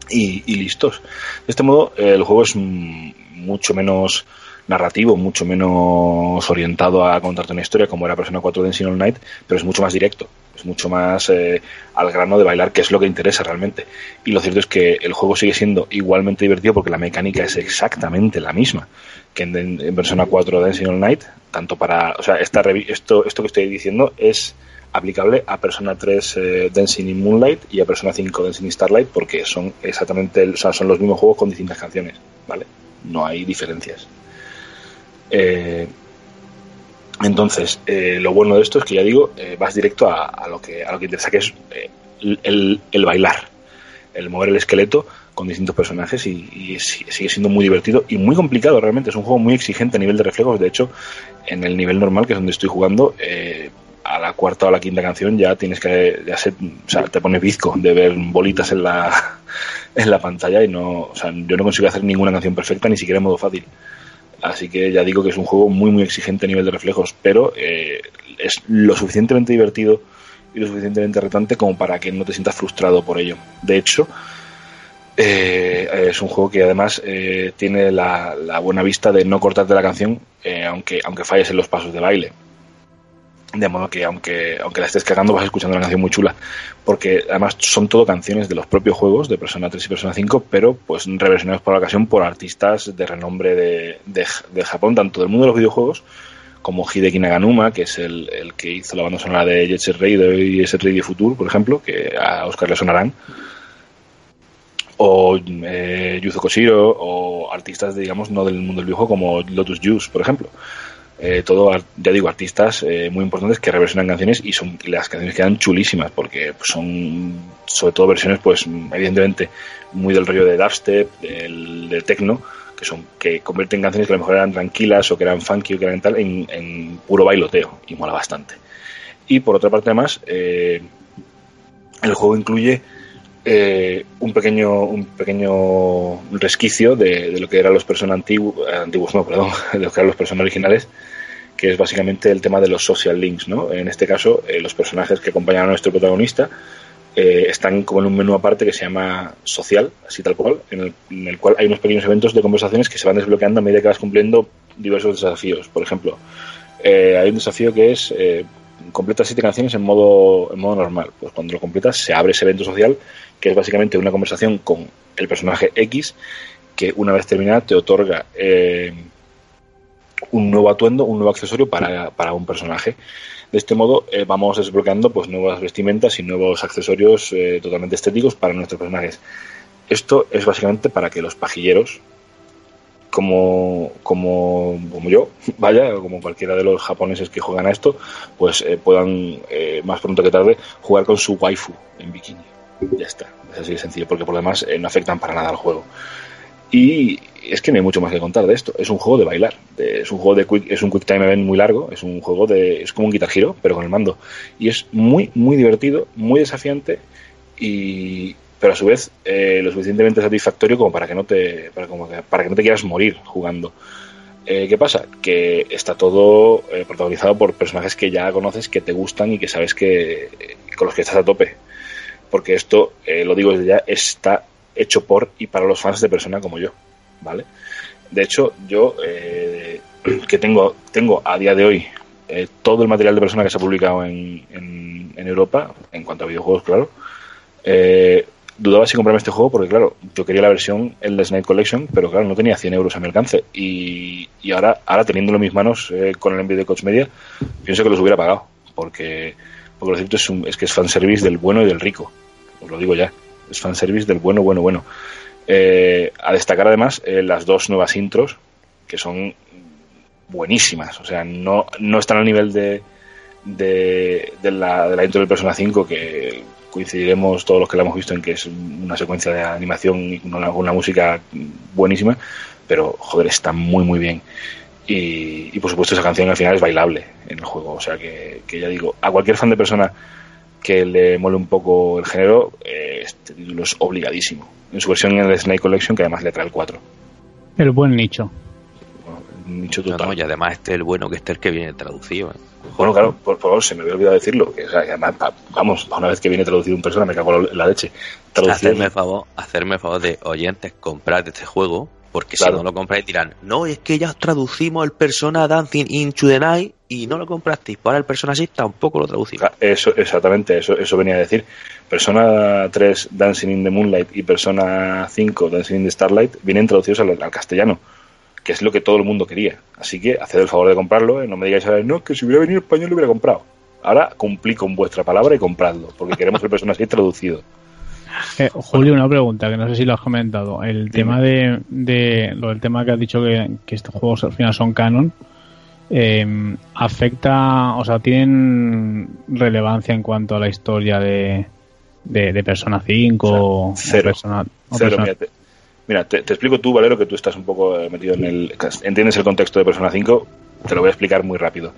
y, listos. De este modo, el juego es mucho menos narrativo, mucho menos orientado a contarte una historia como era Persona 4 Dancing All Night, pero es mucho más directo, es mucho más eh, al grano de bailar, que es lo que interesa realmente. Y lo cierto es que el juego sigue siendo igualmente divertido porque la mecánica es exactamente la misma que en, Persona 4 Dancing All Night, tanto para, o sea, esta esto, esto que estoy diciendo es aplicable a Persona 3 eh, Dancing in Moonlight y a Persona 5 Dancing in Starlight porque son exactamente, son los mismos juegos con distintas canciones, ¿vale? No hay diferencias. Eh, entonces, eh, lo bueno de esto es que ya digo, eh, vas directo a, lo que a lo que interesa, que es eh, el bailar, el mover el esqueleto con distintos personajes y, y si- sigue siendo muy divertido y muy complicado realmente. Es un juego muy exigente a nivel de reflejos. De hecho, en el nivel normal, que es donde estoy jugando, eh, a la cuarta o la quinta canción ya tienes que ya se, o sea, te pones bizco de ver bolitas en la en la pantalla y no, o sea, yo no consigo hacer ninguna canción perfecta ni siquiera en modo fácil. Así que ya digo que es un juego muy muy exigente a nivel de reflejos, pero eh, es lo suficientemente divertido y lo suficientemente retante como para que no te sientas frustrado por ello. De hecho, eh, es un juego que además eh, tiene la, buena vista de no cortarte la canción, eh, aunque, aunque falles en los pasos de baile. De modo que aunque, aunque la estés cagando vas escuchando una canción muy chula. Porque además son todo canciones de los propios juegos, de Persona 3 y Persona 5, pero pues reversionados por la ocasión por artistas de renombre de, de, Japón, tanto del mundo de los videojuegos como Hideki Naganuma, que es el, el que hizo la banda sonora de Jet Set Radio y Jet Radio Future, por ejemplo, que a Oscar le sonarán o eh, Yuzo Koshiro o artistas, digamos, no del mundo del videojuego como Lotus Juice, por ejemplo. Eh, todo, ya digo, artistas eh, muy importantes que reversionan canciones y son las canciones quedan chulísimas porque pues, son sobre todo versiones, pues evidentemente muy del rollo de dubstep, del, del techno, que son que convierten canciones que a lo mejor eran tranquilas o que eran funky o que eran tal en, en puro bailoteo y mola bastante. Y por otra parte, además, eh, el juego incluye eh, un pequeño un pequeño resquicio de, lo que eran los personas antiguos, no, perdón, de lo que eran los personas originales, que es básicamente el tema de los social links, ¿no? En este caso, eh, los personajes que acompañan a nuestro protagonista eh, están como en un menú aparte que se llama social, así tal cual, en el, cual hay unos pequeños eventos de conversaciones que se van desbloqueando a medida que vas cumpliendo diversos desafíos. Por ejemplo, hay un desafío que es eh, completa siete canciones en modo, en modo normal. Pues cuando lo completas se abre ese evento social que es básicamente una conversación con el personaje X que una vez terminada te otorga eh, un nuevo atuendo, un nuevo accesorio para, para un personaje. De este modo eh, vamos desbloqueando pues nuevas vestimentas y nuevos accesorios eh, totalmente estéticos para nuestros personajes. Esto es básicamente para que los pajilleros, como, como, como yo, vaya, como cualquiera de los japoneses que juegan a esto, pues puedan más pronto que tarde jugar con su waifu en bikini. Ya está, es así de sencillo, porque por lo demás no afectan para nada al juego. Y es que no hay mucho más que contar de esto. Es un juego de bailar. es un juego de quick, es un quick time event muy largo. Es un juego de, es como un Guitar Hero, pero con el mando. Y es muy, muy divertido, muy desafiante y, pero a su vez eh, lo suficientemente satisfactorio como para que no te, para, como para que no te quieras morir jugando. Eh, ¿Qué pasa? Que está todo eh, protagonizado por personajes que ya conoces, que te gustan y que sabes que con los que estás a tope. Porque esto, lo digo desde ya, está hecho por y para los fans de Persona como yo, ¿vale? De hecho, yo eh, que tengo, tengo a día de hoy eh, todo el material de Persona que se ha publicado en, en, Europa, en cuanto a videojuegos, claro, eh, dudaba si comprarme este juego porque, claro, yo quería la versión, el The Snake Collection, pero claro, no tenía 100 euros a mi alcance. Y, y ahora, ahora teniéndolo en mis manos con el envío de Coach Media, pienso que los hubiera pagado, porque, porque lo cierto es, es que es fanservice del bueno y del rico, os lo digo ya es fanservice del bueno, bueno, bueno. Eh, a destacar además eh, las dos nuevas intros, que son buenísimas. O sea, no, no están al nivel de, de, la, de la intro del Persona 5, que coincidiremos todos los que la hemos visto en que es una secuencia de animación y una, una música buenísima, pero joder, está muy, muy bien. Y, y, por supuesto esa canción al final es bailable en el juego. O sea que, que ya digo, a cualquier fan de persona que le mole un poco el género, eh, este título es obligadísimo. En su versión en el Snake Collection, que además le trae el 4. El buen nicho. nicho total. y además este es el bueno, que este es el que viene traducido. ¿eh? Bueno, claro, por, favor, se me había olvidado decirlo. Que, además, vamos, una vez que viene traducido un persona, me cago en la leche. Hacerme el favor, hacerme favor de oyentes, comprar este juego porque si no lo compráis dirán, no, es que ya traducimos el Persona Dancing into the Night y no lo comprasteis. Para el Persona 6 tampoco lo traducimos. Eso, exactamente, eso, eso venía a decir. Persona 3 Dancing in the Moonlight y Persona 5 Dancing in the Starlight vienen traducidos al, castellano, que es lo que todo el mundo quería. Así que haced el favor de comprarlo, ¿eh? no me digáis, no, que si hubiera venido español lo hubiera comprado. Ahora cumplí con vuestra palabra y compradlo, porque queremos el Persona 6 traducido. Eh, Julio, una pregunta que no sé si lo has comentado. El tema de, de, lo del tema que has dicho que, estos juegos al final son canon, eh, afecta, o sea, tienen relevancia en cuanto a la historia de, de, Persona 5 cero, Mira, te, explico tú, Valero, que tú estás un poco eh, metido en el. Entiendes el contexto de Persona 5, te lo voy a explicar muy rápido.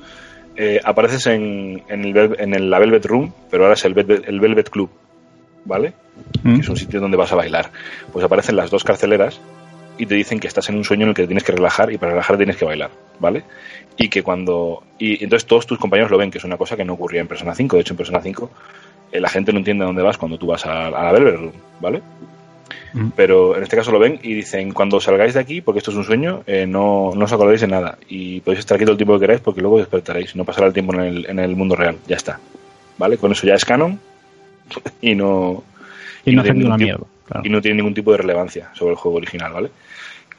apareces en, en, el, en la Velvet Room, pero ahora es el el Velvet Club, ¿vale? que es un sitio donde vas a bailar. Pues aparecen las dos carceleras y te dicen que estás en un sueño en el que tienes que relajar y para relajar tienes que bailar, ¿vale? Y que cuando... Y entonces todos tus compañeros lo ven, que es una cosa que no ocurría en Persona 5. De hecho, en Persona 5 eh, la gente no entiende dónde vas cuando tú vas a, la Velvet Room, ¿vale? Pero en este caso lo ven y dicen, cuando salgáis de aquí, porque esto es un sueño, eh, no, no os acordáis de nada. Y podéis estar aquí todo el tiempo que queráis porque luego despertaréis. No pasará el tiempo en el, en el mundo real. Ya está. ¿Vale? Con eso ya es canon y no, y, no, tiene ningún tipo, y no tiene ningún tipo de relevancia sobre el juego original, ¿vale?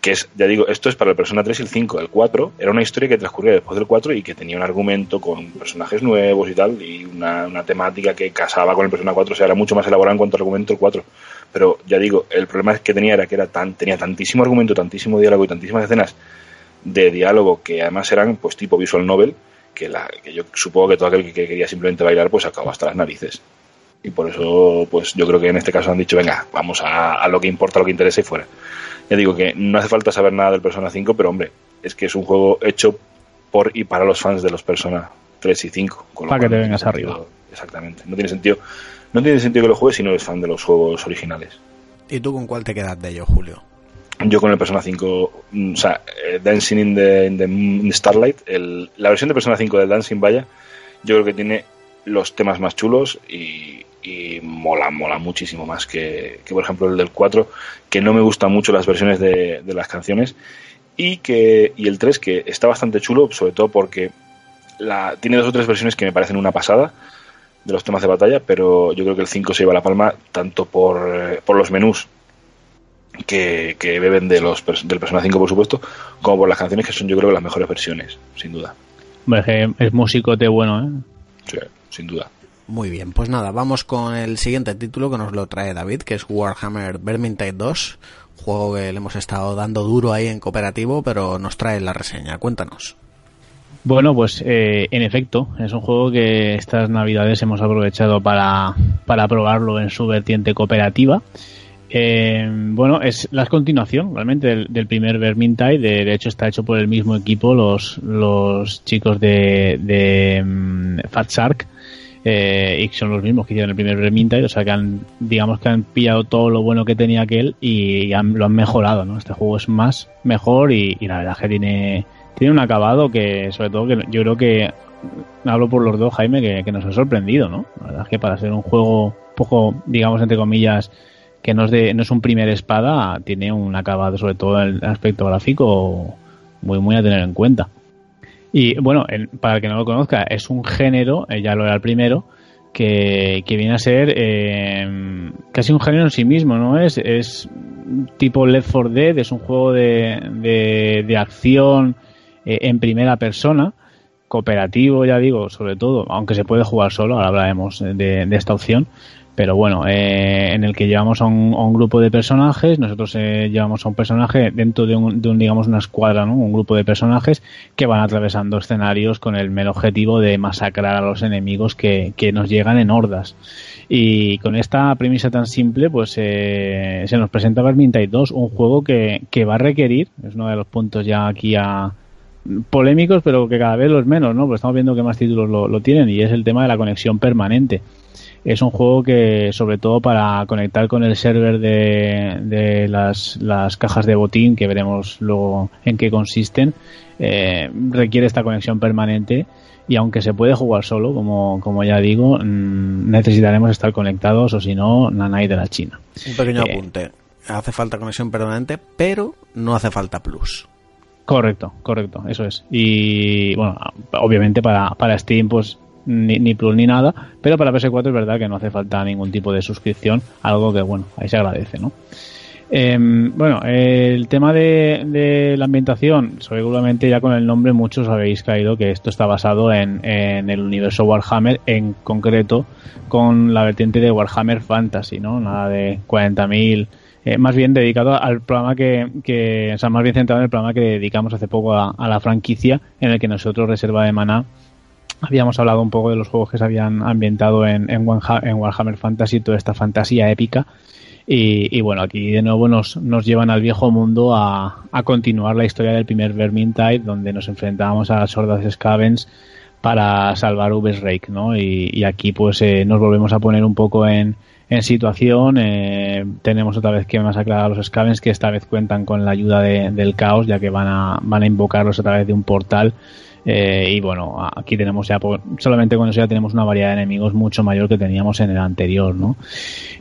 Que es, ya digo, esto es para el Persona 3 y el 5. El 4 era una historia que transcurría después del 4 y que tenía un argumento con personajes nuevos y tal, y una, una temática que casaba con el Persona 4, o sea, era mucho más elaborado en cuanto al argumento el 4. Pero ya digo, el problema que tenía era que era tan, tenía tantísimo argumento, tantísimo diálogo y tantísimas escenas de diálogo que además eran pues tipo visual novel, que, la, que yo supongo que todo aquel que quería simplemente bailar pues acabó hasta las narices y por eso pues yo creo que en este caso han dicho venga vamos a, lo que importa lo que interesa y fuera ya digo que no hace falta saber nada del Persona 5 pero hombre es que es un juego hecho por y para los fans de los Persona 3 y 5 para que te vengas arriba. exactamente no tiene sentido no tiene sentido que lo juegues si no eres fan de los juegos originales. ¿y tú con cuál te quedas de ellos Julio? yo con el Persona 5 mm, o sea eh, Dancing in the, Starlight la versión de Persona 5 del Dancing vaya yo creo que tiene los temas más chulos y, y mola, mola muchísimo más que, por ejemplo el del 4, que no me gustan mucho las versiones de, las canciones y que y el 3 que está bastante chulo, sobre todo porque la, tiene dos o tres versiones que me parecen una pasada de los temas de batalla, pero yo creo que el 5 se lleva la palma tanto por, eh, por los menús que, que beben de los del Persona 5, por supuesto, como por las canciones que son, yo creo, las mejores versiones, sin duda. Hombre, es que es musicote bueno, ¿eh? Sí, sin duda. Muy bien, pues nada, vamos con el siguiente título que nos lo trae David, que es Warhammer Vermintide 2, juego que le hemos estado dando duro ahí en cooperativo, pero nos trae la reseña. Cuéntanos. Bueno, pues eh, en efecto, es un juego que estas navidades hemos aprovechado para, para probarlo en su vertiente cooperativa. Eh, bueno, es la continuación realmente del, primer Vermintide. De, de hecho, está hecho por el mismo equipo, los, los chicos de, de mm, Fat Shark. Eh, y son los mismos que hicieron el primer Vermintide. O sea, que han, digamos que han pillado todo lo bueno que tenía aquel y han- lo han mejorado. ¿no? Este juego es más, mejor y, la verdad que tiene, tiene un acabado que, sobre todo, que yo creo que hablo por los dos, Jaime, que, que nos ha sorprendido, ¿no? La verdad es que para ser un juego poco, digamos, entre comillas, que no es, de, no es un primer espada, tiene un acabado, sobre todo en el aspecto gráfico, muy, muy a tener en cuenta. Y bueno, el- para el que no lo conozca, es un género, eh, ya lo era el primero, que, que viene a ser eh, casi un género en sí mismo, ¿no? Es, es tipo Left 4 Dead, es un juego de, de, acción eh, en primera persona, cooperativo, ya digo, sobre todo, aunque se puede jugar solo, ahora hablaremos de, de esta opción, pero bueno, eh, en el que llevamos a un, grupo de personajes, nosotros eh, llevamos a un personaje dentro de un, de un, digamos, una escuadra, ¿no? Un grupo de personajes que van atravesando escenarios con el mero objetivo de masacrar a los enemigos que, que nos llegan en hordas. Y con esta premisa tan simple, pues eh, se nos presenta Vermintide 2, un juego que, que va a requerir, es uno de los puntos ya aquí a polémicos, pero que cada vez los menos, ¿no? Pues estamos viendo que más títulos lo, lo tienen y es el tema de la conexión permanente es un juego que sobre todo para conectar con el server de, de las, las, cajas de botín que veremos luego en qué consisten eh, requiere esta conexión permanente. Y aunque se puede jugar solo como, como ya digo mmm, necesitaremos estar conectados o si no nanay de la China. Un pequeño eh, apunte. Hace falta conexión permanente pero no hace falta plus. Correcto correcto eso es. Y bueno obviamente para, para Steam pues ni, ni, Plus ni nada, pero para PS4 es verdad que no hace falta ningún tipo de suscripción, algo que bueno, ahí se agradece, ¿no? Eh, bueno, el tema de, la ambientación, seguramente ya con el nombre muchos habéis caído que esto está basado en, en el universo Warhammer, en concreto con la vertiente de Warhammer Fantasy, ¿no? Nada de 40.000, eh, más bien dedicado al programa que, que, o sea, más bien centrado en el programa que dedicamos hace poco a, a la franquicia, en el que nosotros, Reserva de Maná, habíamos hablado un poco de los juegos que se habían ambientado en, en, Warhammer Fantasy, toda esta fantasía épica. Y, bueno, aquí de nuevo nos, nos llevan al viejo mundo a, a, continuar la historia del primer Vermintide, donde nos enfrentábamos a las hordas Scavens para salvar Ubersreik, ¿no? Y, y, aquí pues eh, nos volvemos a poner un poco en, en situación. Eh, tenemos otra vez que masacrar a los Scavens, que esta vez cuentan con la ayuda de, del caos, ya que van a, van a invocarlos a través de un portal. Eh, y bueno, aquí tenemos ya, solamente con eso ya tenemos una variedad de enemigos mucho mayor que teníamos en el anterior, ¿no?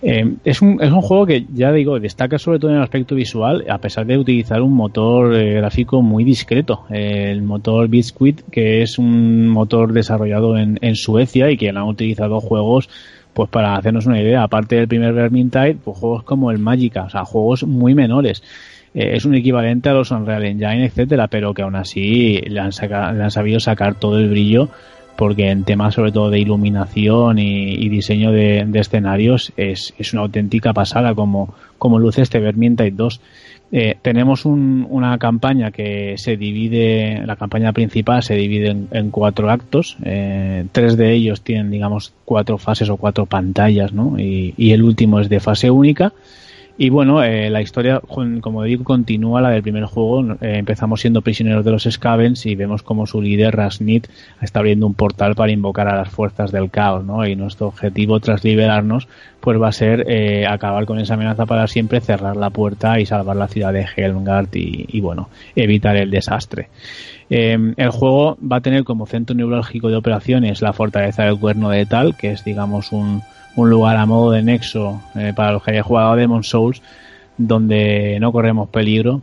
Eh, es, un, es un juego que, ya digo, destaca sobre todo en el aspecto visual, a pesar de utilizar un motor eh, gráfico muy discreto. el motor Biscuit, que es un motor desarrollado en, en Suecia y que han utilizado juegos pues para hacernos una idea, aparte del primer Vermintide, pues juegos como el Magica, o sea, juegos muy menores. Eh, es un equivalente a los Unreal Engine, etcétera, pero que aún así le han, saca, le han sabido sacar todo el brillo porque en temas sobre todo de iluminación y, diseño de, de escenarios es, es, una auténtica pasada como, como luce este Vermintide 2. Eh, tenemos un, una campaña que se divide, la campaña principal se divide en, en cuatro actos, eh, tres de ellos tienen digamos cuatro fases o cuatro pantallas, ¿no? Y, y el último es de fase única. Y bueno, eh, la historia, como digo, continúa la del primer juego. Eh, empezamos siendo prisioneros de los Scavens y vemos como su líder, Rasnit, está abriendo un portal para invocar a las fuerzas del caos, ¿no? Y nuestro objetivo, tras liberarnos, pues va a ser eh, acabar con esa amenaza para siempre, cerrar la puerta y salvar la ciudad de Helmgard y, y bueno, evitar el desastre. Eh, el juego va a tener como centro neurálgico de operaciones la fortaleza del cuerno de Tal, que es, digamos, un un lugar a modo de nexo eh, para los que hayan jugado a Demon Souls donde no corremos peligro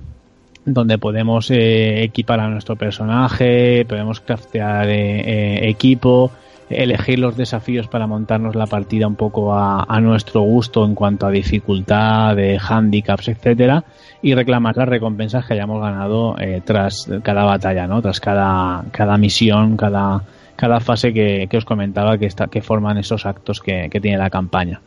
donde podemos eh, equipar a nuestro personaje podemos craftear eh, equipo elegir los desafíos para montarnos la partida un poco a, nuestro gusto en cuanto a dificultad, de handicaps, etcétera, y reclamar las recompensas que hayamos ganado eh, tras cada batalla, ¿no? Tras cada, cada misión, cada, cada fase que, os comentaba que, está, que forman esos actos que, tiene la campaña.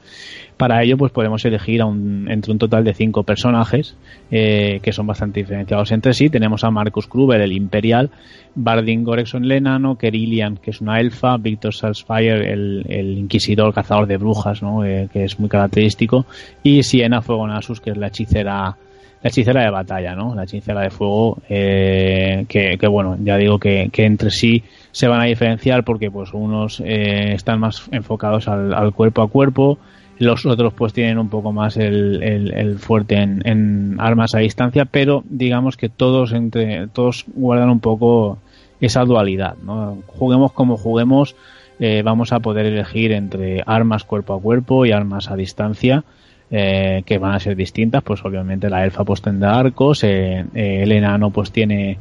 Para ello, pues podemos elegir entre un total de cinco personajes eh, que son bastante diferenciados entre sí. Tenemos a Marcus Kruber, el Imperial, Bardin Gorexon el enano, Kerilian, que es una elfa, Victor Salsfire, el, Inquisidor, cazador de brujas, ¿no? Eh, que es muy característico, y Siena Fuego Nasus, que es la hechicera la hechicera de batalla, ¿no? La hechicera de fuego, eh, que, bueno, ya digo que, entre sí se van a diferenciar porque pues unos eh, están más enfocados al, cuerpo a cuerpo, los otros pues tienen un poco más el, fuerte en, armas a distancia, pero digamos que todos entre todos guardan un poco esa dualidad, ¿no? Juguemos como juguemos, eh, vamos a poder elegir entre armas cuerpo a cuerpo y armas a distancia eh, que van a ser distintas, pues obviamente la elfa pues tendrá arcos, eh, eh, el enano pues tiene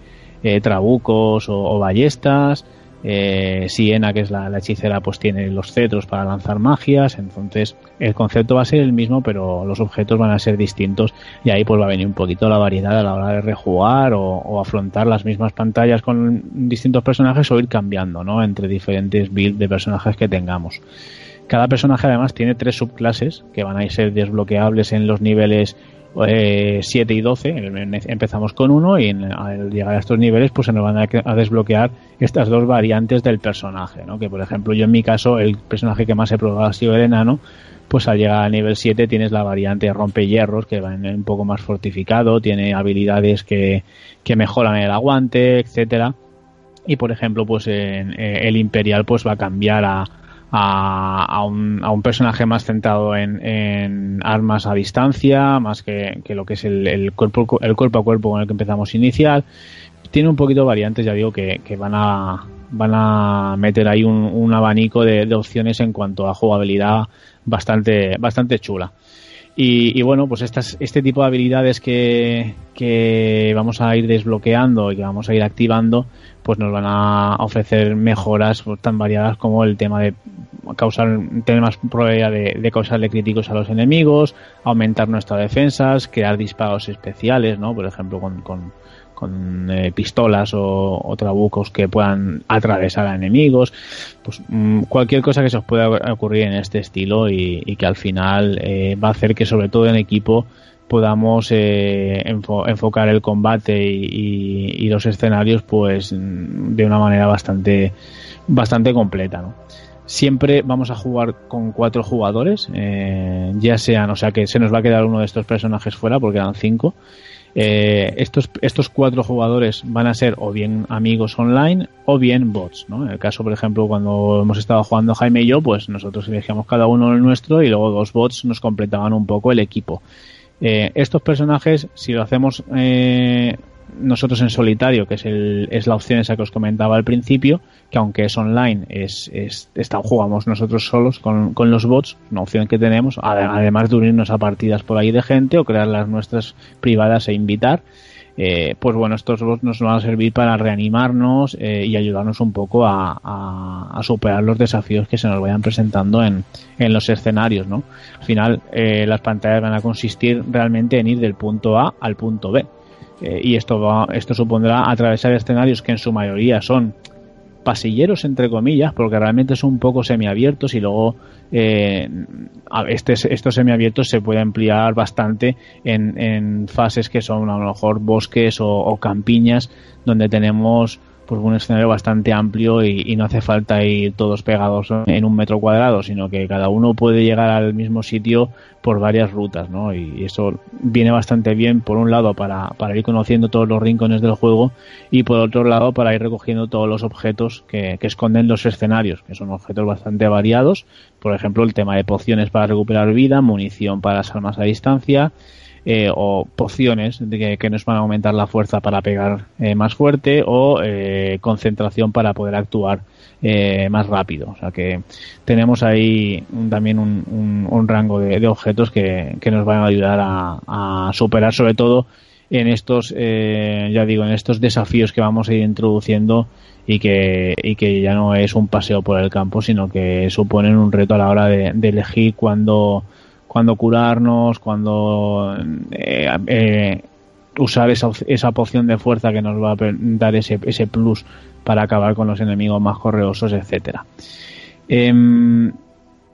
trabucos o, ballestas, Siena, que es la, hechicera, pues tiene los cetros para lanzar magias. Entonces, el concepto va a ser el mismo, pero los objetos van a ser distintos. Y ahí pues va a venir un poquito la variedad a la hora de rejugar o, afrontar las mismas pantallas con distintos personajes o ir cambiando, ¿no? Entre diferentes builds de personajes que tengamos. Cada personaje además tiene tres subclases que van a ser desbloqueables en los niveles 7 eh, y 12. Empezamos con uno y al llegar a estos niveles pues se nos van a, desbloquear estas dos variantes del personaje. ¿no? Que por ejemplo yo en mi caso el personaje que más he probado ha sido el enano. Pues al llegar a nivel 7 tienes la variante rompe hierros que va un poco más fortificado, tiene habilidades que, que mejoran el aguante, etcétera. Y por ejemplo pues en, eh, el imperial pues va a cambiar a, a, un, a un personaje más centrado en, armas a distancia, más que, lo que es el, cuerpo, el cuerpo a cuerpo con el que empezamos inicial. Tiene un poquito de variantes, ya digo, que, van a van a meter ahí un, abanico de, opciones en cuanto a jugabilidad bastante, bastante chula. Y, bueno, pues estas, este tipo de habilidades que, que vamos a ir desbloqueando y que vamos a ir activando, pues nos van a ofrecer mejoras tan variadas como el tema de causar tener más probabilidad de, causarle críticos a los enemigos, aumentar nuestras defensas, crear disparos especiales, ¿no? Por ejemplo, con, con, eh, pistolas o, trabucos que puedan atravesar a enemigos, pues mm, cualquier cosa que se os pueda ocurrir en este estilo y, que al final eh, va a hacer que sobre todo en equipo podamos eh, enfocar el combate y, los escenarios pues de una manera bastante bastante completa ¿no? siempre vamos a jugar con cuatro jugadores eh, ya sean o sea que se nos va a quedar uno de estos personajes fuera porque eran cinco eh, estos, estos cuatro jugadores van a ser o bien amigos online o bien bots, ¿no? En el caso, por ejemplo, cuando hemos estado jugando Jaime y yo, pues nosotros elegíamos cada uno el nuestro y luego dos bots nos completaban un poco el equipo. Eh, estos personajes, si lo hacemos eh, nosotros en solitario, que es, el, es la opción esa que os comentaba al principio, que aunque es online, es, es está, jugamos nosotros solos con, con, los bots, una opción que tenemos, además de unirnos a partidas por ahí de gente o crear las nuestras privadas e invitar. Eh, pues bueno, estos bots nos van a servir para reanimarnos eh, y ayudarnos un poco a, superar los desafíos que se nos vayan presentando en, en los escenarios, ¿no? Al final, eh, las pantallas van a consistir realmente en ir del punto A al punto B. y esto, va, esto supondrá atravesar escenarios que en su mayoría son pasilleros entre comillas porque realmente son un poco semiabiertos y luego eh, este, estos semiabiertos se puede ampliar bastante en, en, fases que son a lo mejor bosques o campiñas donde tenemos pues un escenario bastante amplio y, no hace falta ir todos pegados en un metro cuadrado, sino que cada uno puede llegar al mismo sitio por varias rutas, ¿no? Y eso viene bastante bien, por un lado, para, para ir conociendo todos los rincones del juego y por otro lado, para ir recogiendo todos los objetos que, que esconden los escenarios, que son objetos bastante variados, por ejemplo, el tema de pociones para recuperar vida, munición para las armas a distancia, eh, o pociones de que, nos van a aumentar la fuerza para pegar eh, más fuerte o eh, concentración para poder actuar más rápido. O sea que tenemos ahí también un, rango de, objetos que, nos van a ayudar a, superar sobre todo en estos, eh, ya digo, en estos desafíos que vamos a ir introduciendo y que, y que ya no es un paseo por el campo, sino que suponen un reto a la hora de, elegir cuándo, cuando curarnos, cuando eh, eh, usar esa, esa poción de fuerza que nos va a dar ese, ese plus para acabar con los enemigos más correosos, etcétera. Em,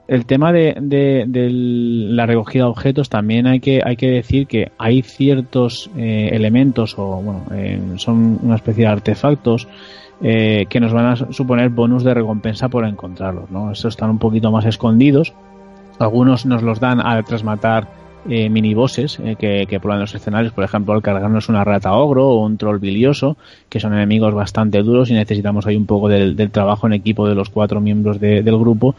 el tema de, de, la recogida de objetos también hay que hay que decir que hay ciertos eh, elementos o bueno son una especie de artefactos eh, que nos van a suponer bonus de recompensa por encontrarlos. ¿no? Estos están un poquito más escondidos. Algunos nos los dan al tras matar eh, minibosses eh, que, que prueban los escenarios, por ejemplo, al cargarnos una rata ogro o un troll bilioso, que son enemigos bastante duros y necesitamos ahí un poco del, trabajo en equipo de los cuatro miembros del grupo,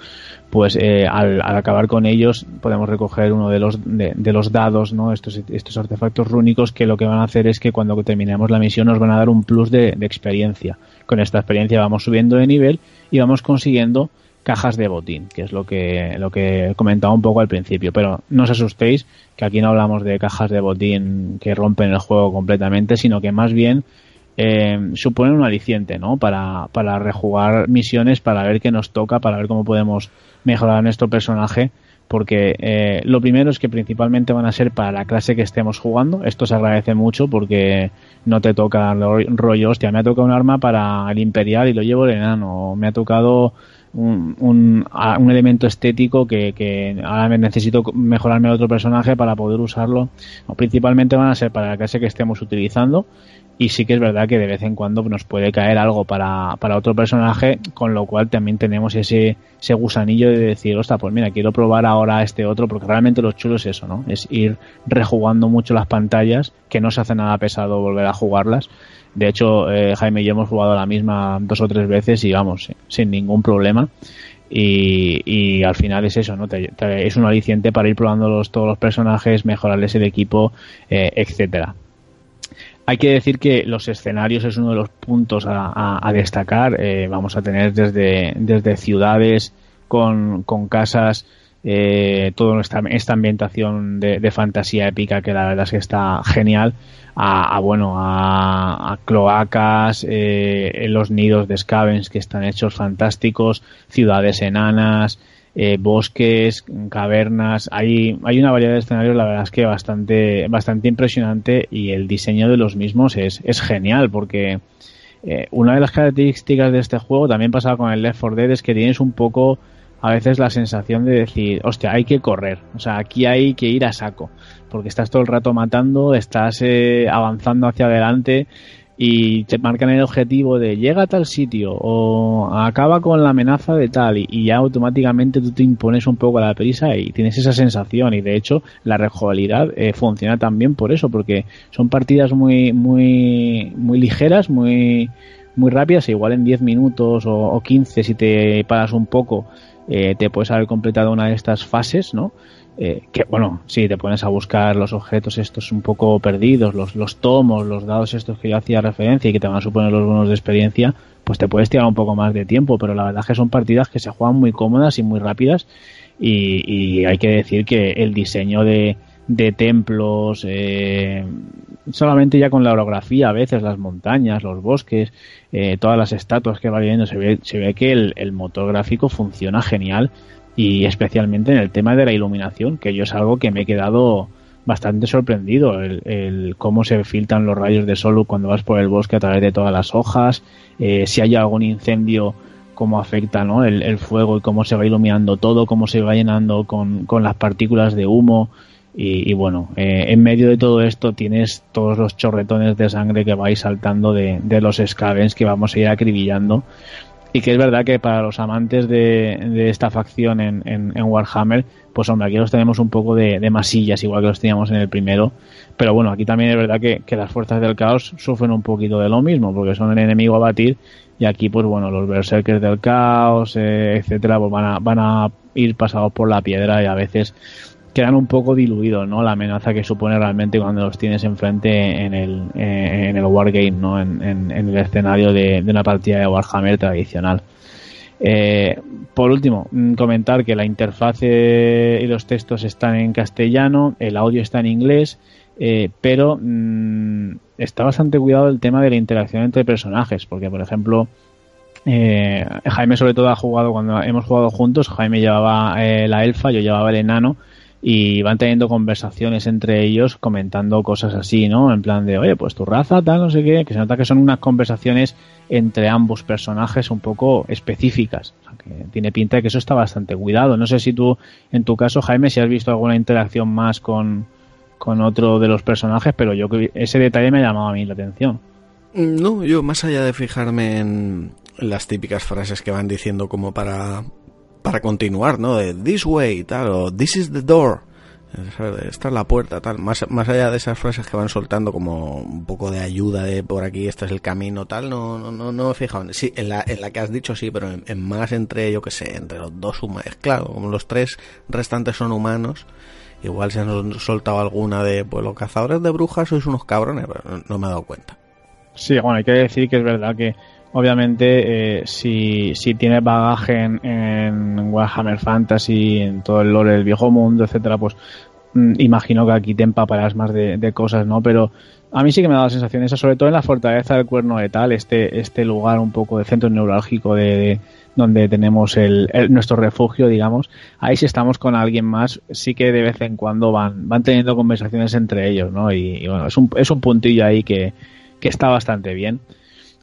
pues eh, al, acabar con ellos podemos recoger uno de los, de, los dados, ¿no? estos, estos artefactos rúnicos que lo que van a hacer es que cuando terminemos la misión nos van a dar un plus de, de experiencia. Con esta experiencia vamos subiendo de nivel y vamos consiguiendo cajas de botín, que es lo que, lo que comentaba un poco al principio. Pero no os asustéis, que aquí no hablamos de cajas de botín que rompen el juego completamente, sino que más bien eh, suponen un aliciente, ¿no? Para, para rejugar misiones, para ver qué nos toca, para ver cómo podemos mejorar nuestro personaje. Porque eh, lo primero es que principalmente van a ser para la clase que estemos jugando. Esto se agradece mucho porque no te toca rollo, hostia, me ha tocado un arma para el imperial y lo llevo el enano. Me ha tocado un, un, elemento estético que, que, ahora necesito mejorarme a otro personaje para poder usarlo. principalmente van a ser para la clase que estemos utilizando y sí que es verdad que de vez en cuando nos puede caer algo para, para otro personaje, con lo cual también tenemos ese, ese gusanillo de decir, ostras, pues mira, quiero probar ahora este otro, porque realmente lo chulo es eso, ¿no? Es ir rejugando mucho las pantallas, que no se hace nada pesado volver a jugarlas de hecho, eh, Jaime y yo hemos jugado la misma dos o tres veces y vamos, sin ningún problema. Y, al final es eso, ¿no? es un aliciente para ir probando los, todos los personajes, mejorarles el equipo, eh, etcétera. Hay que decir que los escenarios es uno de los puntos a, destacar. Eh, vamos a tener desde, desde ciudades con, con casas eh, toda esta, ambientación de, fantasía épica que la verdad es que está genial. A, bueno a, cloacas eh, los nidos de scavens que están hechos fantásticos ciudades enanas eh, bosques cavernas. Hay hay una variedad de escenarios la verdad es que bastante bastante impresionante y el diseño de los mismos es, es genial porque eh, una de las características de este juego también pasaba con el Left 4 Dead es que tienes un poco a veces la sensación de decir, hostia, hay que correr, o sea, aquí hay que ir a saco, porque estás todo el rato matando, estás eh, avanzando hacia adelante y te marcan el objetivo de llega a tal sitio o acaba con la amenaza de tal y, ya automáticamente tú te impones un poco a la prisa y tienes esa sensación. Y de hecho la rejugabilidad eh, funciona también por eso porque son partidas muy muy muy ligeras muy muy rápidas igual en 10 minutos o, o 15 si te paras un poco eh, te puedes haber completado una de estas fases, ¿no? Eh, que bueno, si te pones a buscar los objetos estos un poco perdidos, los, los tomos, los dados estos que yo hacía referencia y que te van a suponer los bonos de experiencia, pues te puedes tirar un poco más de tiempo, pero la verdad es que son partidas que se juegan muy cómodas y muy rápidas y hay que decir que el diseño de, de templos, eh, solamente ya con la orografía, a veces las montañas, los bosques, eh, todas las estatuas que va viendo, se ve, se ve que el, motor gráfico funciona genial y especialmente en el tema de la iluminación, que yo es algo que me he quedado bastante sorprendido, el, cómo se filtran los rayos de sol cuando vas por el bosque a través de todas las hojas, eh, si hay algún incendio cómo afecta ¿no? el, fuego y cómo se va iluminando todo, cómo se va llenando con, con las partículas de humo. Y, bueno, eh, en medio de todo esto tienes todos los chorretones de sangre que vais saltando de, los scavens que vamos a ir acribillando. Y que es verdad que para los amantes de, esta facción en, Warhammer, pues hombre, aquí los tenemos un poco de, masillas, igual que los teníamos en el primero. Pero bueno, aquí también es verdad que, las fuerzas del caos sufren un poquito de lo mismo, porque son el enemigo a batir. Y aquí, pues bueno, los berserkers del caos, eh, etcétera, pues van a, van a ir pasados por la piedra y a veces quedan un poco diluidos, ¿no? La amenaza que supone realmente cuando los tienes enfrente en el, eh, en el wargame, ¿no? En, el escenario de, una partida de Warhammer tradicional. Eh, por último, mm, comentar que la interfaz y los textos están en castellano, el audio está en inglés, eh, pero mm, está bastante cuidado el tema de la interacción entre personajes, porque por ejemplo, eh, Jaime sobre todo ha jugado cuando hemos jugado juntos, Jaime llevaba eh, la elfa, yo llevaba el enano y van teniendo conversaciones entre ellos comentando cosas así, ¿no? En plan de, oye, pues tu raza, tal, no sé qué, que se nota que son unas conversaciones entre ambos personajes un poco específicas. O sea, que tiene pinta de que eso está bastante cuidado. No sé si tú, en tu caso, Jaime, si has visto alguna interacción más con, con otro de los personajes, pero yo ese detalle me ha llamado a mí la atención. No, yo más allá de fijarme en las típicas frases que van diciendo como para para continuar, ¿no? De this way, tal, o this is the door. Esta es la puerta, tal. Más, más allá de esas frases que van soltando como un poco de ayuda de por aquí, este es el camino, tal, no, no, no, no he fijado. Sí, en la, en la que has dicho sí, pero en, más entre, yo que sé, entre los dos humanos. Claro, como los tres restantes son humanos, igual se han soltado alguna de, pues los cazadores de brujas sois unos cabrones, pero no me he dado cuenta. Sí, bueno, hay que decir que es verdad que obviamente eh, si, si tienes bagaje en, Warhammer Fantasy, en todo el lore del viejo mundo, etcétera, pues mm, imagino que aquí te empaparás más de, cosas, ¿no? Pero a mí sí que me da la sensación esa, sobre todo en la fortaleza del cuerno de tal, este, este lugar un poco de centro neurálgico de, donde tenemos el, nuestro refugio, digamos, ahí si estamos con alguien más, sí que de vez en cuando van, van teniendo conversaciones entre ellos, ¿no? Y, bueno, es un, es un puntillo ahí que, que está bastante bien.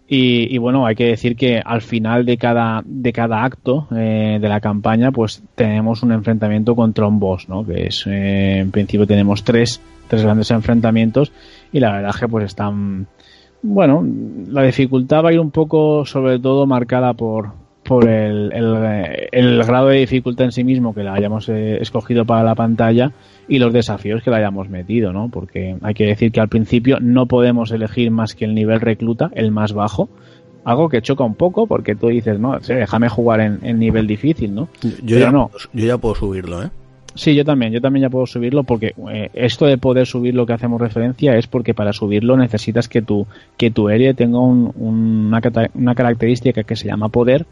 Y, bueno, hay que decir que al final de cada, de cada acto eh, de la campaña, pues tenemos un enfrentamiento contra un boss, ¿no? Que es, eh, en principio tenemos tres, tres grandes enfrentamientos y la verdad que pues están, bueno, la dificultad va a ir un poco sobre todo marcada por, por el, el, grado de dificultad en sí mismo que la hayamos eh, escogido para la pantalla y los desafíos que le hayamos metido, ¿no? Porque hay que decir que al principio no podemos elegir más que el nivel recluta, el más bajo, algo que choca un poco porque tú dices, no, déjame jugar en, nivel difícil, ¿no? Yo ya, no. Yo ya puedo subirlo, ¿eh? Sí, yo también, yo también ya puedo subirlo porque eh, esto de poder subir lo que hacemos referencia es porque para subirlo necesitas que tu, que tu aire tenga una, una característica que se llama poder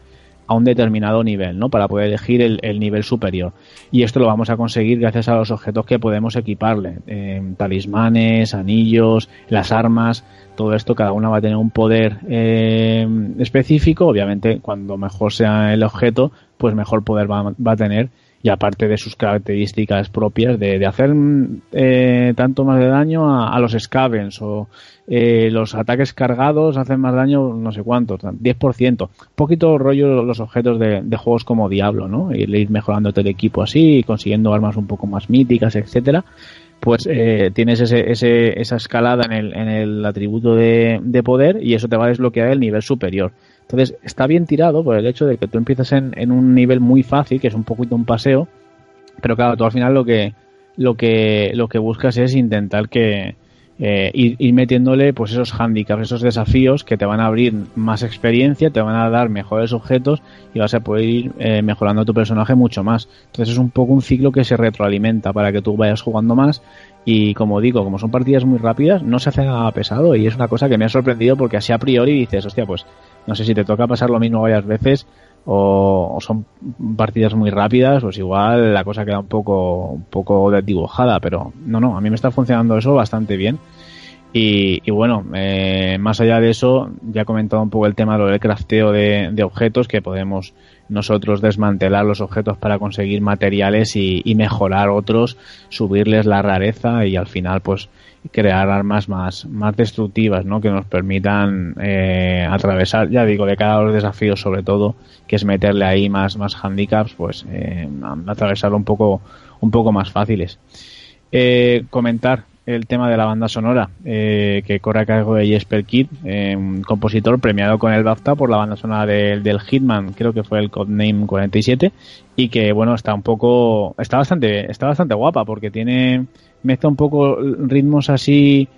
a un determinado nivel, ¿no? Para poder elegir el, nivel superior. Y esto lo vamos a conseguir gracias a los objetos que podemos equiparle. Eh, talismanes, anillos, las armas, todo esto, cada una va a tener un poder eh, específico. Obviamente, cuando mejor sea el objeto, pues mejor poder va, va a tener y aparte de sus características propias de, de hacer eh, tanto más de daño a, los scavens o eh, los ataques cargados hacen más daño no sé cuánto, 10%. Poquito rollo los objetos de, juegos como Diablo, ¿no? Y ir mejorando el equipo así, consiguiendo armas un poco más míticas, etcétera pues eh, tienes ese, ese, esa escalada en el, en el atributo de, de, poder y eso te va a desbloquear el nivel superior. Entonces, está bien tirado por el hecho de que tú empiezas en, en un nivel muy fácil, que es un poquito un paseo, pero claro, tú al final lo que, lo que, lo que buscas es intentar que, eh, ir, metiéndole pues esos handicaps, esos desafíos que te van a abrir más experiencia, te van a dar mejores objetos y vas a poder ir eh, mejorando tu personaje mucho más. Entonces es un poco un ciclo que se retroalimenta para que tú vayas jugando más y como digo, como son partidas muy rápidas, no se hace nada pesado y es una cosa que me ha sorprendido porque así a priori dices, hostia, pues no sé si te toca pasar lo mismo varias veces o, son partidas muy rápidas, pues igual la cosa queda un poco, un poco dibujada, pero no, no, a mí me está funcionando eso bastante bien. Y, bueno, eh, más allá de eso, ya he comentado un poco el tema del crafteo de, de, objetos, que podemos nosotros desmantelar los objetos para conseguir materiales y, y, mejorar otros, subirles la rareza y al final pues crear armas más, más destructivas, ¿no? Que nos permitan eh, atravesar, ya digo, de cada los desafíos sobre todo, que es meterle ahí más, más handicaps, pues eh, atravesarlo un poco, un poco más fáciles. Eh, comentar el tema de la banda sonora eh, que corre a cargo de Jesper Kidd, eh, compositor premiado con el BAFTA por la banda sonora del Hitman, creo que fue el Codename 47 y que bueno está un poco está bastante está bastante guapa porque tiene mezcla un poco ritmos así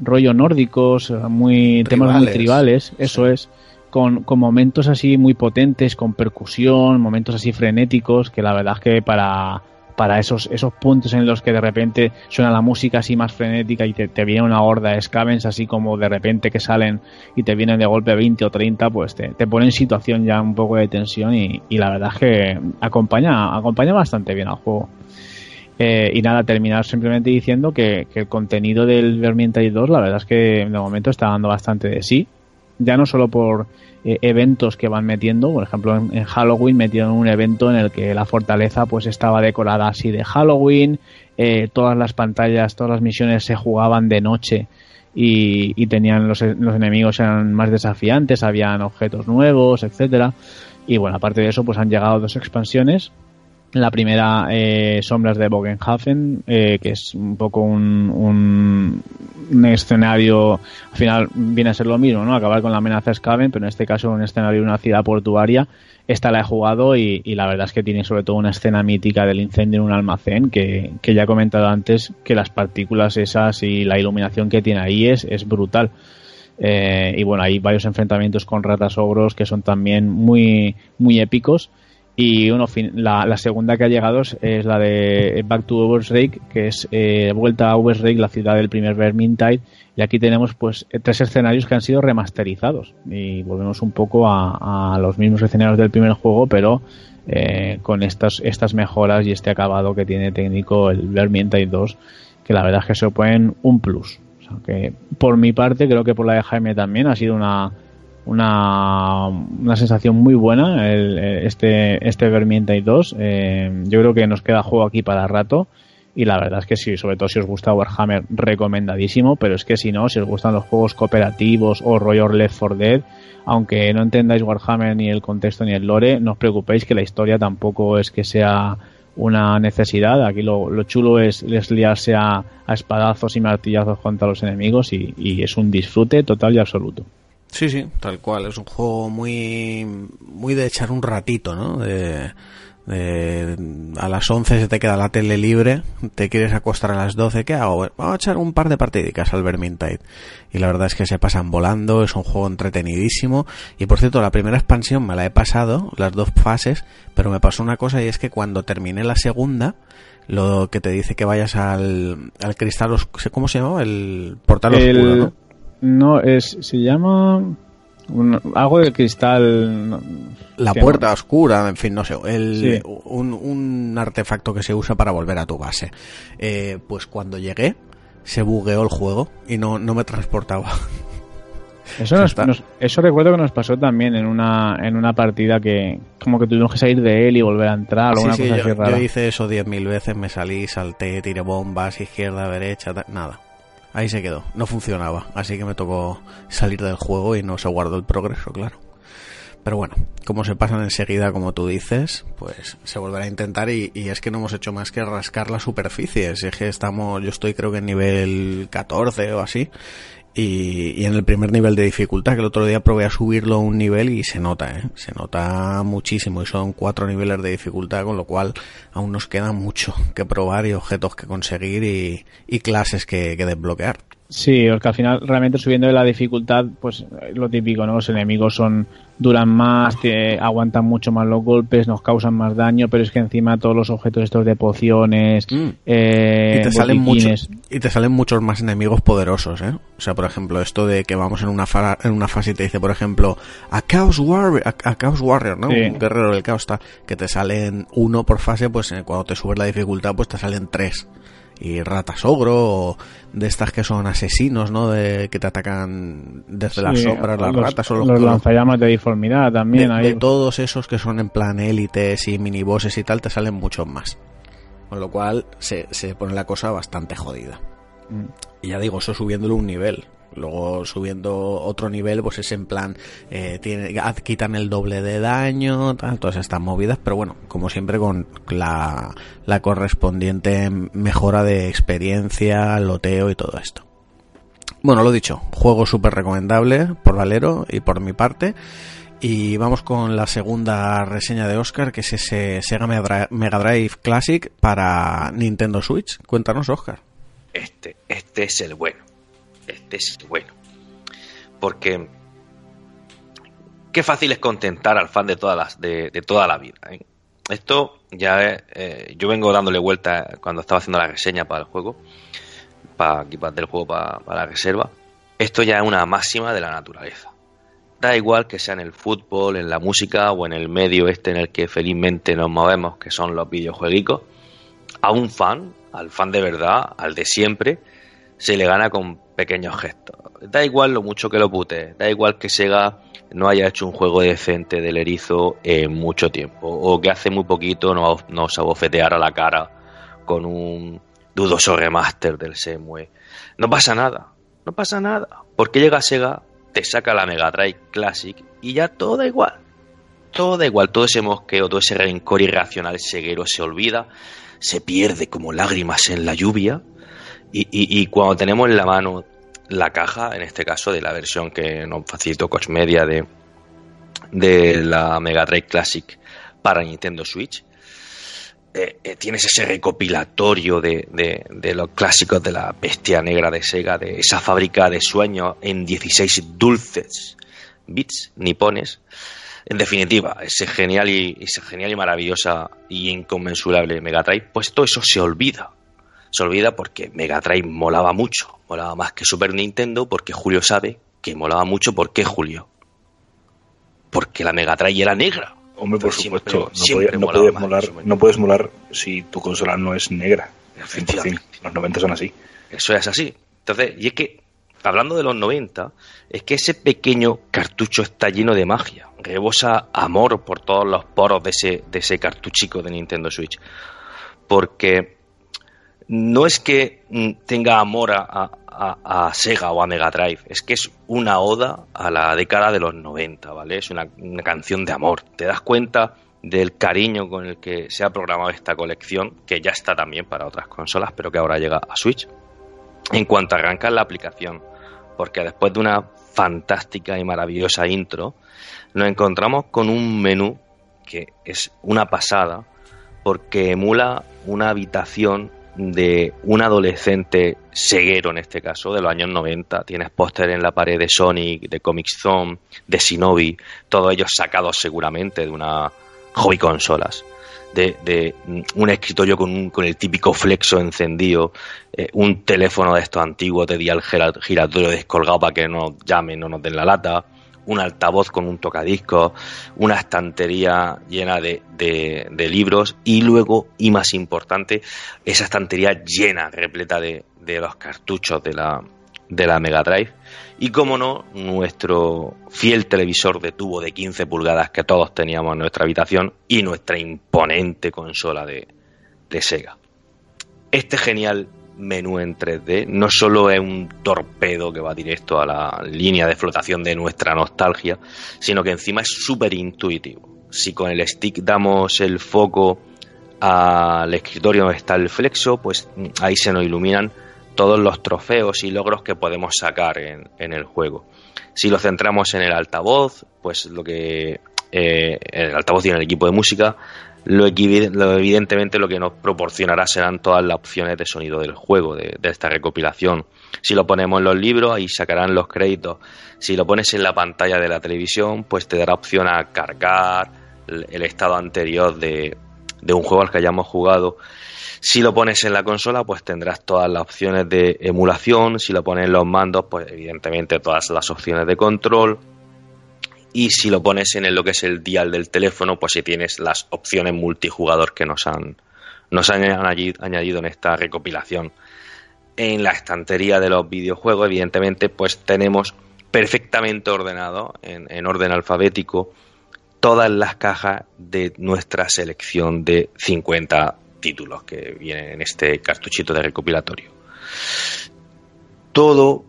rollo nórdicos, muy temas muy tribales, eso es. Con, con, momentos así muy potentes, con percusión, momentos así frenéticos, que la verdad es que para, para esos, esos puntos en los que de repente suena la música así más frenética y te, viene una horda de scavens así como de repente que salen y te vienen de golpe 20 o 30, pues te, te pone en situación ya un poco de tensión y, y la verdad es que acompaña, acompaña bastante bien al juego. Eh, y nada, terminar simplemente diciendo que, que el contenido del Vermintide 2, la verdad es que de momento está dando bastante de sí. Ya no solo por eh, eventos que van metiendo, por ejemplo en, en, Halloween metieron un evento en el que la fortaleza pues estaba decorada así de Halloween, eh, todas las pantallas, todas las misiones se jugaban de noche y, y tenían los, los enemigos eran más desafiantes, habían objetos nuevos, etcétera. Y bueno, aparte de eso, pues han llegado dos expansiones la primera, eh, Sombras de Bogenhafen, eh, que es un poco un, un, escenario, al final viene a ser lo mismo, ¿no? Acabar con la amenaza Skaven, pero en este caso un escenario de una ciudad portuaria. Esta la he jugado y, y, la verdad es que tiene sobre todo una escena mítica del incendio en un almacén que, que ya he comentado antes que las partículas esas y la iluminación que tiene ahí es, es brutal. Eh, y bueno, hay varios enfrentamientos con ratas ogros que son también muy, muy épicos y uno la, la, segunda que ha llegado es, la de Back to Oversrake que es eh, vuelta a Oversrake la ciudad del primer Vermintide. Y aquí tenemos pues tres escenarios que han sido remasterizados. Y volvemos un poco a, a los mismos escenarios del primer juego pero eh, con estas estas mejoras y este acabado que tiene técnico el Vermintide 2 que la verdad es que se oponen un plus. O sea, que por mi parte creo que por la de Jaime también ha sido una una, una sensación muy buena el, este, este Vermintide 2. Eh, yo creo que nos queda juego aquí para rato. Y la verdad es que sí, sobre todo si os gusta Warhammer, recomendadísimo. Pero es que si no, si os gustan los juegos cooperativos o rollo Left 4 Dead, aunque no entendáis Warhammer ni el contexto ni el lore, no os preocupéis que la historia tampoco es que sea una necesidad. Aquí lo, lo chulo es, es liarse a, a, espadazos y martillazos contra los enemigos y es un disfrute total y absoluto. Sí, sí, tal cual. Es un juego muy, muy de echar un ratito, ¿no? De, de, a las 11 se te queda la tele libre, te quieres acostar a las 12, ¿qué hago? Vamos a echar un par de partidicas al Vermintide. Y la verdad es que se pasan volando, es un juego entretenidísimo. Y por cierto, la primera expansión me la he pasado, las dos fases, pero me pasó una cosa y es que cuando terminé la segunda, lo que te dice que vayas al, al cristal, ¿cómo se llama? El portal el... oscuro, ¿no? No, es, se llama un, algo del cristal. La puerta no. oscura, en fin, no sé. El, sí. un, un, artefacto que se usa para volver a tu base. Eh, pues cuando llegué, se bugueó el juego y no, no me transportaba. Eso, nos, nos, eso recuerdo que nos pasó también en una, en una partida que como que tuvimos que salir de él y volver a entrar o sí, una sí, cosa yo, así rara. Yo hice eso diez mil veces, me salí, salté, tiré bombas, izquierda, derecha, nada ahí se quedó, no funcionaba, así que me tocó salir del juego y no se guardó el progreso, claro. Pero bueno, como se pasan enseguida, como tú dices, pues se volverá a intentar y, y, es que no hemos hecho más que rascar la superficie. Es que estamos, yo estoy creo que en nivel 14 o así. Y, y, en el primer nivel de dificultad, que el otro día probé a subirlo a un nivel y se nota, ¿eh? se nota muchísimo y son cuatro niveles de dificultad, con lo cual aún nos queda mucho que probar y objetos que conseguir y, y clases que, que desbloquear. Sí, porque al final realmente subiendo de la dificultad, pues lo típico, ¿no? Los enemigos son duran más, te aguantan mucho más los golpes, nos causan más daño, pero es que encima todos los objetos estos de pociones, mm. eh, y te salen muchos y te salen muchos más enemigos poderosos, ¿eh? O sea, por ejemplo, esto de que vamos en una fa en una fase y te dice, por ejemplo, a Chaos Warrior, a, a Chaos Warrior, ¿no? Sí. Un guerrero del caos está que te salen uno por fase, pues eh, cuando te subes la dificultad, pues te salen tres y ratas ogro o de estas que son asesinos, ¿no? De que te atacan desde sí, las sombras, las los, ratas o los, los lanzallamas de diformidad también. De, ahí. de, todos esos que son en plan élites y minibosses y tal, te salen muchos más. Con lo cual se, se pone la cosa bastante jodida. Y ya digo, eso subiéndolo un nivel. Luego subiendo otro nivel, pues es en plan, eh, tiene, quitan el doble de daño, tal, todas estas movidas, pero bueno, como siempre con la, la correspondiente mejora de experiencia, loteo y todo esto. Bueno, lo dicho, juego súper recomendable por Valero y por mi parte. Y vamos con la segunda reseña de Oscar, que es ese Sega Mega Drive Classic para Nintendo Switch. Cuéntanos, Oscar. Este, este es el bueno este es bueno. Porque qué fácil es contentar al fan de todas las de, toda la vida. ¿eh? Esto ya eh, yo vengo dándole vuelta cuando estaba haciendo la reseña para el juego, para del juego para, para la reserva. Esto ya es una máxima de la naturaleza. Da igual que sea en el fútbol, en la música o en el medio este en el que felizmente nos movemos, que son los videojuegos. a un fan, al fan de verdad, al de siempre, se le gana con pequeños gestos. Da igual lo mucho que lo pute, da igual que Sega no haya hecho un juego decente del erizo en mucho tiempo, o que hace muy poquito nos, abofeteara la cara con un dudoso remaster del Semue. No pasa nada, no pasa nada, porque llega Sega, te saca la Mega Drive Classic y ya todo da igual. Todo da igual, todo ese mosqueo, todo ese rencor irracional ceguero se olvida, se pierde como lágrimas en la lluvia y, y, cuando tenemos en la mano la caja, en este caso de la versión que nos facilitó Coach Media de, de la Mega Drive Classic para Nintendo Switch, eh, eh, tienes ese recopilatorio de, de, los clásicos de la bestia negra de Sega, de esa fábrica de sueños en 16 dulces bits nipones. En definitiva, ese genial y, ese genial y maravillosa y inconmensurable Mega Drive, pues todo eso se olvida. Se olvida porque Mega Drive molaba mucho, molaba más que Super Nintendo, porque Julio sabe que molaba mucho. ¿Por qué Julio? Porque la Mega Drive era negra Hombre, por supuesto, no, puedes molar, no puedes molar si tu consola no es negra. los 90 son así. Eso es así. Entonces, y es que, hablando de los 90, es que ese pequeño cartucho está lleno de magia. Rebosa amor por todos los poros de ese, de ese cartuchico de Nintendo Switch. Porque no es que mm, tenga amor a, a, Sega o a Mega Drive. Es que es una oda a la década de los 90, ¿vale? Es una, canción de amor. Te das cuenta del cariño con el que se ha programado esta colección, que ya está también para otras consolas, pero que ahora llega a Switch. En cuanto arranca la aplicación, porque después de una fantástica y maravillosa intro, nos encontramos con un menú que es una pasada, porque emula una habitación de un adolescente ceguero en este caso, de los años 90. Tienes póster en la pared de Sonic, de Comic Zone, de Shinobi, todos ellos sacados seguramente de una hobby consolas. De, un escritorio con, con el típico flexo encendido, eh, un teléfono de estos antiguos de dial giratorio descolgado para que no llamen, no nos den la lata, un altavoz con un tocadiscos, una estantería llena de, de, libros y luego, y más importante, esa estantería llena, repleta de, de los cartuchos de la, de la Mega Drive. Y como no, nuestro fiel televisor de tubo de 15 pulgadas que todos teníamos en nuestra habitación y nuestra imponente consola de, de Sega. Este genial menú en 3D no solo es un torpedo que va directo a la línea de flotación de nuestra nostalgia, sino que encima es súper intuitivo. Si con el stick damos el foco al escritorio donde está el flexo, pues ahí se nos iluminan todos los trofeos y logros que podemos sacar en, el juego. Si lo centramos en el altavoz, pues lo que eh, el altavoz tiene el equipo de música, lo, evidentemente lo que nos proporcionará serán todas las opciones de sonido del juego, de, esta recopilación. Si lo ponemos en los libros, ahí sacarán los créditos. Si lo pones en la pantalla de la televisión, pues te dará opción a cargar el estado anterior de, de un juego al que hayamos jugado. Si lo pones en la consola, pues tendrás todas las opciones de emulación. Si lo pones en los mandos, pues evidentemente todas las opciones de control y si lo pones en lo que es el dial del teléfono, pues si tienes las opciones multijugador que nos han, nos han añadido en esta recopilación. En la estantería de los videojuegos, evidentemente, pues tenemos perfectamente ordenado, en, en orden alfabético, todas las cajas de nuestra selección de 50 títulos que vienen en este cartuchito de recopilatorio. Todo,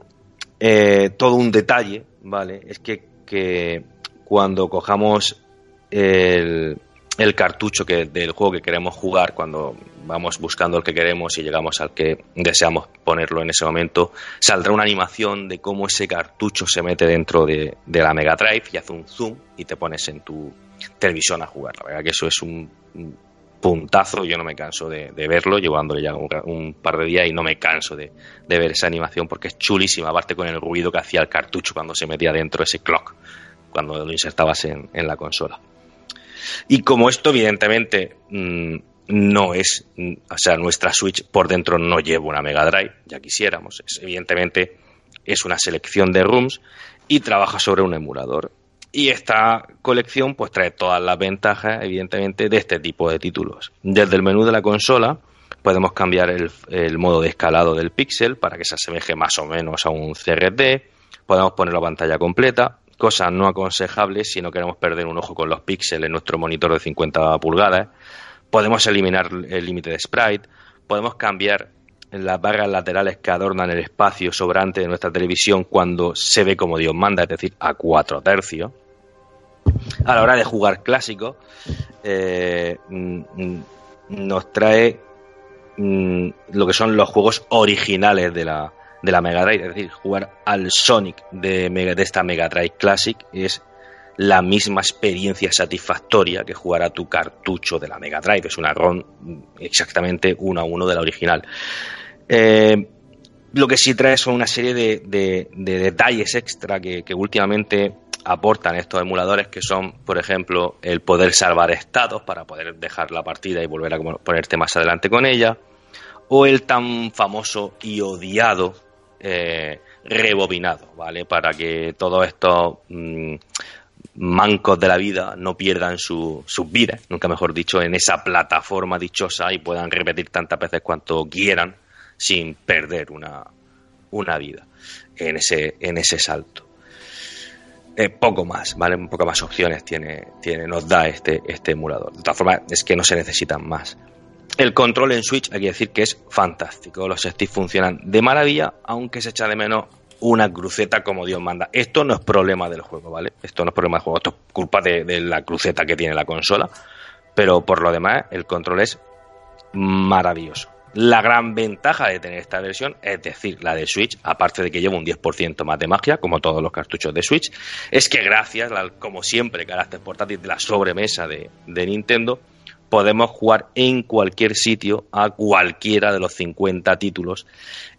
eh, todo un detalle, ¿vale? Es que, que cuando cojamos el, cartucho del juego que queremos jugar, cuando vamos buscando el que queremos y llegamos al que deseamos ponerlo en ese momento, saldrá una animación de cómo ese cartucho se mete dentro de, la Mega Drive y hace un zoom y te pones en tu televisión a jugar. La verdad que eso es un, puntazo, yo no me canso de, verlo, llevándole ya un, par de días y no me canso de, ver esa animación porque es chulísima, aparte con el ruido que hacía el cartucho cuando se metía dentro ese clock cuando lo insertabas en, en la consola. Y como esto, evidentemente, mm, no es, mm, o sea, nuestra Switch por dentro no lleva una Mega Drive, ya quisiéramos. evidentemente, es una selección de rooms y trabaja sobre un emulador. Y esta colección, pues trae todas las ventajas, evidentemente, de este tipo de títulos. Desde el menú de la consola, podemos cambiar el, modo de escalado del píxel para que se asemeje más o menos a un CRT, podemos poner la pantalla completa, cosa no aconsejable si no queremos perder un ojo con los píxeles en nuestro monitor de 50 pulgadas, podemos eliminar el límite de sprite, podemos cambiar las barras laterales que adornan el espacio sobrante de nuestra televisión cuando se ve como Dios manda, es decir, a 4 tercios. A la hora de jugar clásico, eh, mm, mm, nos trae mm, lo que son los juegos originales de la, de la Mega Drive, es decir, jugar al Sonic de, Mega- de esta Mega Drive Classic es la misma experiencia satisfactoria que jugar a tu cartucho de la Mega Drive, es una ROM exactamente uno a uno de la original. Eh, lo que sí trae son una serie de, de- de detalles extra que últimamente aportan estos emuladores, que son, por ejemplo, el poder salvar estados para poder dejar la partida y volver a ponerte más adelante con ella, o el tan famoso y odiado eh, rebobinado, ¿vale? Para que todos estos mm, mancos de la vida no pierdan su- sus vidas, nunca mejor dicho, en esa plataforma dichosa y puedan repetir tantas veces cuanto quieran sin perder una, una vida en ese, en ese salto. Eh, poco más, ¿vale? Un poco más opciones tiene, tiene, nos da este, este emulador. De todas formas, es que no se necesitan más. El control en Switch hay que decir que es fantástico. Los sticks funcionan de maravilla, aunque se echa de menos una cruceta como Dios manda. Esto no es problema del juego, ¿vale? Esto no es problema del juego, esto es culpa de, de la cruceta que tiene la consola. Pero por lo demás, el control es maravilloso. La gran ventaja de tener esta versión, es decir, la de Switch, aparte de que lleva un 10% más de magia, como todos los cartuchos de Switch, es que gracias al, como siempre, carácter portátil de la sobremesa de, de Nintendo, podemos jugar en cualquier sitio a cualquiera de los 50 títulos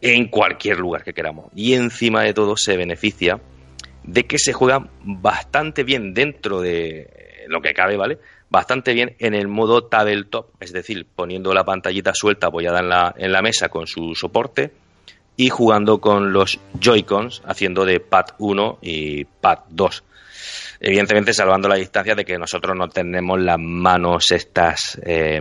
en cualquier lugar que queramos. Y encima de todo se beneficia de que se juega bastante bien dentro de lo que cabe, ¿vale? Bastante bien en el modo tabletop, es decir, poniendo la pantallita suelta apoyada en la, en la mesa con su soporte y jugando con los Joy-Cons, haciendo de pad 1 y pad 2 evidentemente salvando la distancia de que nosotros no tenemos las manos estas eh,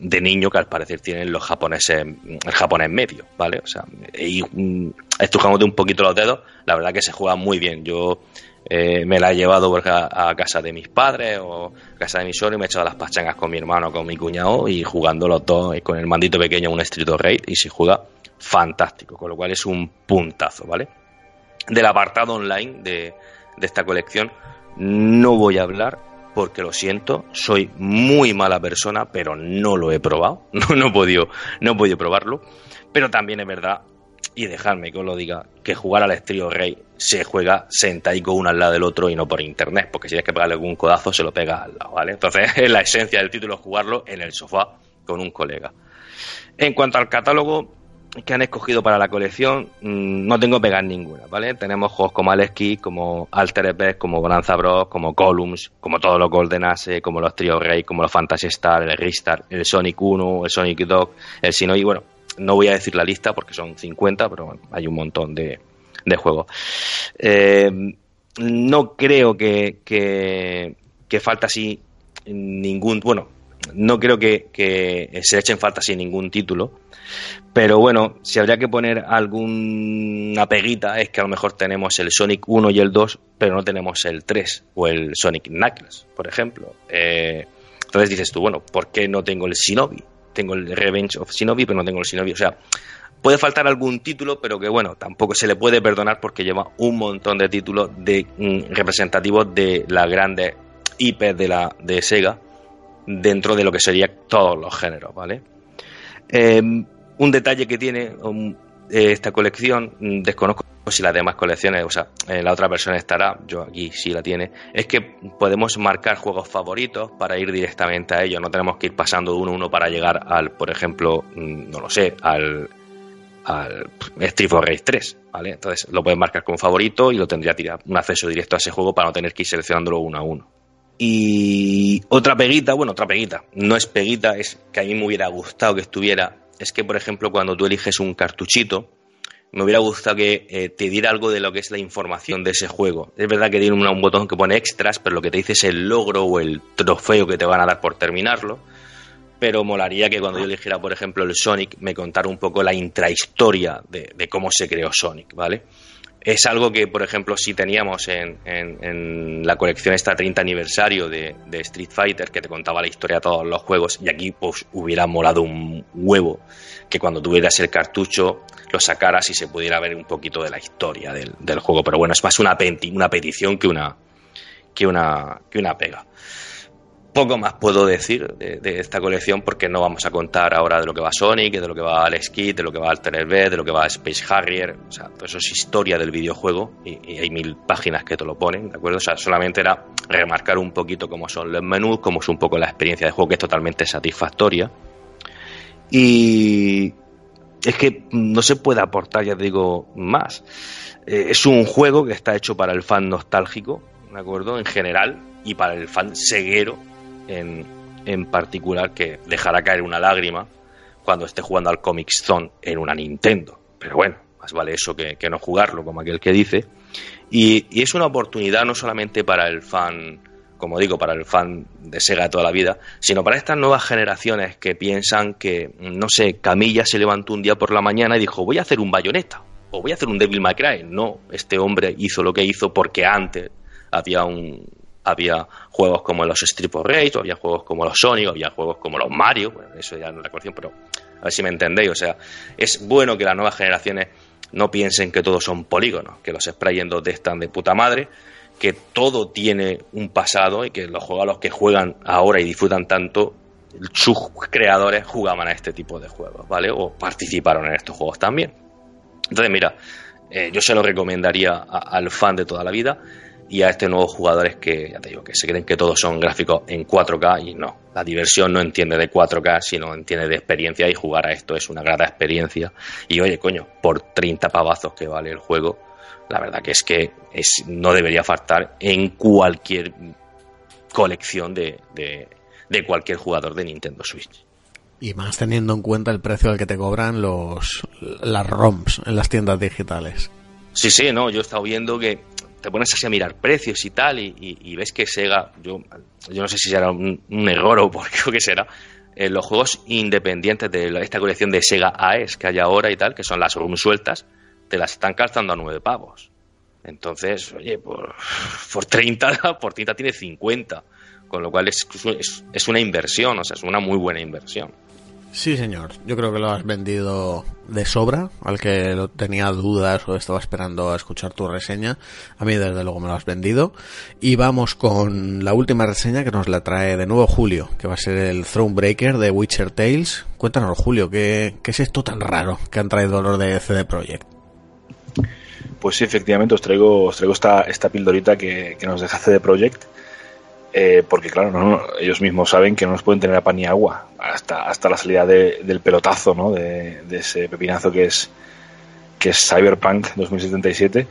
de niño que al parecer tienen los japoneses, el japonés medio, ¿vale? O sea, y mm, estrujándote un poquito los dedos, la verdad que se juega muy bien. Yo eh, me la he llevado a, casa de mis padres o a casa de mi suegro y me he echado las pachangas con mi hermano, con mi cuñado y jugando los dos y con el mandito pequeño un Street of Raid y se juega fantástico, con lo cual es un puntazo, ¿vale? Del apartado online de esta colección no voy a hablar porque lo siento, soy muy mala persona, pero no lo he probado, no, no, he, podido, no probarlo, pero también es verdad, y dejadme que os lo diga, que jugar al Estrío Rey se juega sentadico uno al lado del otro y no por internet, porque si tienes que pegarle algún codazo se lo pega al lado, ¿vale? Entonces es la esencia del título jugarlo en el sofá con un colega. En cuanto al catálogo, que han escogido para la colección, mmm, no tengo pegar ninguna, ¿vale? Tenemos juegos como Aleski, como Alter Beast, como Bonanza Bros, como Columns, como todos los Golden Ace, como los Trio Rey, como los Fantasy Star, el Ristar, el Sonic 1, el Sonic Dog, el Sinoy, bueno, no voy a decir la lista porque son 50, pero bueno, hay un montón de, de juegos. Eh, no creo que, que, que falta así ningún, bueno, no creo que, se echen falta sin ningún título. Pero bueno, si habría que poner alguna peguita es que a lo mejor tenemos el Sonic 1 y el 2, pero no tenemos el 3 o el Sonic Knuckles, por ejemplo. Eh, entonces dices tú, bueno, ¿por qué no tengo el Shinobi? Tengo el Revenge of Shinobi, pero no tengo el Shinobi. O sea, puede faltar algún título, pero que bueno, tampoco se le puede perdonar porque lleva un montón de títulos de, mm, representativos de las grandes IP de, la, de Sega dentro de lo que sería todos los géneros, ¿vale? Eh, un detalle que tiene um, esta colección, mm, desconozco si las demás colecciones, o sea, en la otra versión estará, yo aquí sí la tiene, es que podemos marcar juegos favoritos para ir directamente a ellos, no tenemos que ir pasando uno a uno para llegar al, por ejemplo, mm, no lo sé, al, al Street of Rage 3, ¿vale? Entonces lo puedes marcar como favorito y lo tendría un acceso directo a ese juego para no tener que ir seleccionándolo uno a uno. Y otra peguita, bueno, otra peguita, no es peguita, es que a mí me hubiera gustado que estuviera, es que por ejemplo cuando tú eliges un cartuchito, me hubiera gustado que eh, te diera algo de lo que es la información de ese juego. Es verdad que tiene un, botón que pone extras, pero lo que te dice es el logro o el trofeo que te van a dar por terminarlo. pero molaría que cuando yo eligiera, por ejemplo, el Sonic, me contara un poco la intrahistoria de cómo se creó Sonic, ¿vale? Es algo que, por ejemplo, si teníamos en, en- en la colección esta 30 aniversario de, de Street Fighter, que te contaba la historia de todos los juegos, y aquí pues hubiera molado un huevo que cuando tuvieras el cartucho lo sacaras y se pudiera ver un poquito de la historia del, del juego. Pero bueno, es más una, peti- una petición que una, que una, que una pega. Poco más puedo decir de, esta colección porque no vamos a contar ahora de lo que va Sonic, de lo que va Alex Kidd, de lo que va Altered B, de lo que va Space Harrier. O sea, todo eso es historia del videojuego y, hay mil páginas que te lo ponen, ¿de acuerdo? O sea, solamente era remarcar un poquito cómo son los menús, cómo es un poco la experiencia de juego que es totalmente satisfactoria. Y es que no se puede aportar, ya digo, más. Eh, es un juego que está hecho para el fan nostálgico, ¿de acuerdo? En general, y para el fan ceguero en, en particular, que dejará caer una lágrima cuando esté jugando al Comic Zone en una Nintendo. Pero bueno, más vale eso que, que no jugarlo, como aquel que dice. Y, y es una oportunidad no solamente para el fan, como digo, para el fan de Sega de toda la vida, sino para estas nuevas generaciones que piensan que, no sé, Camilla se levantó un día por la mañana y dijo, voy a hacer un bayoneta o voy a hacer un Devil May Cry. No, este hombre hizo lo que hizo porque antes había un había juegos como los Street of Rage, había juegos como los Sonic, había juegos como los Mario, bueno, eso ya no es la cuestión, pero a ver si me entendéis, o sea, es bueno que las nuevas generaciones no piensen que todos son polígonos, que los sprays en 2D están de puta madre, que todo tiene un pasado y que los juegos a los que juegan ahora y disfrutan tanto, sus creadores jugaban a este tipo de juegos, ¿vale? O participaron en estos juegos también. Entonces, mira, eh, yo se lo recomendaría al fan de toda la vida y a estos nuevos jugadores que, ya te digo, que se creen que todos son gráficos en 4K y no. La diversión no entiende de 4K, sino entiende de experiencia y jugar a esto es una grata experiencia. Y oye, coño, por 30 pavazos que vale el juego, la verdad que es que es, no debería faltar en cualquier colección de, de, de cualquier jugador de Nintendo Switch. Y más teniendo en cuenta el precio al que te cobran los las ROMs en las tiendas digitales. Sí, sí, no, yo he estado viendo que te pones así a mirar precios y tal, y, ves que Sega, yo, yo no sé si será un, un error o por qué será, eh, los juegos independientes de esta colección de Sega AES que hay ahora y tal, que son las ROM sueltas, te las están calzando a nueve pavos. Entonces, oye, por, por 30, por 30 tiene 50, con lo cual es, es, es una inversión, o sea, es una muy buena inversión. Sí, señor. Yo creo que lo has vendido de sobra. Al que tenía dudas o estaba esperando a escuchar tu reseña, a mí desde luego me lo has vendido. Y vamos con la última reseña que nos la trae de nuevo Julio, que va a ser el Thronebreaker de Witcher Tales. Cuéntanos, Julio, ¿qué, qué es esto tan raro que han traído los de CD Projekt? Pues sí, efectivamente, os traigo, os traigo esta, esta pildorita que, que nos deja CD Projekt. Eh, porque, claro, no, ellos mismos saben que no nos pueden tener a pan ni agua hasta, hasta la salida de- del pelotazo, ¿no? De, de ese pepinazo que es, que es Cyberpunk 2077.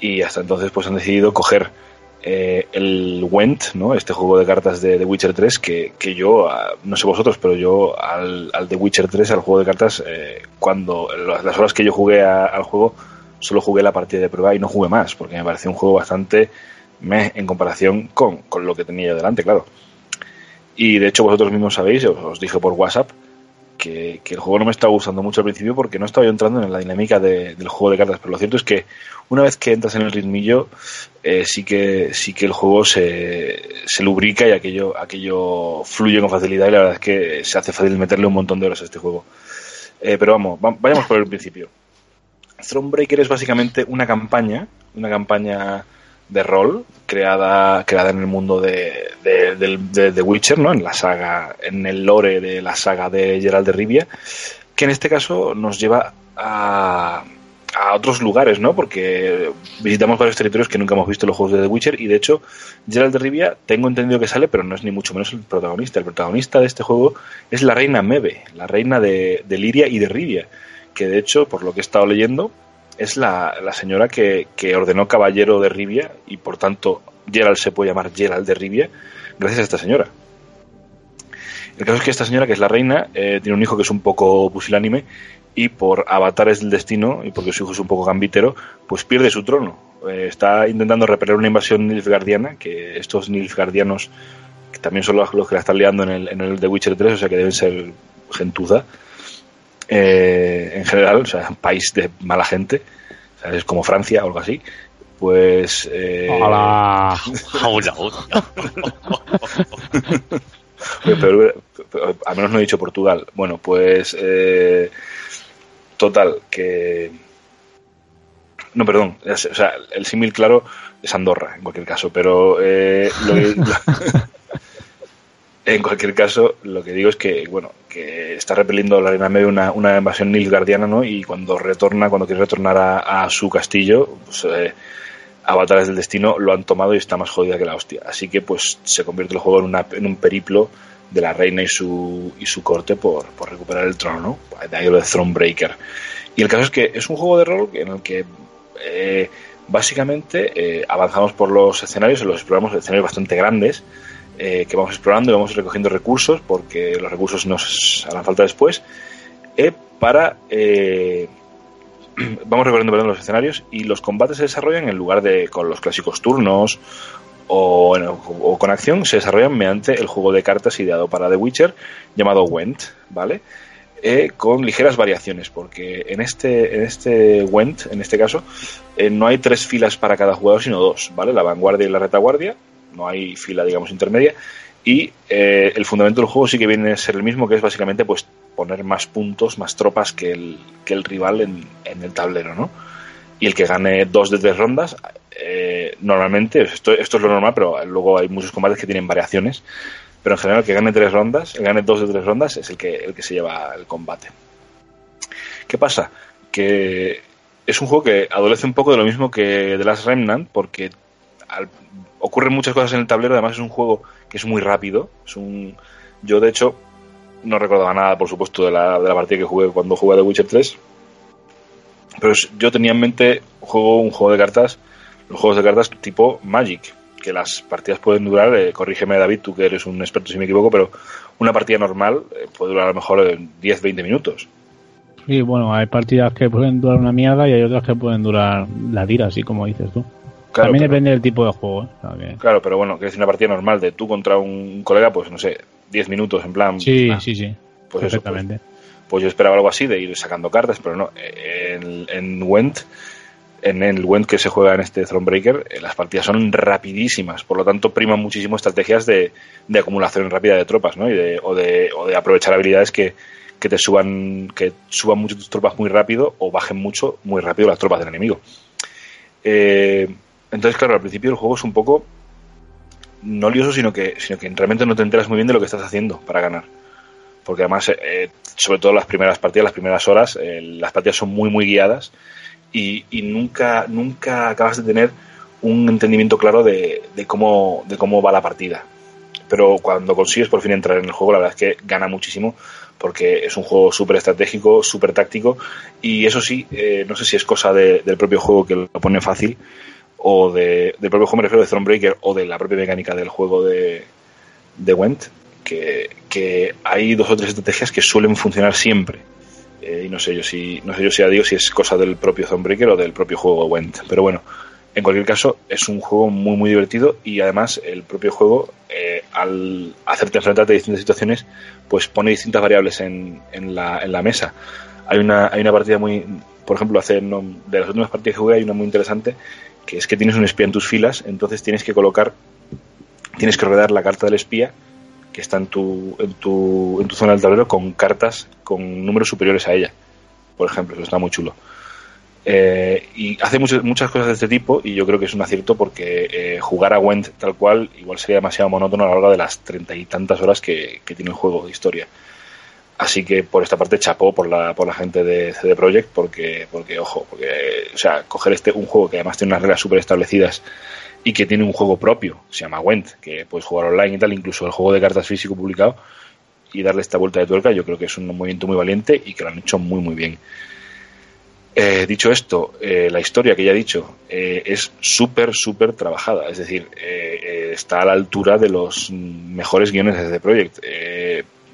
Y hasta entonces, pues han decidido coger eh, el Went, ¿no? Este juego de cartas de, de Witcher 3, que, que yo, ah, no sé vosotros, pero yo al, al de Witcher 3, al juego de cartas, eh, cuando las horas que yo jugué a- al juego, solo jugué la partida de prueba y no jugué más, porque me pareció un juego bastante meh en comparación con, con lo que tenía yo delante, claro. Y de hecho vosotros mismos sabéis, os, dije por WhatsApp, que, que el juego no me estaba gustando mucho al principio porque no estaba yo entrando en la dinámica de- del juego de cartas, pero lo cierto es que una vez que entras en el ritmillo, eh, sí que sí que el juego se, se lubrica y aquello, aquello fluye con facilidad y la verdad es que se hace fácil meterle un montón de horas a este juego. Eh, pero vamos, va- vayamos por el principio. Thronebreaker es básicamente una campaña, una campaña de rol creada, creada en el mundo de, de, de Witcher, ¿no? En la saga, en el lore de la saga de Geralt de Rivia, que en este caso nos lleva a, a otros lugares, ¿no? Porque visitamos varios territorios que nunca hemos visto en los juegos de The Witcher y de hecho Geralt de Rivia tengo entendido que sale, pero no es ni mucho menos el protagonista. El protagonista de este juego es la reina Mebe, la reina de, de Liria y de Rivia, que de hecho, por lo que he estado leyendo, es la, la señora que, que ordenó caballero de Rivia y por tanto Geralt se puede llamar Geralt de Rivia gracias a esta señora. El caso es que esta señora, que es la reina, eh, tiene un hijo que es un poco pusilánime y por avatares del destino y porque su hijo es un poco gambitero, pues pierde su trono. Eh, está intentando repeler una invasión nilfgaardiana, que estos nilfgaardianos que también son los, los que la están liando en el, en el The Witcher 3, o sea que deben ser gentuza. Eh, en general, o sea, un país de mala gente, o sea, es como Francia o algo así. Pues. Eh, Hola. Hola, pero, pero, al menos no he dicho Portugal. Bueno, pues. eh, total, que. No, perdón. es- o sea, el símil claro es Andorra, en cualquier caso. Pero. eh, lo que- en cualquier caso, lo que digo es que, bueno, que está repeliendo la Reina Media una, una invasión nilfgaardiana, ¿no? Y cuando retorna, cuando quiere retornar a, a su castillo, pues. eh, avatares del destino lo han tomado y está más jodida que la hostia. Así que pues se convierte el juego en, una- en un periplo de la reina y su, y su corte por, por recuperar el trono, ¿no? De ahí lo de Thronebreaker. Y el caso es que es un juego de rol en el que eh, básicamente eh, avanzamos por los escenarios, los exploramos escenarios bastante grandes, eh, que vamos explorando y vamos recogiendo recursos, porque los recursos nos harán falta después, eh, para... eh, vamos recorriendo perdón, los escenarios y los combates se desarrollan en lugar de con los clásicos turnos o, o con acción, se desarrollan mediante el juego de cartas ideado para The Witcher llamado Went, ¿vale? Eh, con ligeras variaciones, porque en este, en este Went, en este caso, eh, no hay tres filas para cada jugador, sino dos, ¿vale? La vanguardia y la retaguardia, no hay fila, digamos, intermedia, y eh, el fundamento del juego sí que viene a ser el mismo, que es básicamente pues poner más puntos, más tropas que el, que el rival en, en el tablero, ¿no? Y el que gane dos de tres rondas, eh, normalmente, esto, esto es lo normal, pero luego hay muchos combates que tienen variaciones, pero en general el que gane tres rondas, el que gane dos de tres rondas es el que, el que se lleva el combate. ¿Qué pasa? Que es un juego que adolece un poco de lo mismo que The Last Remnant, porque al- ocurren muchas cosas en el tablero, además es un juego que es muy rápido, es un... Yo, de hecho, no recordaba nada, por supuesto, de la, de la partida que jugué cuando jugué a The Witcher 3, pero yo tenía en mente juego, un juego de cartas, los juegos de cartas tipo Magic, que las partidas pueden durar, eh, corrígeme David, tú que eres un experto si me equivoco, pero una partida normal eh, puede durar a lo mejor eh, 10-20 minutos. Sí, bueno, hay partidas que pueden durar una mierda y hay otras que pueden durar la tira, así como dices tú. Claro, También pero- depende del tipo de juego. ¿eh? Claro, pero bueno, que es una partida normal de tú contra un colega, pues no sé, 10 minutos en plan. Sí, ah, sí, sí. pues eso, perfectamente. pues yo esperaba algo así de ir sacando cartas, pero no. En, en Went, en el Went que se juega en este Thronebreaker, eh, las partidas son rapidísimas, por lo tanto priman muchísimo estrategias de, de acumulación rápida de tropas, ¿no? Y de, o, de, o de aprovechar habilidades que, que te suban, que suban mucho tus tropas muy rápido o bajen mucho muy rápido las tropas del enemigo. Eh, entonces, claro, al principio el juego es un poco no lioso, sino que, sino que realmente no te enteras muy bien de lo que estás haciendo para ganar porque además, eh, sobre todo las primeras partidas, las primeras horas, eh, las partidas son muy, muy guiadas y, y nunca, nunca acabas de tener un entendimiento claro de, de cómo, de cómo va la partida. Pero cuando consigues por fin entrar en el juego, la verdad es que gana muchísimo porque es un juego súper estratégico, súper táctico y eso sí, eh, no sé si es cosa de- del propio juego que lo pone fácil o de, del propio juego, me refiero de Thronebreaker o de la propia mecánica del juego de, de Went, que, hay dos o tres estrategias que suelen funcionar siempre. Eh, y no sé yo si no sé yo si ya digo si es cosa del propio Thronebreaker o del propio juego Went. Pero bueno, en cualquier caso es un juego muy muy divertido y además el propio juego eh, al hacerte enfrentarte a distintas situaciones pues pone distintas variables en, en, la, en la mesa. Hay una, hay una partida muy, por ejemplo, hace no- de las últimas partidas que jugué hay una muy interesante que es que tienes un espía en tus filas, entonces tienes que colocar, tienes que rodear la carta del espía que está en tu, en tu, en tu zona del tablero con cartas con números superiores a ella, por ejemplo, eso está muy chulo. Eh, y hace muchas, muchas cosas de este tipo y yo creo que es un acierto porque eh, jugar a Went tal cual igual sería demasiado monótono a lo largo de las treinta y tantas horas que, que tiene el juego de historia. Así que por esta parte chapó por la, por la gente de CD Projekt porque, porque ojo, porque, o sea, coger este, un juego que además tiene unas reglas súper establecidas y que tiene un juego propio, se llama Went, que puedes jugar online y tal, incluso el juego de cartas físico publicado, y darle esta vuelta de tuerca, yo creo que es un movimiento muy valiente y que lo han hecho muy, muy bien. Eh, dicho esto, eh, la historia que ya he dicho eh, es súper, súper trabajada. Es decir, eh, está a la altura de los mejores guiones de CD Projekt.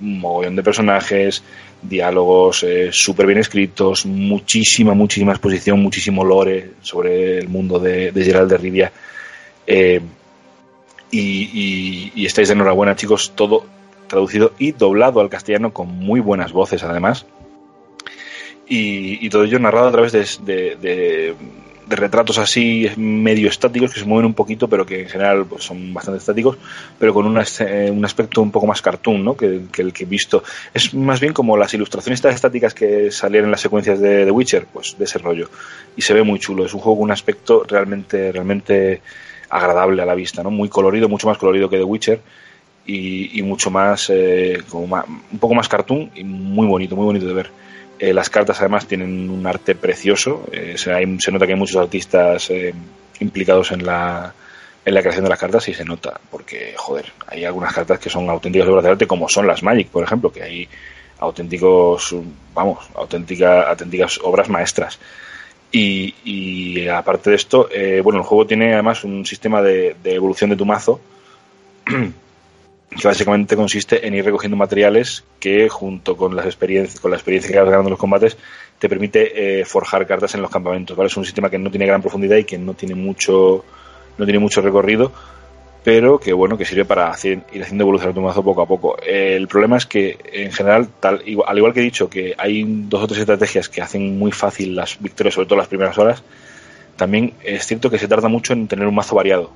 Un mogollón de personajes, diálogos eh, súper bien escritos, muchísima, muchísima exposición, muchísimo lore sobre el mundo de, de Gerald de Rivia. Eh, Y, estáis de enhorabuena, chicos, todo traducido y doblado al castellano con muy buenas voces, además. Y, todo ello narrado a través de- de retratos así medio estáticos que se mueven un poquito, pero que en general pues, son bastante estáticos, pero con una eh, un aspecto un poco más cartoon ¿no? que, el que he visto. Es más bien como las ilustraciones estáticas que salían en las secuencias de The Witcher, pues de ese rollo. Y se ve muy chulo. Es un juego con un aspecto realmente, realmente agradable a la vista, ¿no? Muy colorido, mucho más colorido que The Witcher y, mucho más, eh, como un poco más cartoon y muy bonito, muy bonito de ver. Eh, las cartas además tienen un arte precioso, eh, se, nota que hay muchos artistas eh, implicados en la, en la creación de las cartas y se nota, porque joder, hay algunas cartas que son auténticas obras de arte como son las Magic, por ejemplo, que hay auténticos, vamos, auténtica, auténticas obras maestras. Y, y aparte de esto, eh, bueno, el juego tiene además un sistema de, de evolución de tu mazo que básicamente consiste en ir recogiendo materiales que junto con las experiencias con la experiencia que vas ganando en los combates te permite eh, forjar cartas en los campamentos ¿vale? es un sistema que no tiene gran profundidad y que no tiene mucho no tiene mucho recorrido pero que bueno que sirve para hacer, ir haciendo evolucionar tu mazo poco a poco el problema es que en general tal igual- al igual que he dicho que hay dos o tres estrategias que hacen muy fácil las victorias sobre todo las primeras horas también es cierto que se tarda mucho en tener un mazo variado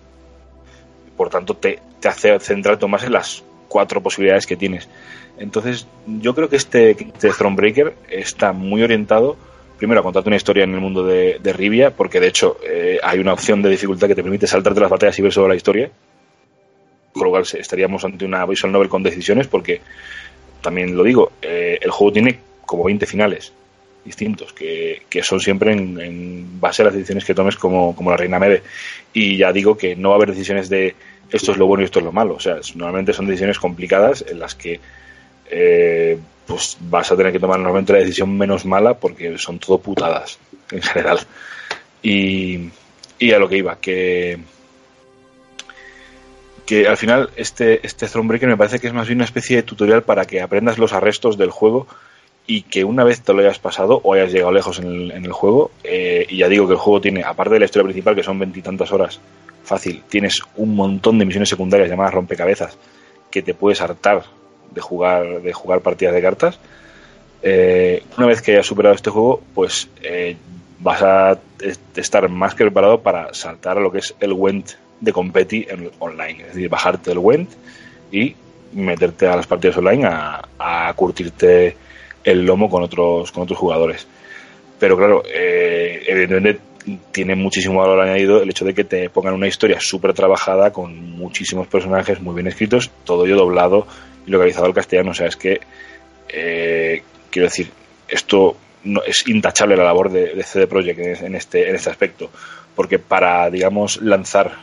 por tanto te, te hace centrarte más en las cuatro posibilidades que tienes. Entonces, yo creo que este, este Thronebreaker está muy orientado, primero, a contarte una historia en el mundo de, de Rivia, porque de hecho eh, hay una opción de dificultad que te permite saltarte las batallas y ver solo la historia, con lo cual estaríamos ante una visual novel con decisiones, porque también lo digo, eh, el juego tiene como 20 finales distintos, que, que son siempre en, base a las decisiones que tomes como, como la Reina Mede. Y ya digo que no va a haber decisiones de esto es lo bueno y esto es lo malo. O sea, normalmente son decisiones complicadas en las que eh, pues vas a tener que tomar normalmente la decisión menos mala porque son todo putadas en general. Y, y a lo que iba, que que al final este, este Thronebreaker me parece que es más bien una especie de tutorial para que aprendas los arrestos del juego y que una vez te lo hayas pasado o hayas llegado lejos en el, juego, eh, y ya digo que el juego tiene, aparte de la historia principal, que son veintitantas horas, fácil, tienes un montón de misiones secundarias llamadas rompecabezas que te puedes hartar de jugar, de jugar partidas de cartas. Eh, una vez que hayas superado este juego, pues eh, vas a est- estar más que preparado para saltar a lo que es el Went de Competi en online. Es decir, bajarte el Went y meterte a las partidas online a curtirte el lomo con otros, con otros jugadores. Pero claro, eh, evidentemente tiene muchísimo valor añadido el hecho de que te pongan una historia súper trabajada con muchísimos personajes muy bien escritos, todo ello doblado y localizado al castellano. O sea, es que, eh, quiero decir, esto no, es intachable la labor de, CD Projekt en, en este, en este aspecto, porque para, digamos, lanzar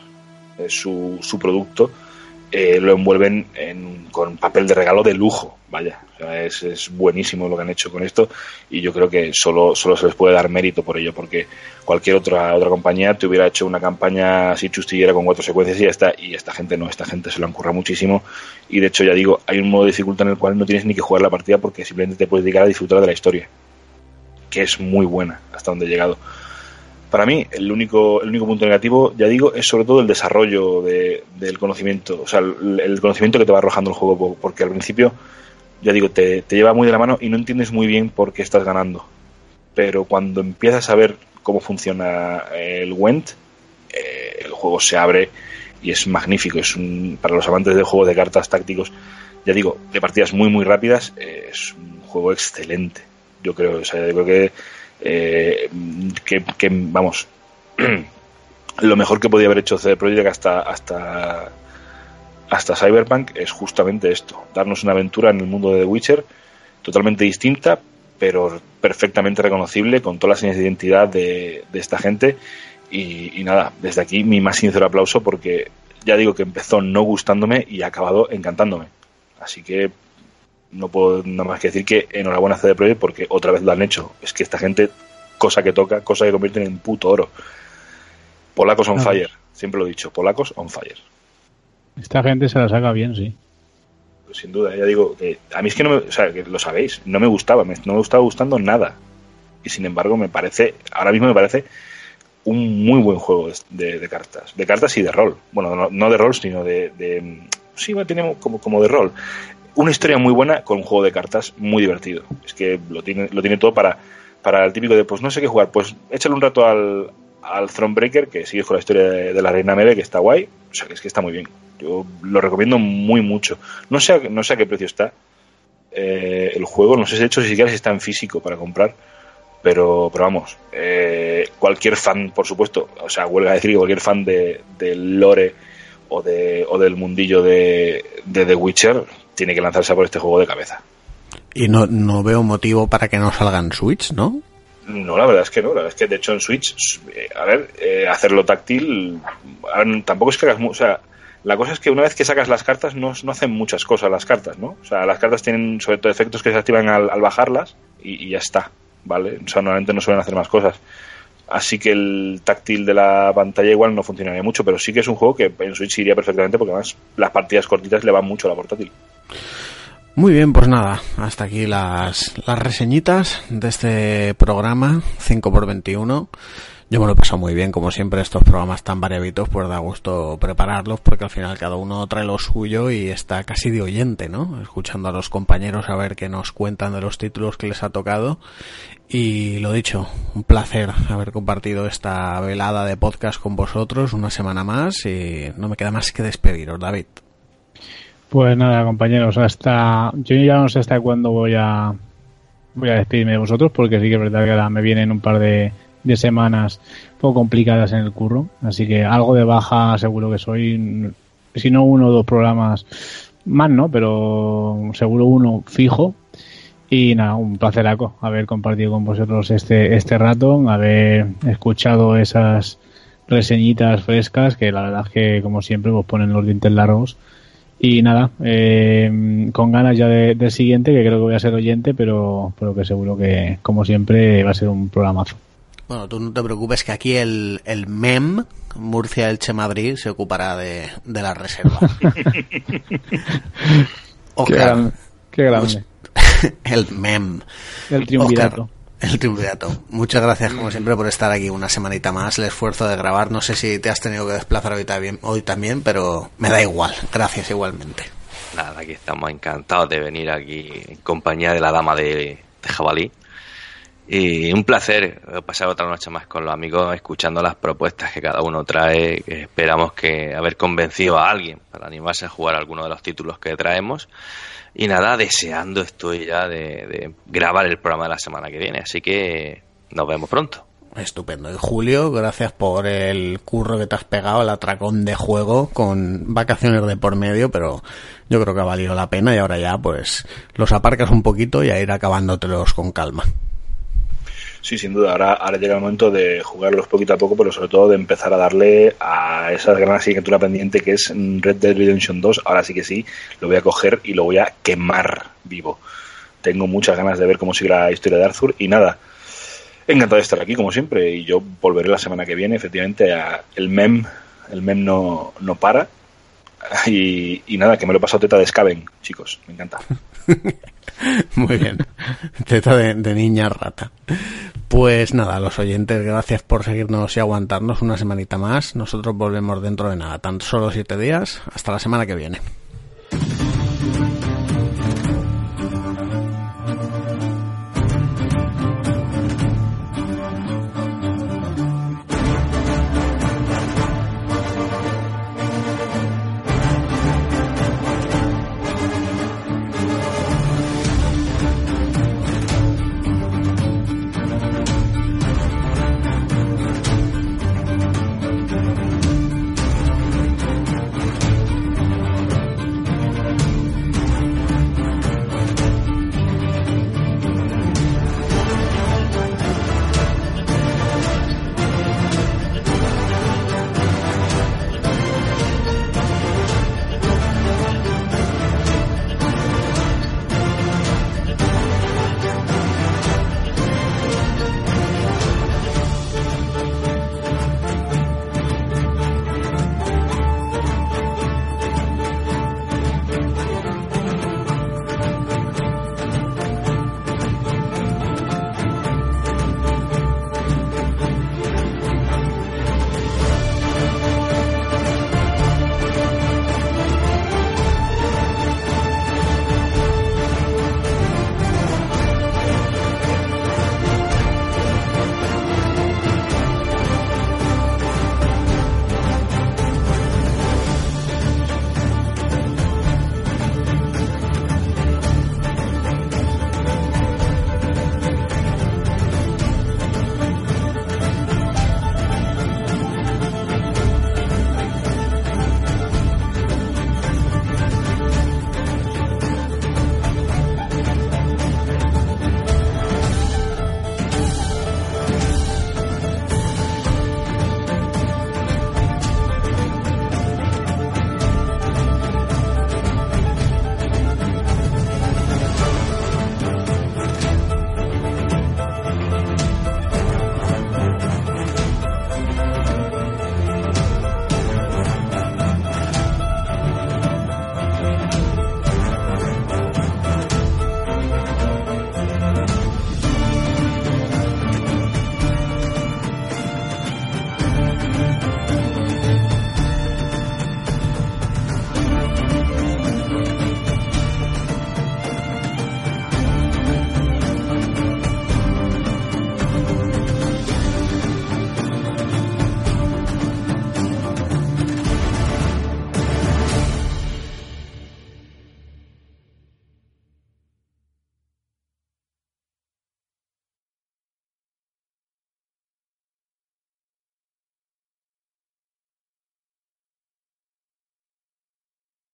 eh, su, su producto, eh, lo envuelven en- con papel de regalo de lujo, vaya. O sea, es, buenísimo lo que han hecho con esto y yo creo que solo, solo se les puede dar mérito por ello, porque cualquier otra, otra compañía te hubiera hecho una campaña así chustillera con cuatro secuencias y ya está, y esta gente no, esta gente se lo han muchísimo y de hecho ya digo, hay un modo de dificultad en el cual no tienes ni que jugar la partida porque simplemente te puedes dedicar a disfrutar de la historia, que es muy buena hasta donde he llegado. Para mí, el único, el único punto negativo, ya digo, es sobre todo el desarrollo de- del conocimiento, o sea, el, conocimiento que te va arrojando el juego, po- porque al principio, ya digo, te, te lleva muy de la mano y no entiendes muy bien por qué estás ganando. Pero cuando empiezas a ver cómo funciona el Went, eh, el juego se abre y es magnífico. Es un, para los amantes de juegos de cartas tácticos, ya digo, de partidas muy, muy rápidas, es un juego excelente. Yo creo, o sea, yo creo que, eh, que, vamos, lo mejor que podía haber hecho CD Projekt hasta, hasta, hasta Cyberpunk es justamente esto, darnos una aventura en el mundo de The Witcher totalmente distinta, pero perfectamente reconocible, con todas las señas de identidad de, de esta gente. Y, y nada, desde aquí mi más sincero aplauso porque ya digo que empezó no gustándome y ha acabado encantándome. Así que no puedo nada más que decir que enhorabuena a CD Projekt porque otra vez lo han hecho. Es que esta gente, cosa que toca, cosa que convierten en puto oro. Polacos on Ah. fire, siempre lo he dicho, polacos on fire. Esta gente se la saca bien, sí. Pues sin duda, ya digo que a mí es que no me, o sea, que lo sabéis, no me gustaba, me- no me estaba gustando nada. Y sin embargo, me parece, ahora mismo me parece un muy buen juego de, de cartas. De cartas y de rol. Bueno, no, de rol, sino de... de sí, tiene como, como de rol. Una historia muy buena con un juego de cartas muy divertido. Es que lo tiene, lo tiene todo para, para el típico de, pues no sé qué jugar, pues échale un rato al, al Thronebreaker, que sigue con la historia de, la Reina Mele, que está guay. O sea, es que está muy bien. Yo lo recomiendo muy mucho. No sé, a, no sé a qué precio está eh, el juego, no sé de hecho si siquiera si está en físico para comprar pero, pero vamos, eh, cualquier fan, por supuesto, o sea, huelga a decir que cualquier fan de, del lore o, de, o del mundillo de, de The Witcher tiene que lanzarse por este juego de cabeza. Y no, no veo motivo para que no salga en Switch, ¿no? No, la verdad es que no. La verdad es que, de hecho, en Switch, eh, a ver, eh, hacerlo táctil, tampoco es que hagas. O sea, la cosa es que una vez que sacas las cartas, no, no, hacen muchas cosas las cartas, ¿no? O sea, las cartas tienen sobre todo efectos que se activan al, al bajarlas y, y, ya está. ¿vale? O sea, normalmente no suelen hacer más cosas. Así que el táctil de la pantalla igual no funcionaría mucho, pero sí que es un juego que en Switch iría perfectamente porque además las partidas cortitas le van mucho a la portátil. Muy bien, pues nada, hasta aquí las, las reseñitas de este programa 5x21. Yo me lo he pasado muy bien, como siempre, estos programas tan variabitos, pues da gusto prepararlos, porque al final cada uno trae lo suyo y está casi de oyente, ¿no? Escuchando a los compañeros a ver qué nos cuentan de los títulos que les ha tocado. Y lo dicho, un placer haber compartido esta velada de podcast con vosotros una semana más y no me queda más que despediros, David. Pues nada, compañeros, hasta yo ya no sé hasta cuándo voy a voy a despedirme de vosotros porque sí que es verdad que ahora me vienen un par de semanas poco complicadas en el curro, así que algo de baja seguro que soy, si no uno o dos programas más, ¿no? Pero seguro uno fijo. Y nada, un placeraco haber compartido con vosotros este, este rato, haber escuchado esas reseñitas frescas que la verdad es que como siempre vos ponen los dientes largos. Y nada, eh, con ganas ya del siguiente, que creo que voy a ser oyente, pero, pero que seguro que como siempre va a ser un programazo. Bueno, tú no te preocupes que aquí el, el MEM, Murcia Elche Madrid, se ocupará de, de la reserva. Oscar, qué, grande. el MEM. El triunvirato. El triunvirato. Muchas gracias, como siempre, por estar aquí una semanita más. El esfuerzo de grabar. No sé si te has tenido que desplazar hoy también, hoy también pero me da igual. Gracias igualmente. Nada, aquí estamos encantados de venir aquí en compañía de la dama de, de Jabalí. Y un placer pasar otra noche más con los amigos escuchando las propuestas que cada uno trae. esperamos que haber convencido a alguien para animarse a jugar alguno de los títulos que traemos. Y nada, deseando estoy ya de, grabar el programa de la semana que viene. Así que nos vemos pronto. Estupendo. Y Julio, gracias por el curro que te has pegado, el atracón de juego con vacaciones de por medio, pero yo creo que ha valido la pena y ahora ya pues los aparcas un poquito y a ir acabándotelos con calma. Sí, sin duda. Ahora, ahora llega el momento de jugarlos poquito a poco, pero sobre todo de empezar a darle a esa gran asignatura pendiente que es Red Dead Redemption 2. Ahora sí que sí, lo voy a coger y lo voy a quemar vivo. Tengo muchas ganas de ver cómo sigue la historia de Arthur y nada. Encantado de estar aquí, como siempre, y yo volveré la semana que viene, efectivamente, a el mem. El mem no, no para. Y, y nada, que me lo he pasado teta de Scaven, chicos. Me encanta. Muy bien. Teta de, niña rata. Pues nada, los oyentes, gracias por seguirnos y aguantarnos una semanita más. Nosotros volvemos dentro de nada, tan solo siete días. Hasta la semana que viene.